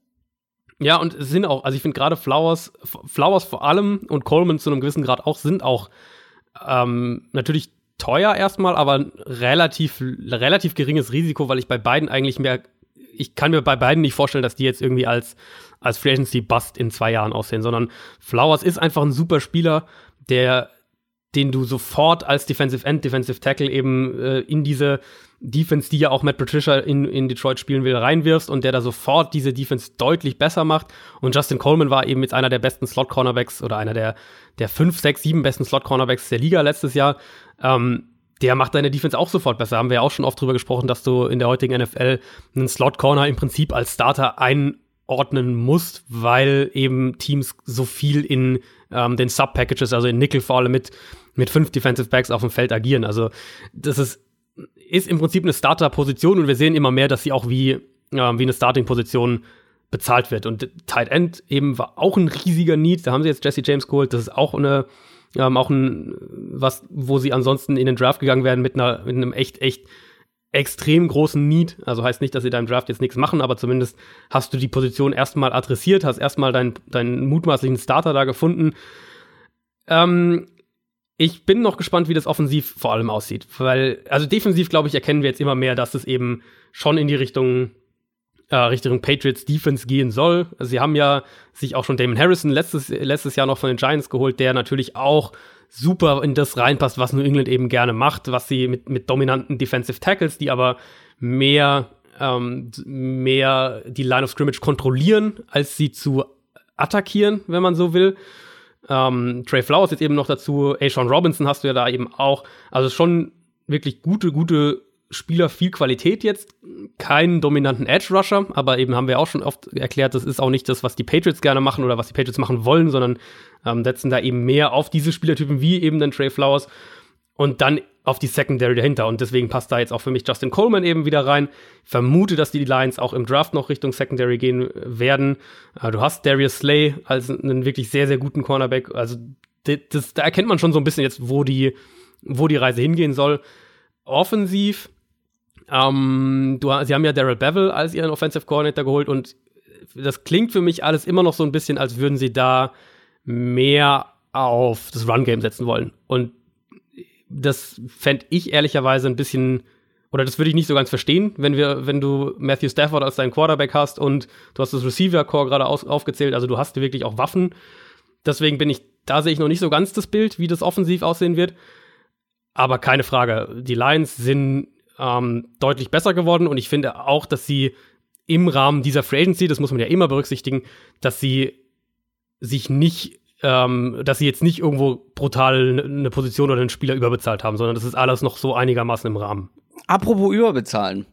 Ja, und es sind auch, also ich finde gerade Flowers, Flowers vor allem und Coleman zu einem gewissen Grad auch, sind auch ähm, natürlich teuer erstmal, aber relativ, relativ geringes Risiko, weil ich bei beiden eigentlich mehr, ich kann mir bei beiden nicht vorstellen, dass die jetzt irgendwie als, als Free Agency Bust in zwei Jahren aussehen, sondern Flowers ist einfach ein super Spieler, der den du sofort als Defensive End, Defensive Tackle eben äh, in diese Defense, die ja auch Matt Patricia in, in Detroit spielen will, reinwirfst und der da sofort diese Defense deutlich besser macht. Und Justin Coleman war eben jetzt einer der besten Slot-Cornerbacks oder einer der, der fünf, sechs, sieben besten Slot-Cornerbacks der Liga letztes Jahr. Ähm, der macht deine Defense auch sofort besser. Haben wir ja auch schon oft drüber gesprochen, dass du in der heutigen NFL einen Slot-Corner im Prinzip als Starter einordnen musst, weil eben Teams so viel in ähm, den Sub-Packages, also in Nickel vor allem mit mit fünf Defensive Backs auf dem Feld agieren. Also das ist, ist im Prinzip eine Starter-Position und wir sehen immer mehr, dass sie auch wie, äh, wie eine Starting-Position bezahlt wird. Und Tight End eben war auch ein riesiger Need. Da haben sie jetzt Jesse James geholt. Das ist auch eine, ähm, auch ein, was, wo sie ansonsten in den Draft gegangen werden mit einer, mit einem echt, echt extrem großen Need. Also heißt nicht, dass sie da im Draft jetzt nichts machen, aber zumindest hast du die Position erstmal adressiert, hast erstmal deinen, deinen mutmaßlichen Starter da gefunden. Ähm, ich bin noch gespannt, wie das offensiv vor allem aussieht. Weil, also defensiv, glaube ich, erkennen wir jetzt immer mehr, dass es eben schon in die Richtung, äh, Richtung Patriots Defense gehen soll. Also sie haben ja sich auch schon Damon Harrison letztes, letztes Jahr noch von den Giants geholt, der natürlich auch super in das reinpasst, was New England eben gerne macht, was sie mit, mit dominanten Defensive Tackles, die aber mehr, ähm, mehr die Line of Scrimmage kontrollieren, als sie zu attackieren, wenn man so will. Ähm, Trey Flowers jetzt eben noch dazu. A. Sean Robinson hast du ja da eben auch. Also schon wirklich gute, gute Spieler, viel Qualität jetzt. Keinen dominanten Edge-Rusher, aber eben haben wir auch schon oft erklärt, das ist auch nicht das, was die Patriots gerne machen oder was die Patriots machen wollen, sondern ähm, setzen da eben mehr auf diese Spielertypen wie eben dann Trey Flowers und dann auf die Secondary dahinter. Und deswegen passt da jetzt auch für mich Justin Coleman eben wieder rein. Ich vermute, dass die Lions auch im Draft noch Richtung Secondary gehen werden. Äh, du hast Darius Slay als einen wirklich sehr, sehr guten Cornerback. Also das, da erkennt man schon so ein bisschen jetzt, wo die, wo die Reise hingehen soll. Offensiv, ähm, du, sie haben ja Daryl Bevel als ihren Offensive Coordinator geholt und das klingt für mich alles immer noch so ein bisschen, als würden sie da mehr auf das Run-Game setzen wollen. Und das fände ich ehrlicherweise ein bisschen, oder das würde ich nicht so ganz verstehen, wenn wir, wenn du Matthew Stafford als deinen Quarterback hast und du hast das Receiver-Core gerade aufgezählt, also du hast wirklich auch Waffen. Deswegen bin ich, da sehe ich noch nicht so ganz das Bild, wie das offensiv aussehen wird. Aber keine Frage, die Lions sind ähm, deutlich besser geworden und ich finde auch, dass sie im Rahmen dieser Free Agency, das muss man ja immer berücksichtigen, dass sie sich nicht ähm, dass sie jetzt nicht irgendwo brutal eine Position oder einen Spieler überbezahlt haben, sondern das ist alles noch so einigermaßen im Rahmen. Apropos überbezahlen.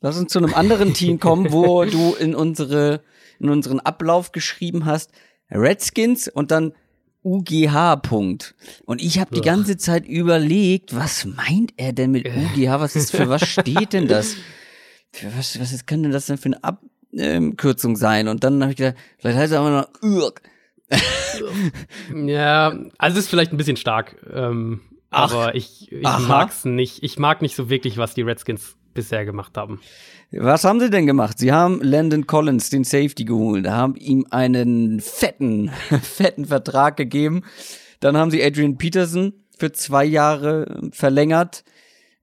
Lass uns zu einem anderen Team kommen, wo du in unsere in unseren Ablauf geschrieben hast Redskins und dann UGH Punkt. Und ich habe die ganze Zeit überlegt, was meint er denn mit UGH? Was ist für was steht denn das? Für was was könnte das denn für eine Abkürzung sein? Und dann habe ich gedacht, vielleicht heißt es aber noch URG ja, also es ist vielleicht ein bisschen stark, ähm, aber ich, ich mag's nicht. Ich mag nicht so wirklich, was die Redskins bisher gemacht haben. Was haben sie denn gemacht? Sie haben Landon Collins, den Safety, geholt, haben ihm einen fetten, fetten Vertrag gegeben. Dann haben sie Adrian Peterson für zwei Jahre verlängert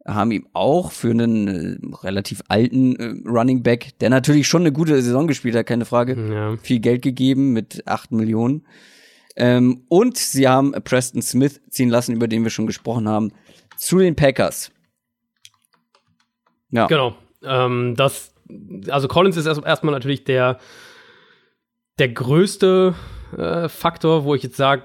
haben ihm auch für einen äh, relativ alten äh, Running Back, der natürlich schon eine gute Saison gespielt hat, keine Frage, ja. viel Geld gegeben mit acht Millionen. Ähm, und sie haben Preston Smith ziehen lassen, über den wir schon gesprochen haben, zu den Packers. Ja. Genau. Ähm, das, also Collins ist erstmal erst natürlich der der größte äh, Faktor, wo ich jetzt sage,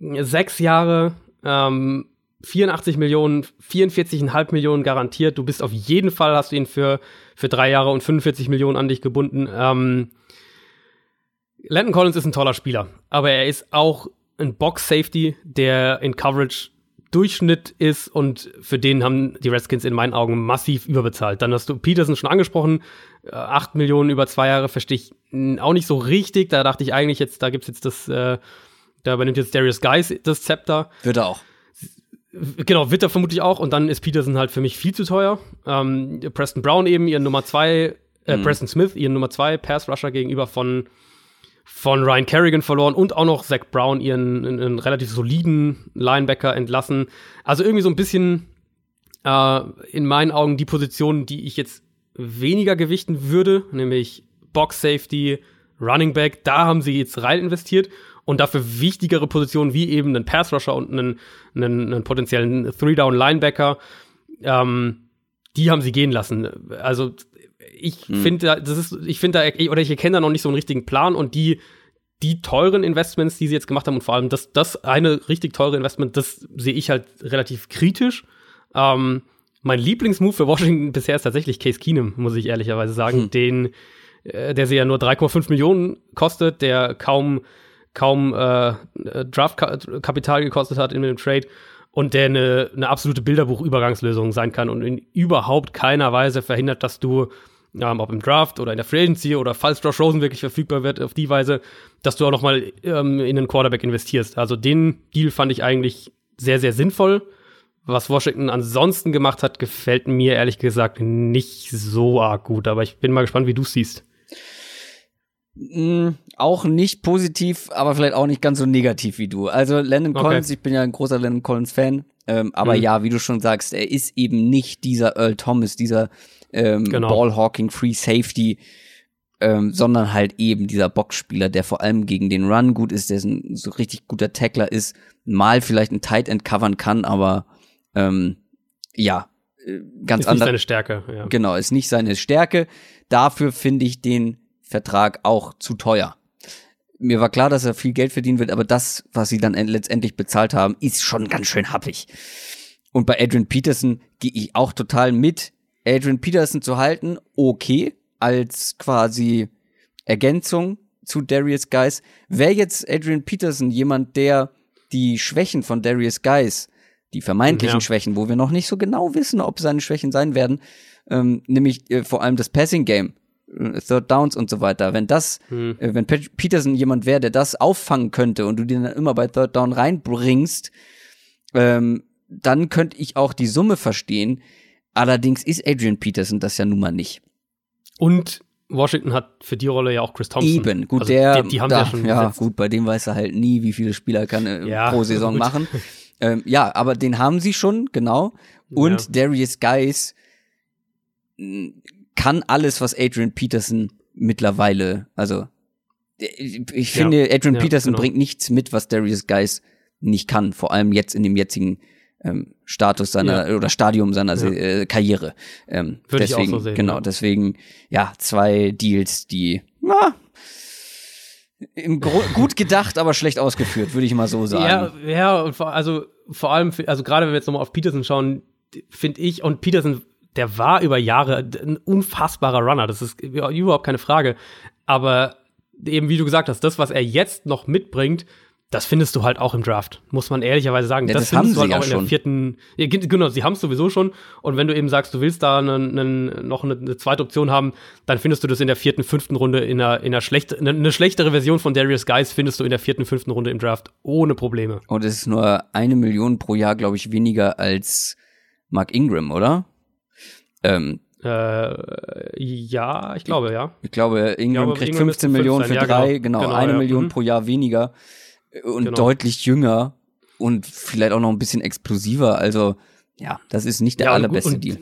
sechs Jahre, ähm, 84 Millionen, 44,5 Millionen garantiert. Du bist auf jeden Fall, hast du ihn für, für drei Jahre und 45 Millionen an dich gebunden. Ähm, Landon Collins ist ein toller Spieler, aber er ist auch ein Box-Safety, der in Coverage Durchschnitt ist und für den haben die Redskins in meinen Augen massiv überbezahlt. Dann hast du Peterson schon angesprochen, 8 äh, Millionen über zwei Jahre verstehe ich auch nicht so richtig. Da dachte ich eigentlich jetzt, da gibt's jetzt das, äh, da übernimmt jetzt Darius Guys das Zepter. Wird er auch. Genau, wird er vermutlich auch. Und dann ist Peterson halt für mich viel zu teuer. Ähm, Preston Brown eben, ihren Nummer zwei, äh, mhm. Preston Smith, ihren Nummer zwei Pass-Rusher gegenüber von von Ryan Kerrigan verloren und auch noch Zach Brown, ihren einen, einen relativ soliden Linebacker entlassen. Also irgendwie so ein bisschen äh, in meinen Augen die Position, die ich jetzt weniger gewichten würde, nämlich Box Safety, Running Back. Da haben sie jetzt rein investiert und dafür wichtigere Positionen wie eben einen Pass Rusher und einen, einen, einen potenziellen Three Down Linebacker. Ähm, die haben sie gehen lassen. Also ich hm. finde, das ist, ich finde da, oder ich erkenne da noch nicht so einen richtigen Plan und die, die teuren Investments, die sie jetzt gemacht haben und vor allem das, das eine richtig teure Investment, das sehe ich halt relativ kritisch. Ähm, mein Lieblingsmove für Washington bisher ist tatsächlich Case Keenum, muss ich ehrlicherweise sagen, hm. den, äh, der sie ja nur 3,5 Millionen kostet, der kaum, kaum äh, Draftkapital gekostet hat in dem Trade und der eine, eine absolute Bilderbuch-Übergangslösung sein kann und in überhaupt keiner Weise verhindert, dass du ähm, ob im Draft oder in der Free Agency oder falls Josh Rosen wirklich verfügbar wird, auf die Weise, dass du auch noch mal ähm, in einen Quarterback investierst. Also den Deal fand ich eigentlich sehr, sehr sinnvoll. Was Washington ansonsten gemacht hat, gefällt mir ehrlich gesagt nicht so arg gut. Aber ich bin mal gespannt, wie du es siehst. Mm, auch nicht positiv, aber vielleicht auch nicht ganz so negativ wie du. Also Landon Collins, okay. ich bin ja ein großer Landon Collins Fan, ähm, aber mhm. ja, wie du schon sagst, er ist eben nicht dieser Earl Thomas, dieser ähm, genau. Ballhawking Free Safety, ähm, sondern halt eben dieser Boxspieler, der vor allem gegen den Run gut ist, der ein so richtig guter Tackler ist, mal vielleicht ein Tight End covern kann, aber ähm, ja, äh, ganz anders. Ist nicht seine Stärke. Ja. Genau, ist nicht seine Stärke. Dafür finde ich den Vertrag auch zu teuer. Mir war klar, dass er viel Geld verdienen wird, aber das, was sie dann letztendlich bezahlt haben, ist schon ganz schön happig. Und bei Adrian Peterson gehe ich auch total mit. Adrian Peterson zu halten, okay, als quasi Ergänzung zu Darius Guys. Wäre jetzt Adrian Peterson jemand, der die Schwächen von Darius Guys, die vermeintlichen ja. Schwächen, wo wir noch nicht so genau wissen, ob seine Schwächen sein werden, ähm, nämlich äh, vor allem das Passing Game, Third Downs und so weiter. Wenn das, hm. äh, wenn Pe Peterson jemand wäre, der das auffangen könnte und du den dann immer bei Third Down reinbringst, ähm, dann könnte ich auch die Summe verstehen. Allerdings ist Adrian Peterson das ja nun mal nicht. Und Washington hat für die Rolle ja auch Chris Thompson. Eben, gut, also der, die, die haben da, ja schon Ja, gesetzt. gut, bei dem weiß er halt nie, wie viele Spieler kann äh, ja, pro Saison gut. machen. Ähm, ja, aber den haben sie schon, genau. Und ja. Darius Guys mm, kann alles, was Adrian Peterson mittlerweile, also ich finde, ja, Adrian Peterson genau. bringt nichts mit, was Darius Guys nicht kann, vor allem jetzt in dem jetzigen ähm, Status seiner ja. oder Stadium seiner ja. äh, Karriere. Ähm, Würde deswegen, ich auch so sehen, genau, ja. deswegen, ja, zwei Deals, die na, im Gro gut gedacht, aber schlecht ausgeführt, würde ich mal so sagen. Ja, ja, und vor, also vor allem, also gerade wenn wir jetzt nochmal auf Peterson schauen, finde ich, und Peterson, der war über Jahre ein unfassbarer Runner, das ist überhaupt keine Frage. Aber eben, wie du gesagt hast, das, was er jetzt noch mitbringt, das findest du halt auch im Draft, muss man ehrlicherweise sagen. Ja, das, das findest du halt ja auch in der vierten. Ja, genau, sie haben es sowieso schon. Und wenn du eben sagst, du willst da einen, einen, noch eine, eine, zweite Option haben, dann findest du das in der vierten, fünften Runde in einer, in einer schlecht, eine, eine schlechtere Version von Darius Guys findest du in der vierten, fünften Runde im Draft ohne Probleme. Und es ist nur eine Million pro Jahr, glaube ich, weniger als Mark Ingram, oder? Ähm, äh, ja, ich glaube, ja. Ich glaube, Ingram glaube, kriegt Ingram 15 Millionen für drei, ja, genau, genau, eine ja. Million mhm. pro Jahr weniger und genau. deutlich jünger und vielleicht auch noch ein bisschen explosiver. Also ja, das ist nicht der ja, allerbeste und, Deal.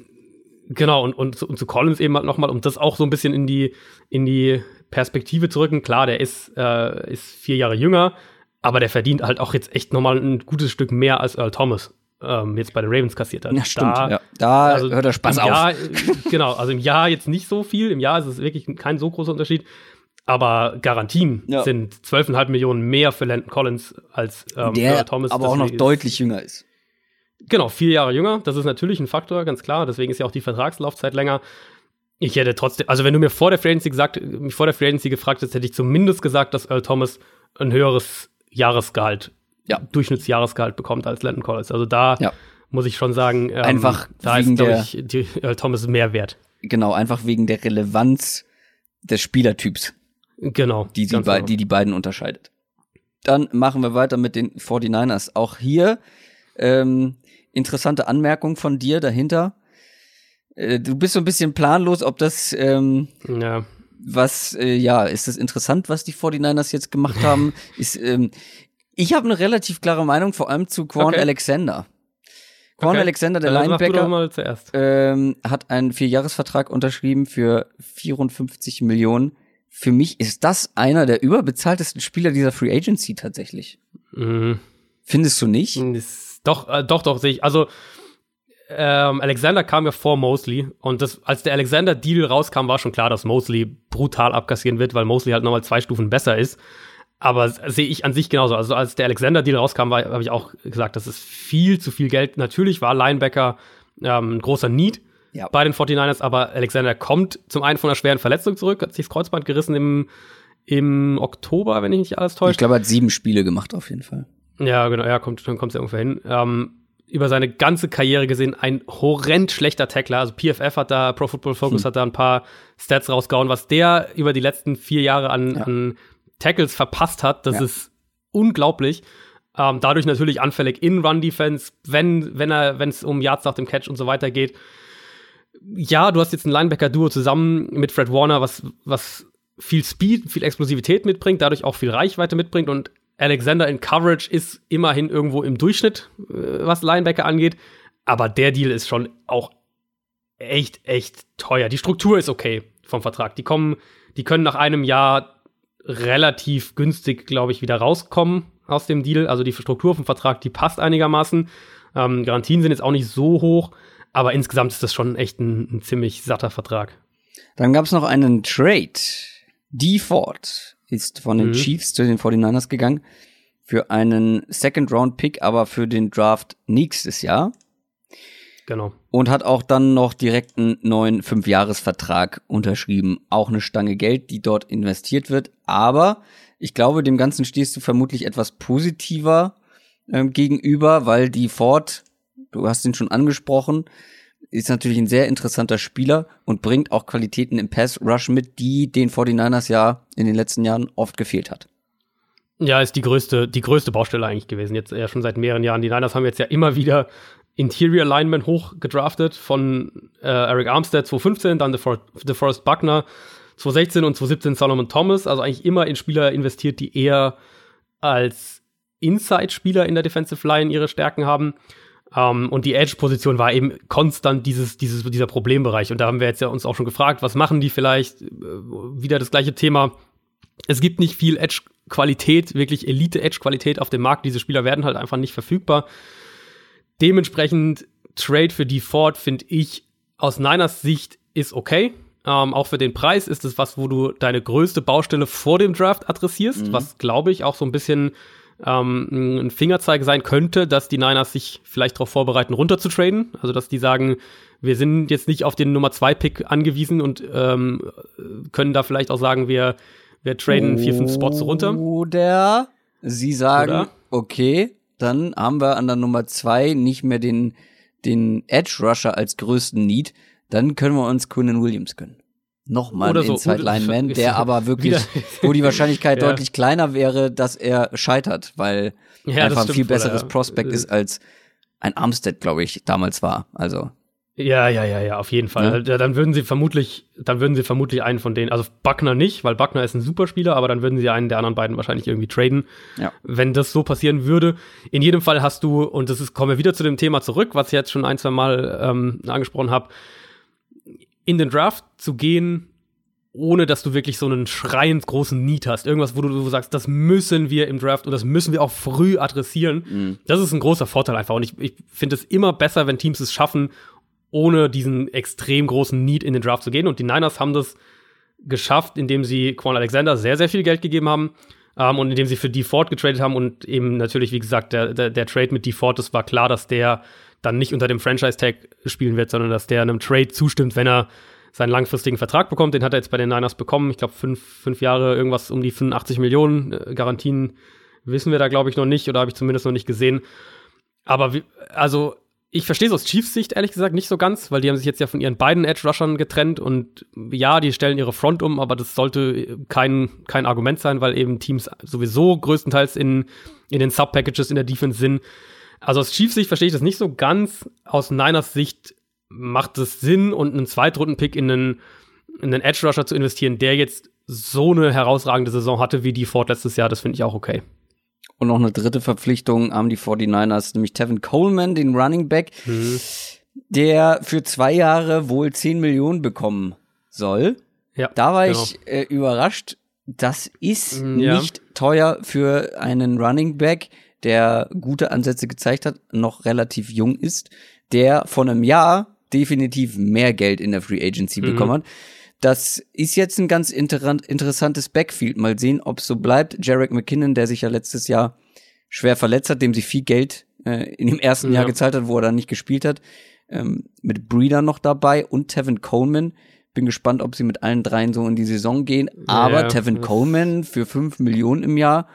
Genau, und, und, und zu Collins eben halt nochmal, um das auch so ein bisschen in die, in die Perspektive zu rücken. Klar, der ist, äh, ist vier Jahre jünger, aber der verdient halt auch jetzt echt nochmal ein gutes Stück mehr als Earl Thomas. Ähm, jetzt bei den Ravens kassiert hat. Ja, stimmt. Da, ja. da also hört der Spaß auf. Jahr, genau, also im Jahr jetzt nicht so viel. Im Jahr ist es wirklich kein so großer Unterschied. Aber Garantien Ja. sind 12,5 Millionen mehr für Landon Collins als ähm, Der Thomas. aber auch noch deutlich jünger ist. Genau, vier Jahre jünger. Das ist natürlich ein Faktor, ganz klar. Deswegen ist ja auch die Vertragslaufzeit länger. Ich hätte trotzdem, also wenn du mir vor der Free Agency gesagt, mich vor der Free Agency gefragt hättest, hätte ich zumindest gesagt, dass Earl Thomas ein höheres Jahresgehalt, Ja. Durchschnittsjahresgehalt bekommt als Landon Collins. Also da Ja. muss ich schon sagen, ähm, Einfach da ist, glaube ich, die Earl Thomas mehr wert. Genau, einfach wegen der Relevanz des Spielertyps, Genau. die die, genau. die, die beiden unterscheidet. Dann machen wir weiter mit den 49ers. Auch hier ähm, interessante Anmerkung von dir dahinter. Äh, du bist so ein bisschen planlos, ob das ähm, ja. was, äh, ja, ist das interessant, was die 49ers jetzt gemacht haben? ist, ähm, ich habe eine relativ klare Meinung, vor allem zu Quan Okay. Alexander. Quan Okay. Alexander, der Dann du doch Linebacker, ähm, hat einen Vierjahresvertrag unterschrieben für 54 Millionen. Für mich ist das einer der überbezahltesten Spieler dieser Free Agency tatsächlich. Mhm. Findest du nicht? Ist, doch, äh, doch, doch, sehe ich. Also, ähm, Alexander kam ja vor Mosley und das, als der Alexander-Deal rauskam, war schon klar, dass Mosley brutal abkassieren wird, weil Mosley halt nochmal zwei Stufen besser ist. Aber sehe ich an sich genauso. Also, als der Alexander-Deal rauskam, habe ich auch gesagt, das ist viel zu viel Geld. Natürlich war Linebacker ähm, ein großer Need Ja. bei den 49ers, aber Alexander kommt zum einen von einer schweren Verletzung zurück, hat sich das Kreuzband gerissen im, im Oktober, wenn ich nicht alles täusche. Ich glaube, er hat sieben Spiele gemacht auf jeden Fall. Ja, genau, ja, kommt, dann kommt ja ungefähr hin. Ähm, über seine ganze Karriere gesehen ein horrend schlechter Tackler. Also PFF hat da, Pro Football Focus Hm. hat da ein paar Stats rausgehauen, was der über die letzten vier Jahre an, Ja. an Tackles verpasst hat. Das Ja. ist unglaublich. Ähm, dadurch natürlich anfällig in Run Defense, wenn wenn er wenn es um Yards nach dem Catch und so weiter geht. Ja, du hast jetzt ein Linebacker Duo zusammen mit Fred Warner, was was viel Speed, viel Explosivität mitbringt, dadurch auch viel Reichweite mitbringt und Alexander in Coverage ist immerhin irgendwo im Durchschnitt, äh, was Linebacker angeht, aber der Deal ist schon auch echt echt teuer. Die Struktur ist okay vom Vertrag. Die kommen, die können nach einem Jahr relativ günstig, glaube ich, wieder rauskommen aus dem Deal. Also die Struktur vom Vertrag, die passt einigermaßen. Ähm, Garantien sind jetzt auch nicht so hoch, aber insgesamt ist das schon echt ein, ein ziemlich satter Vertrag. Dann gab es noch einen Trade. D. Ford ist von den Mhm. Chiefs zu den 49ers gegangen für einen Second-Round-Pick, aber für den Draft nächstes Jahr. Genau. Und hat auch dann noch direkt einen neuen Fünfjahresvertrag unterschrieben. Auch eine Stange Geld, die dort investiert wird. Aber ich glaube, dem Ganzen stehst du vermutlich etwas positiver ähm, gegenüber, weil die Ford, du hast ihn schon angesprochen, ist natürlich ein sehr interessanter Spieler und bringt auch Qualitäten im Pass Rush mit, die den 49ers ja in den letzten Jahren oft gefehlt hat. Ja, ist die größte, die größte Baustelle eigentlich gewesen. Jetzt ja schon seit mehreren Jahren. Die Niners haben jetzt ja immer wieder Interior Linemen hochgedraftet von äh, Eric Armstead 2015, dann DeFor DeForest Buckner 2016 und 2017 Solomon Thomas. Also eigentlich immer in Spieler investiert, die eher als Inside-Spieler in der Defensive Line ihre Stärken haben. Um, und die Edge-Position war eben konstant dieses, dieses, dieser Problembereich. Und da haben wir jetzt ja uns auch schon gefragt, was machen die vielleicht? Äh, wieder das gleiche Thema. Es gibt nicht viel Edge-Qualität, wirklich Elite-Edge-Qualität auf dem Markt. Diese Spieler werden halt einfach nicht verfügbar. Dementsprechend Trade für die Ford finde ich aus Niners Sicht ist okay. Ähm, auch für den Preis ist es was, wo du deine größte Baustelle vor dem Draft adressierst, Mhm. was glaube ich auch so ein bisschen ähm, ein Fingerzeig sein könnte, dass die Niners sich vielleicht darauf vorbereiten, runter zu traden. Also dass die sagen, wir sind jetzt nicht auf den Nummer 2 Pick angewiesen und ähm, können da vielleicht auch sagen, wir, wir traden vier, fünf Spots runter. Oder sie sagen, Oder? okay, dann haben wir an der Nummer zwei nicht mehr den, den Edge Rusher als größten Need, dann können wir uns Quinnen Williams gönnen. Nochmal Oder ein so. Lineman, Ist- der aber wirklich, wo die Wahrscheinlichkeit Ja. deutlich kleiner wäre, dass er scheitert, weil Ja, einfach ein viel besseres. Prospect ist als ein Armstead, glaube ich, damals war. Also Ja, ja, ja, ja, auf jeden Fall. Ja. Ja, dann würden sie vermutlich, dann würden sie vermutlich einen von denen, also Buckner nicht, weil Buckner ist ein Superspieler, aber dann würden sie einen der anderen beiden wahrscheinlich irgendwie traden, Ja. wenn das so passieren würde. In jedem Fall hast du, und das ist, kommen wir wieder zu dem Thema zurück, was ich jetzt schon ein, zwei Mal ähm, angesprochen habe, in den Draft zu gehen, ohne dass du wirklich so einen schreiend großen Need hast. Irgendwas, wo du, wo du sagst, das müssen wir im Draft und das müssen wir auch früh adressieren. Das ist ein großer Vorteil einfach. Und ich, ich finde es immer besser, wenn Teams es schaffen, ohne diesen extrem großen Need in den Draft zu gehen. Und die Niners haben das geschafft, indem sie Quan Alexander sehr, sehr viel Geld gegeben haben ähm, und indem sie für DeFord getradet haben und eben natürlich, wie gesagt, der, der, der Trade mit DeFord, das war klar, dass der dann nicht unter dem Franchise-Tag spielen wird, sondern dass der einem Trade zustimmt, wenn er seinen langfristigen Vertrag bekommt. Den hat er jetzt bei den Niners bekommen. Ich glaube, fünf, fünf Jahre, irgendwas um die 85 Millionen äh, Garantien wissen wir da, glaube ich, noch nicht oder habe ich zumindest noch nicht gesehen. Aber wie, also ich verstehe es aus Chiefs Sicht ehrlich gesagt nicht so ganz, weil die haben sich jetzt ja von ihren beiden Edge Rushern getrennt und ja, die stellen ihre Front um, aber das sollte kein, kein Argument sein, weil eben Teams sowieso größtenteils in, in den Sub-Packages in der Defense sind. Also aus Chiefs Sicht verstehe ich das nicht so ganz. Aus Niners Sicht macht es Sinn und einen Zweitrunden-Pick in einen, in einen Edge Rusher zu investieren, der jetzt so eine herausragende Saison hatte wie die Ford letztes Jahr, das finde ich auch okay. Und noch eine dritte Verpflichtung haben die 49ers, nämlich Tevin Coleman, den Running Back, mhm. der für zwei Jahre wohl 10 Millionen bekommen soll. Ja, da war genau. ich äh, überrascht. Das ist ja. nicht teuer für einen Running Back, der gute Ansätze gezeigt hat, noch relativ jung ist, der von einem Jahr definitiv mehr Geld in der Free Agency mhm. bekommen hat. Das ist jetzt ein ganz inter interessantes Backfield. Mal sehen, ob es so bleibt. Jarek McKinnon, der sich ja letztes Jahr schwer verletzt hat, dem sie viel Geld äh, in dem ersten ja. Jahr gezahlt hat, wo er dann nicht gespielt hat, ähm, mit Breeder noch dabei und Tevin Coleman. Bin gespannt, ob sie mit allen dreien so in die Saison gehen. Aber ja, Tevin Coleman für fünf Millionen im Jahr,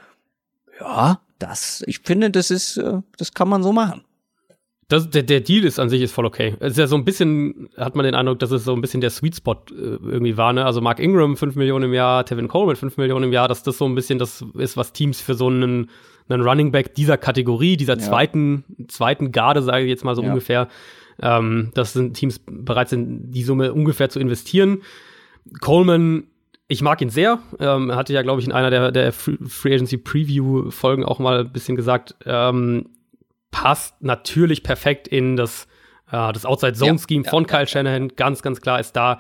ja, das, ich finde, das ist, äh, das kann man so machen. Das, der, der Deal ist an sich ist voll okay. Es ist ja so ein bisschen, hat man den Eindruck, dass es so ein bisschen der Sweet Spot äh, irgendwie war, ne? Also Mark Ingram 5 Millionen im Jahr, Tevin Coleman 5 Millionen im Jahr, dass das so ein bisschen das ist, was Teams für so einen, einen Running Back dieser Kategorie, dieser ja. zweiten, zweiten Garde, sage ich jetzt mal so ja. ungefähr, ähm, das sind Teams bereit sind, die Summe ungefähr zu investieren. Coleman ich mag ihn sehr. Ähm, hatte ja, glaube ich, in einer der, der Free Agency Preview Folgen auch mal ein bisschen gesagt, ähm, passt natürlich perfekt in das, äh, das Outside Zone Scheme ja, von Kyle Shanahan. Ganz, ganz klar ist da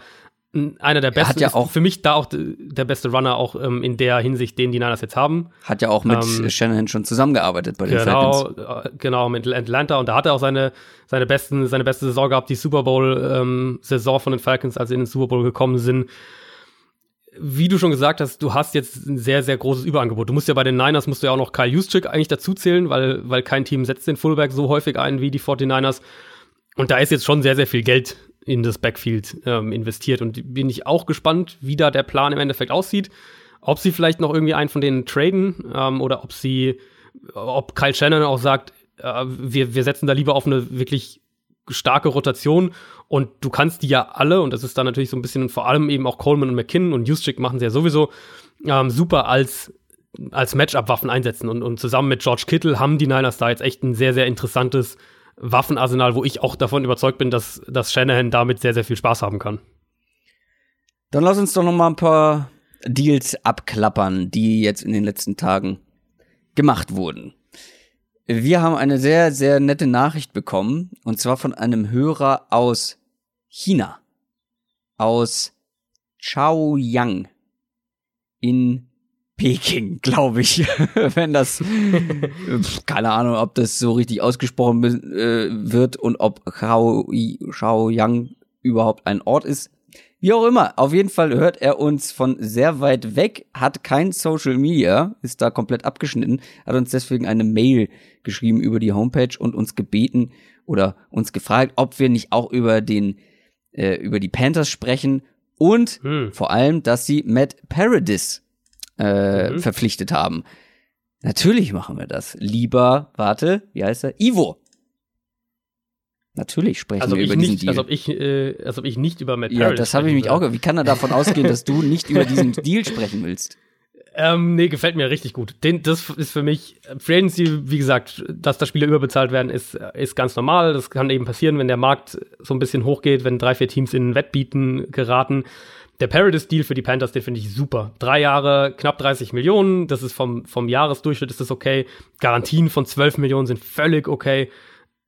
einer der besten, ja auch für mich da auch der beste Runner auch ähm, in der Hinsicht, den die Niners jetzt haben. Hat ja auch mit ähm, Shanahan schon zusammengearbeitet bei den genau, Falcons. Äh, genau, mit Atlanta und da hat er auch seine, seine besten, seine beste Saison gehabt, die Super Bowl ähm, Saison von den Falcons, als sie in den Super Bowl gekommen sind wie du schon gesagt hast, du hast jetzt ein sehr, sehr großes Überangebot. Du musst ja bei den Niners, musst du ja auch noch Kyle Juszczyk eigentlich dazu zählen, weil, weil kein Team setzt den Fullback so häufig ein wie die 49ers. Und da ist jetzt schon sehr, sehr viel Geld in das Backfield ähm, investiert. Und bin ich auch gespannt, wie da der Plan im Endeffekt aussieht. Ob sie vielleicht noch irgendwie einen von denen traden ähm, oder ob sie, ob Kyle Shannon auch sagt, äh, wir, wir setzen da lieber auf eine wirklich starke Rotation und du kannst die ja alle, und das ist dann natürlich so ein bisschen, vor allem eben auch Coleman und McKinnon und Juszczyk machen sie ja sowieso ähm, super als, als Matchup-Waffen einsetzen. Und, und zusammen mit George Kittle haben die Niners da jetzt echt ein sehr, sehr interessantes Waffenarsenal, wo ich auch davon überzeugt bin, dass, dass Shanahan damit sehr, sehr viel Spaß haben kann. Dann lass uns doch noch mal ein paar Deals abklappern, die jetzt in den letzten Tagen gemacht wurden. Wir haben eine sehr, sehr nette Nachricht bekommen, und zwar von einem Hörer aus China. Aus Chaoyang in Peking, glaube ich. Wenn das, keine Ahnung, ob das so richtig ausgesprochen äh, wird und ob Chaoyang überhaupt ein Ort ist. Wie auch immer, auf jeden Fall hört er uns von sehr weit weg, hat kein Social Media, ist da komplett abgeschnitten, hat uns deswegen eine Mail geschrieben über die Homepage und uns gebeten oder uns gefragt, ob wir nicht auch über den äh, über die Panthers sprechen und hm. vor allem, dass sie Matt Paradis äh, mhm. verpflichtet haben. Natürlich machen wir das. Lieber, warte, wie heißt er? Ivo. Natürlich sprechen also wir über nicht, diesen Deal. Als ob ich, äh, als ob ich nicht über Matt Paradis Ja, das habe ich mich auch. Wie kann er davon ausgehen, dass du nicht über diesen Deal sprechen willst? Ähm, nee, gefällt mir richtig gut. Den, das ist für mich, Free Agency, wie gesagt, dass da Spieler überbezahlt werden, ist, ist ganz normal. Das kann eben passieren, wenn der Markt so ein bisschen hochgeht, wenn drei, vier Teams in Wettbieten geraten. Der Paradise-Deal für die Panthers, den finde ich super. Drei Jahre, knapp 30 Millionen, das ist vom, vom Jahresdurchschnitt ist das okay. Garantien von 12 Millionen sind völlig okay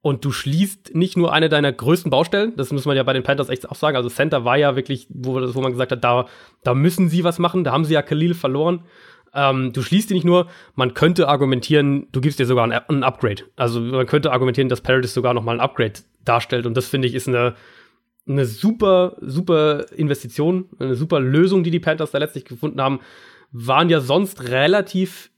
und du schließt nicht nur eine deiner größten Baustellen, das muss man ja bei den Panthers echt auch sagen. Also Center war ja wirklich, wo, wo man gesagt hat, da, da müssen sie was machen, da haben sie ja Khalil verloren. Ähm, du schließt die nicht nur, man könnte argumentieren, du gibst dir sogar ein, ein Upgrade. Also man könnte argumentieren, dass Paradise sogar noch mal ein Upgrade darstellt. Und das finde ich ist eine, eine super, super Investition, eine super Lösung, die die Panthers da letztlich gefunden haben. Waren ja sonst relativ,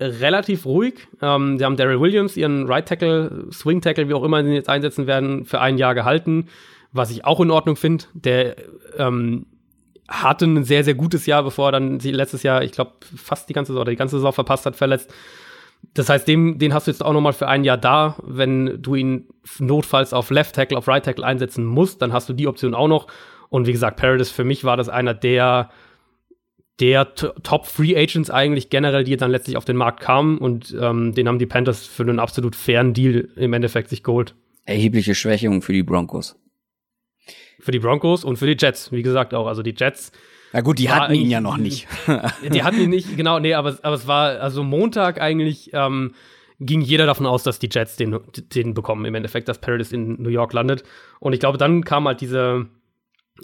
relativ ruhig. Ähm, sie haben Daryl Williams, ihren Right Tackle, Swing Tackle, wie auch immer sie ihn jetzt einsetzen werden, für ein Jahr gehalten, was ich auch in Ordnung finde. Der ähm, hatte ein sehr, sehr gutes Jahr, bevor er dann letztes Jahr, ich glaube, fast die ganze Saison oder die ganze Saison verpasst hat, verletzt. Das heißt, dem, den hast du jetzt auch noch mal für ein Jahr da. Wenn du ihn notfalls auf Left Tackle, auf Right Tackle einsetzen musst, dann hast du die Option auch noch. Und wie gesagt, Paradis für mich war das einer der, der Top Free Agents eigentlich generell, die dann letztlich auf den Markt kamen. Und ähm, den haben die Panthers für einen absolut fairen Deal im Endeffekt sich geholt. Erhebliche Schwächung für die Broncos. Für die Broncos und für die Jets, wie gesagt auch. Also die Jets na gut, die hatten ihn ja noch nicht. die hatten ihn nicht, genau, nee, aber, aber es war, also Montag eigentlich ähm, ging jeder davon aus, dass die Jets den, den bekommen, im Endeffekt, dass Paradis in New York landet. Und ich glaube, dann kam halt diese,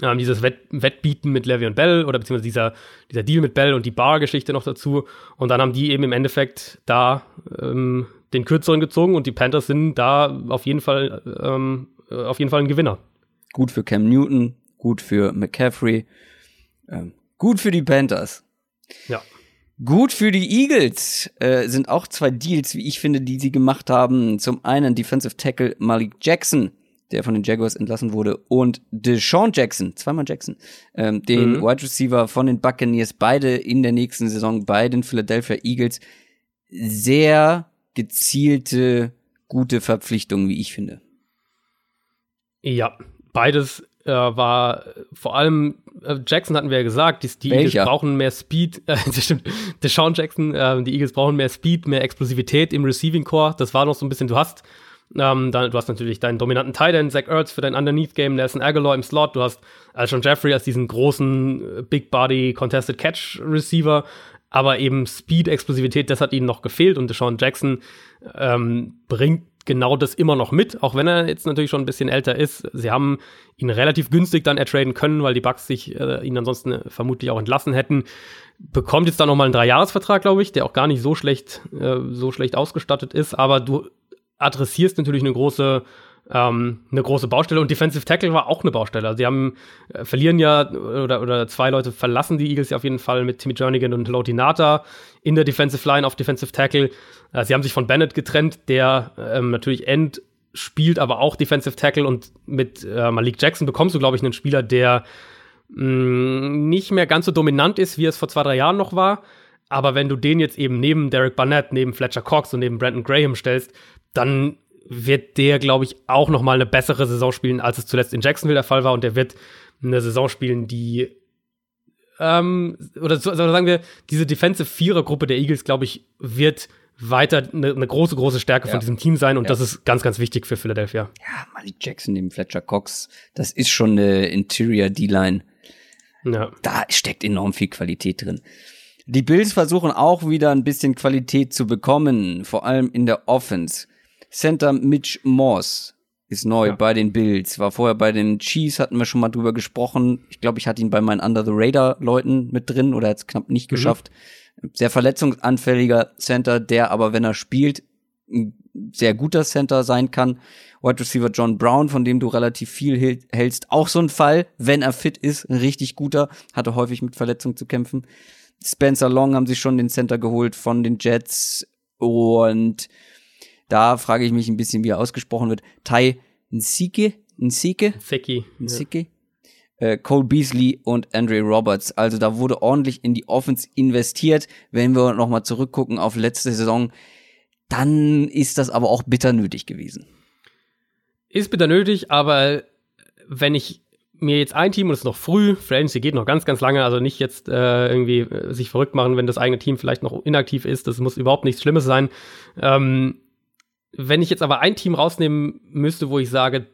ähm, dieses Wett, Wettbieten mit Levy und Bell oder beziehungsweise dieser, dieser Deal mit Bell und die Bar-Geschichte noch dazu. Und dann haben die eben im Endeffekt da ähm, den Kürzeren gezogen und die Panthers sind da auf jeden Fall, ähm, auf jeden Fall ein Gewinner. Gut für Cam Newton, gut für McCaffrey ähm, gut für die Panthers. Ja. Gut für die Eagles äh, sind auch zwei Deals, wie ich finde, die sie gemacht haben. Zum einen Defensive Tackle Malik Jackson, der von den Jaguars entlassen wurde, und Deshaun Jackson, zweimal Jackson, ähm, den mhm. Wide Receiver von den Buccaneers, beide in der nächsten Saison bei den Philadelphia Eagles. Sehr gezielte, gute Verpflichtungen, wie ich finde. Ja, beides äh, war vor allem äh, Jackson hatten wir ja gesagt, die, die Eagles brauchen mehr Speed. Äh, stimmt. Deshaun Jackson, äh, die Eagles brauchen mehr Speed, mehr Explosivität im Receiving Core. Das war noch so ein bisschen. Du hast ähm, dann, du hast natürlich deinen dominanten Tight End, Zach Ertz für dein Underneath Game, Nelson Aguilar im Slot. Du hast Alshon Jeffrey als diesen großen äh, Big Body Contested Catch Receiver. Aber eben Speed, Explosivität, das hat ihnen noch gefehlt und Deshaun Jackson ähm, bringt genau das immer noch mit, auch wenn er jetzt natürlich schon ein bisschen älter ist. Sie haben ihn relativ günstig dann ertraden können, weil die Bucks sich äh, ihn ansonsten äh, vermutlich auch entlassen hätten. Bekommt jetzt dann nochmal einen Dreijahresvertrag, glaube ich, der auch gar nicht so schlecht, äh, so schlecht ausgestattet ist, aber du adressierst natürlich eine große ähm, eine große Baustelle und Defensive Tackle war auch eine Baustelle. Also, haben äh, verlieren ja oder, oder zwei Leute verlassen die Eagles ja auf jeden Fall mit Timmy Jernigan und Loti Nata in der Defensive Line auf Defensive Tackle. Äh, sie haben sich von Bennett getrennt, der ähm, natürlich End spielt, aber auch Defensive Tackle und mit äh, Malik Jackson bekommst du, glaube ich, einen Spieler, der mm, nicht mehr ganz so dominant ist, wie es vor zwei, drei Jahren noch war. Aber wenn du den jetzt eben neben Derek Barnett, neben Fletcher Cox und neben Brandon Graham stellst, dann wird der, glaube ich, auch noch mal eine bessere Saison spielen, als es zuletzt in Jacksonville der Fall war. Und der wird eine Saison spielen, die ähm, oder, so, also sagen wir, diese Defensive Vierer-Gruppe der Eagles, glaube ich, wird weiter eine, eine, große, große Stärke ja. von diesem Team sein und ja. das ist ganz, ganz wichtig für Philadelphia. Ja, Malik Jackson neben Fletcher Cox, das ist schon eine Interior D-Line. Ja. Da steckt enorm viel Qualität drin. Die Bills versuchen auch wieder ein bisschen Qualität zu bekommen, vor allem in der Offense. Center Mitch Morse ist neu ja. bei den Bills. War vorher bei den Chiefs, hatten wir schon mal drüber gesprochen. Ich glaube, ich hatte ihn bei meinen Under the Radar Leuten mit drin oder hat es knapp nicht mhm. geschafft. Sehr verletzungsanfälliger Center, der aber, wenn er spielt, ein sehr guter Center sein kann. Wide Receiver John Brown, von dem du relativ viel hältst, auch so ein Fall, wenn er fit ist, ein richtig guter, hatte häufig mit Verletzungen zu kämpfen. Spencer Long haben sie schon den Center geholt von den Jets und da frage ich mich ein bisschen, wie er ausgesprochen wird. Tai Nsike? Nsike? Nsike. Nsike? Ja. Äh, Cole Beasley und Andre Roberts. Also da wurde ordentlich in die Offense investiert. Wenn wir nochmal zurückgucken auf letzte Saison, dann ist das aber auch bitter nötig gewesen. Ist bitter nötig, aber wenn ich mir jetzt ein Team und es ist noch früh, Frenzy geht noch ganz, ganz lange, also nicht jetzt äh, irgendwie sich verrückt machen, wenn das eigene Team vielleicht noch inaktiv ist, das muss überhaupt nichts Schlimmes sein. Ähm, wenn ich jetzt aber ein Team rausnehmen müsste, wo ich sage,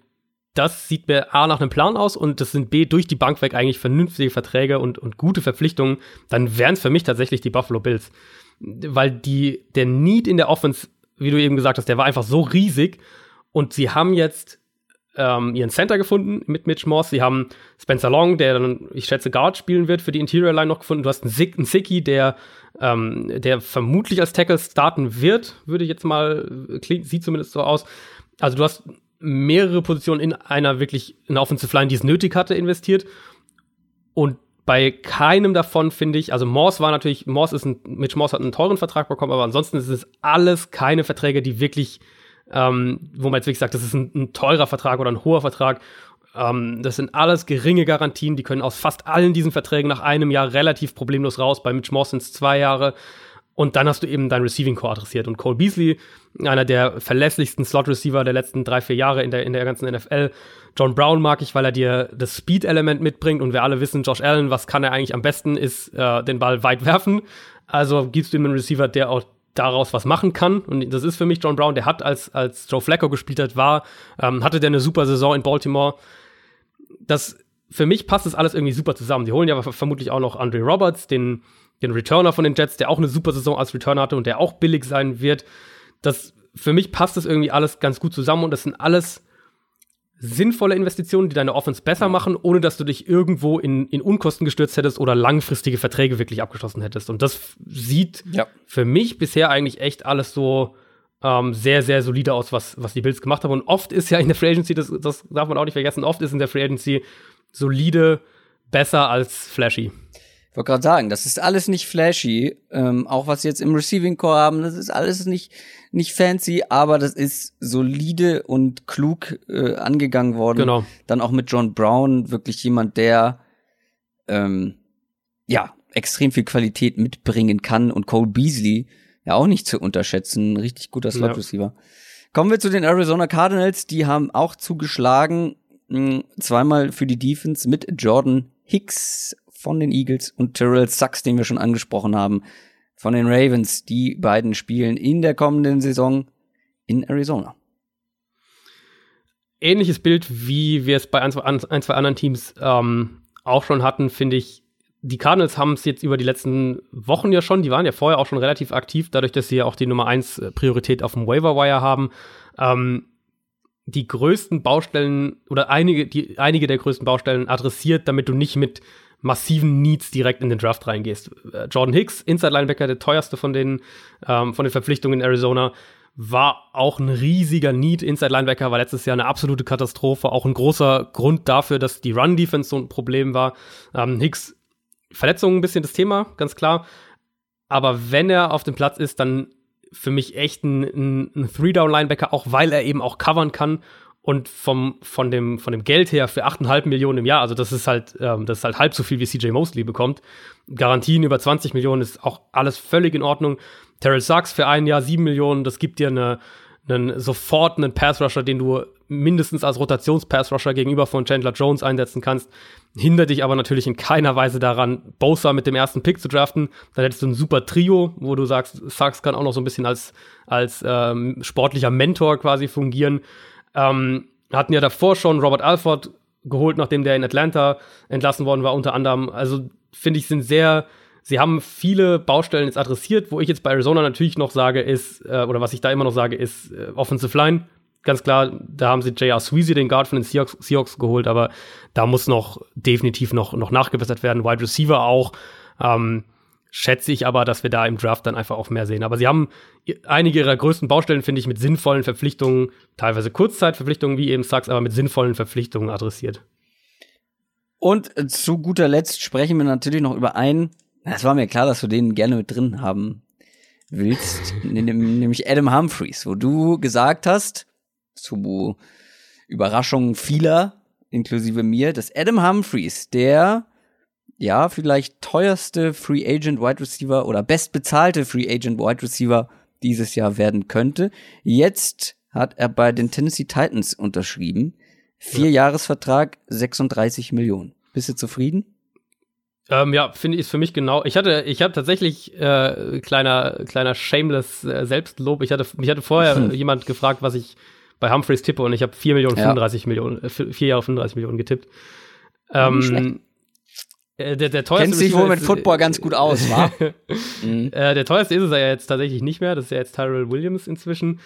das sieht mir A nach einem Plan aus und das sind B durch die Bank weg eigentlich vernünftige Verträge und, und gute Verpflichtungen, dann wären es für mich tatsächlich die Buffalo Bills. Weil die, der Need in der Offense, wie du eben gesagt hast, der war einfach so riesig und sie haben jetzt ähm, ihren Center gefunden mit Mitch Moss. Sie haben Spencer Long, der dann, ich schätze, Guard spielen wird, für die Interior Line noch gefunden. Du hast einen, Sick, einen Sicky, der, ähm, der vermutlich als Tackle starten wird, würde ich jetzt mal, klingt, sieht zumindest so aus. Also du hast mehrere Positionen in einer wirklich in Offensive Line, die es nötig hatte, investiert. Und bei keinem davon finde ich, also Morse war natürlich, Morse ist ein, Mitch Morse hat einen teuren Vertrag bekommen, aber ansonsten ist es alles keine Verträge, die wirklich, ähm, wo man jetzt wirklich sagt, das ist ein, ein teurer Vertrag oder ein hoher Vertrag. Ähm, das sind alles geringe Garantien, die können aus fast allen diesen Verträgen nach einem Jahr relativ problemlos raus. Bei Mitch es zwei Jahre. Und dann hast du eben dein Receiving Core adressiert. Und Cole Beasley, einer der verlässlichsten Slot-Receiver der letzten drei, vier Jahre in der, in der ganzen NFL. John Brown mag ich, weil er dir das Speed-Element mitbringt. Und wir alle wissen, Josh Allen, was kann er eigentlich am besten, ist äh, den Ball weit werfen. Also gibst du ihm einen Receiver, der auch daraus was machen kann. Und das ist für mich John Brown, der hat, als, als Joe Flacco gespielt hat, war, ähm, hatte der eine super Saison in Baltimore. Das, für mich passt das alles irgendwie super zusammen. Die holen ja vermutlich auch noch Andre Roberts, den den Returner von den Jets, der auch eine super Saison als Returner hatte und der auch billig sein wird. Das, für mich passt das irgendwie alles ganz gut zusammen und das sind alles sinnvolle Investitionen, die deine Offense besser machen, ohne dass du dich irgendwo in, in Unkosten gestürzt hättest oder langfristige Verträge wirklich abgeschlossen hättest. Und das sieht ja. für mich bisher eigentlich echt alles so ähm, sehr, sehr solide aus, was, was die Bills gemacht haben. Und oft ist ja in der Free Agency, das, das darf man auch nicht vergessen, oft ist in der Free Agency solide besser als flashy. Ich wollte gerade sagen, das ist alles nicht flashy. Ähm, auch was sie jetzt im Receiving Core haben, das ist alles nicht, nicht fancy, aber das ist solide und klug äh, angegangen worden. Genau. Dann auch mit John Brown, wirklich jemand, der ähm, ja extrem viel Qualität mitbringen kann und Cole Beasley ja auch nicht zu unterschätzen, richtig guter Slot Receiver. Ja. Kommen wir zu den Arizona Cardinals, die haben auch zugeschlagen, mh, hm, zweimal für die Defense mit Jordan Hicks von den Eagles und Terrell Sachs, den wir schon angesprochen haben, von den Ravens. Die beiden spielen in der kommenden Saison in Arizona. Ähnliches Bild, wie wir es bei ein, zwei, ein, zwei anderen Teams ähm, auch schon hatten, finde ich. Die Cardinals haben es jetzt über die letzten Wochen ja schon, die waren ja vorher auch schon relativ aktiv, dadurch, dass sie ja auch die Nummer 1 äh, Priorität auf dem Waiver Wire haben. Ähm, die größten Baustellen oder einige, die, einige der größten Baustellen adressiert, damit du nicht mit massiven Needs direkt in den Draft reingehst. Äh, Jordan Hicks, Inside Linebacker, der teuerste von den, ähm, von den Verpflichtungen in Arizona, war auch ein riesiger Need. Inside Linebacker war letztes Jahr eine absolute Katastrophe. Auch ein großer Grund dafür, dass die Run Defense so ein Problem war. Ähm, Hicks Verletzungen ein bisschen das Thema, ganz klar. Aber wenn er auf dem Platz ist, dann für mich echt ein, ein, ein Three-Down-Linebacker, auch weil er eben auch covern kann und vom, von, dem, von dem Geld her für 8,5 Millionen im Jahr, also das ist halt, ähm, das ist halt halb so viel, wie CJ Mosley bekommt. Garantien über 20 Millionen ist auch alles völlig in Ordnung. Terrell Sachs für ein Jahr 7 Millionen, das gibt dir eine, einen, sofort einen Pass-Rusher, den du mindestens als Rotations-Pass-Rusher gegenüber von Chandler Jones einsetzen kannst. Hindert dich aber natürlich in keiner Weise daran, Bosa mit dem ersten Pick zu draften. Dann hättest du ein super Trio, wo du sagst, Sachs kann auch noch so ein bisschen als, als ähm, sportlicher Mentor quasi fungieren. Ähm, hatten ja davor schon Robert Alford geholt, nachdem der in Atlanta entlassen worden war, unter anderem. Also finde ich, sind sehr, sie haben viele Baustellen jetzt adressiert. Wo ich jetzt bei Arizona natürlich noch sage, ist, äh, oder was ich da immer noch sage, ist äh, Offensive Line. Ganz klar, da haben sie J.R. Sweezy, den Guard von den Seahawks, Seahawks, geholt, aber da muss noch definitiv noch, noch nachgebessert werden. Wide Receiver auch. Ähm, schätze ich aber, dass wir da im Draft dann einfach auch mehr sehen. Aber sie haben einige ihrer größten Baustellen, finde ich, mit sinnvollen Verpflichtungen, teilweise Kurzzeitverpflichtungen, wie eben Sachs, aber mit sinnvollen Verpflichtungen adressiert. Und zu guter Letzt sprechen wir natürlich noch über einen, es war mir klar, dass du den gerne mit drin haben willst, nämlich Adam Humphreys, wo du gesagt hast, zu Überraschung vieler, inklusive mir, dass Adam Humphreys, der ja, vielleicht teuerste Free Agent Wide Receiver oder bestbezahlte Free Agent Wide Receiver dieses Jahr werden könnte. Jetzt hat er bei den Tennessee Titans unterschrieben. Vier ja. Jahresvertrag, 36 Millionen. Bist du zufrieden? Ähm, ja, finde ich ist für mich genau. Ich hatte, ich habe tatsächlich äh, kleiner, kleiner shameless äh, Selbstlob. Ich hatte, mich hatte vorher hm. jemand gefragt, was ich bei Humphreys tippe und ich habe 4 Millionen, 35 ja. Millionen, äh, 4 Jahre 35 Millionen getippt. Ähm, äh, der, der teuerste Kennst dich wohl mit Football ganz gut aus, wa? mhm. äh, der teuerste ist es ja jetzt tatsächlich nicht mehr. Das ist ja jetzt Tyrell Williams inzwischen.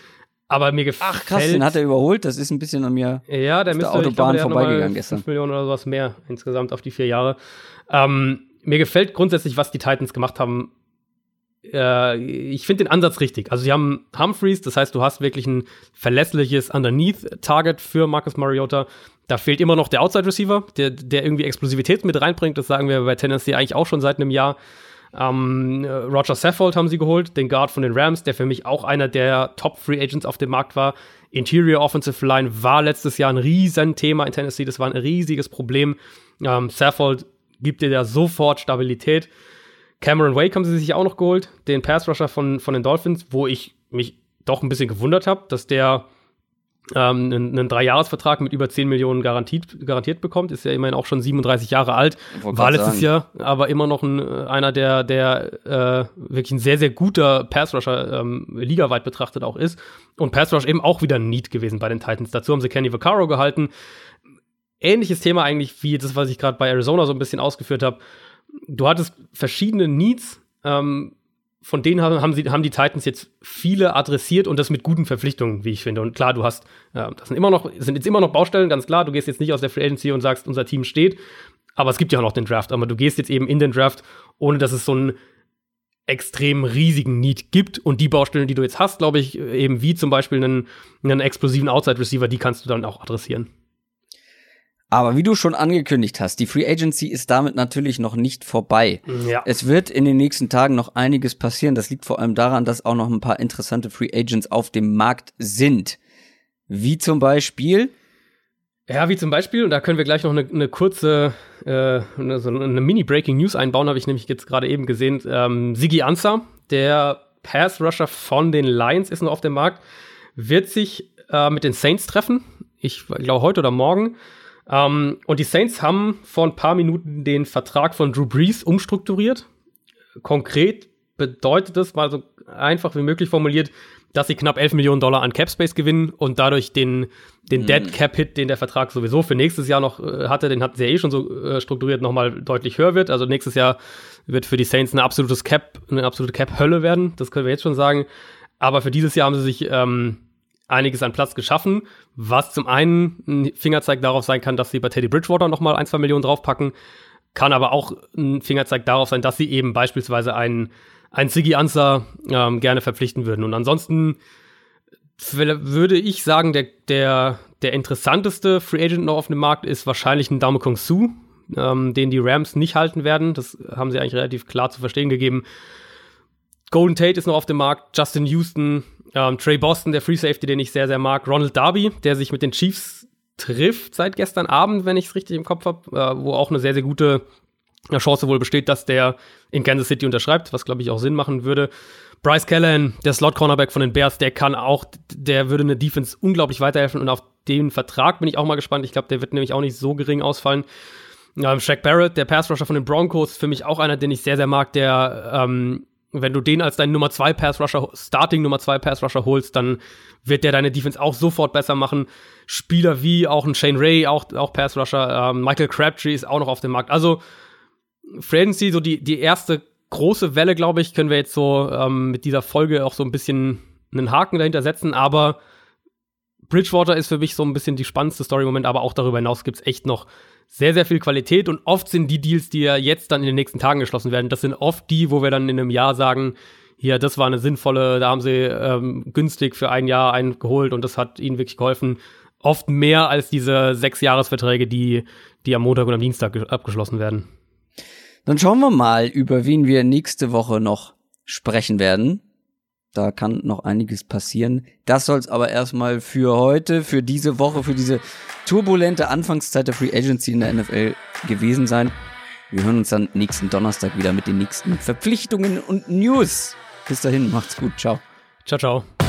Aber mir gefällt. Ach krass, den hat er überholt. Das ist ein bisschen an mir. Ja, der der Autobahn glaube, vorbeigegangen gestern. 5 Millionen oder sowas mehr insgesamt auf die vier Jahre. Ähm, mir gefällt grundsätzlich, was die Titans gemacht haben äh, ich finde den Ansatz richtig. Also sie haben Humphreys, das heißt, du hast wirklich ein verlässliches Underneath-Target für Marcus Mariota. Da fehlt immer noch der Outside-Receiver, der, der irgendwie Explosivität mit reinbringt. Das sagen wir bei Tennessee eigentlich auch schon seit einem Jahr. Ähm, Roger Saffold haben sie geholt, den Guard von den Rams, der für mich auch einer der Top-Free Agents auf dem Markt war. Interior Offensive Line war letztes Jahr ein Riesenthema in Tennessee. Das war ein riesiges Problem. Ähm, Saffold gibt dir da sofort Stabilität. Cameron Wake haben sie sich auch noch geholt, den Pass Rusher von, von den Dolphins, wo ich mich doch ein bisschen gewundert habe, dass der ähm, einen, einen Dreijahresvertrag mit über 10 Millionen garantiert, garantiert bekommt. Ist ja immerhin auch schon 37 Jahre alt. War letztes. Jahr aber immer noch ein, einer, der, der äh, wirklich ein sehr, sehr guter Pass-Rusher ähm, ligaweit betrachtet auch ist. Und Pass-Rush eben auch wieder ein Need gewesen bei den Titans. Dazu haben sie Kenny Vaccaro gehalten. Ähnliches Thema eigentlich wie das, was ich gerade bei Arizona so ein bisschen ausgeführt habe du hattest verschiedene Needs, ähm, von denen haben, sie, haben die Titans jetzt viele adressiert und das mit guten Verpflichtungen, wie ich finde. Und klar, du hast, äh, das sind immer noch, sind jetzt immer noch Baustellen, ganz klar. Du gehst jetzt nicht aus der Free Agency und sagst, unser Team steht. Aber es gibt ja auch noch den Draft. Aber du gehst jetzt eben in den Draft, ohne dass es so einen extrem riesigen Need gibt. Und die Baustellen, die du jetzt hast, glaube ich, eben wie zum Beispiel einen, einen explosiven Outside Receiver, die kannst du dann auch adressieren. Aber wie du schon angekündigt hast, die Free Agency ist damit natürlich noch nicht vorbei. Ja. Es wird in den nächsten Tagen noch einiges passieren. Das liegt vor allem daran, dass auch noch ein paar interessante Free Agents auf dem Markt sind. Wie zum Beispiel. Ja, wie zum Beispiel, und da können wir gleich noch eine, eine kurze, äh, eine, so eine Mini-Breaking News einbauen, habe ich nämlich jetzt gerade eben gesehen. Ähm, Sigi Ansah, der Pass-Rusher von den Lions, ist noch auf dem Markt, wird sich äh, mit den Saints treffen. Ich glaube heute oder morgen. Ähm, und die Saints haben vor ein paar Minuten den Vertrag von Drew Brees umstrukturiert. Konkret bedeutet das mal so einfach wie möglich formuliert, dass sie knapp 11 Millionen Dollar an Cap Space gewinnen und dadurch den, den mhm. Dead Cap Hit, den der Vertrag sowieso für nächstes Jahr noch äh, hatte, den hatten sie ja eh schon so äh, strukturiert, nochmal deutlich höher wird. Also nächstes Jahr wird für die Saints ein absolutes Cap, eine absolute Cap Hölle werden. Das können wir jetzt schon sagen. Aber für dieses Jahr haben sie sich ähm, einiges an Platz geschaffen, was zum einen ein Fingerzeig darauf sein kann, dass sie bei Teddy Bridgewater nochmal ein, zwei Millionen draufpacken, kann aber auch ein Fingerzeig darauf sein, dass sie eben beispielsweise einen, einen Siggy Answer ähm, gerne verpflichten würden. Und ansonsten würde ich sagen, der, der, der interessanteste Free Agent noch auf dem Markt ist wahrscheinlich ein Daume Kong Su, ähm, den die Rams nicht halten werden. Das haben sie eigentlich relativ klar zu verstehen gegeben. Golden Tate ist noch auf dem Markt, Justin Houston, ähm, Trey Boston, der Free Safety, den ich sehr, sehr mag. Ronald Darby, der sich mit den Chiefs trifft seit gestern Abend, wenn ich es richtig im Kopf habe, äh, wo auch eine sehr, sehr gute Chance wohl besteht, dass der in Kansas City unterschreibt, was glaube ich auch Sinn machen würde. Bryce Callahan, der Slot-Cornerback von den Bears, der kann auch, der würde eine Defense unglaublich weiterhelfen und auf den Vertrag bin ich auch mal gespannt. Ich glaube, der wird nämlich auch nicht so gering ausfallen. Ähm, Shaq Barrett, der Pass-Rusher von den Broncos, für mich auch einer, den ich sehr, sehr mag, der ähm, wenn du den als deinen Nummer 2 Pass Rusher, Starting Nummer 2 Pass Rusher holst, dann wird der deine Defense auch sofort besser machen. Spieler wie auch ein Shane Ray, auch, auch Pass Rusher, ähm, Michael Crabtree ist auch noch auf dem Markt. Also, Frenzy, so die, die erste große Welle, glaube ich, können wir jetzt so ähm, mit dieser Folge auch so ein bisschen einen Haken dahinter setzen, aber Bridgewater ist für mich so ein bisschen die spannendste Story im Moment, aber auch darüber hinaus gibt es echt noch sehr, sehr viel Qualität und oft sind die Deals, die ja jetzt dann in den nächsten Tagen geschlossen werden, das sind oft die, wo wir dann in einem Jahr sagen, hier, das war eine sinnvolle, da haben sie ähm, günstig für ein Jahr einen geholt und das hat ihnen wirklich geholfen. Oft mehr als diese sechs Jahresverträge, die, die am Montag und am Dienstag abgeschlossen werden. Dann schauen wir mal, über wen wir nächste Woche noch sprechen werden. Da kann noch einiges passieren. Das soll es aber erstmal für heute, für diese Woche, für diese turbulente Anfangszeit der Free Agency in der NFL gewesen sein. Wir hören uns dann nächsten Donnerstag wieder mit den nächsten Verpflichtungen und News. Bis dahin, macht's gut. Ciao. Ciao, ciao.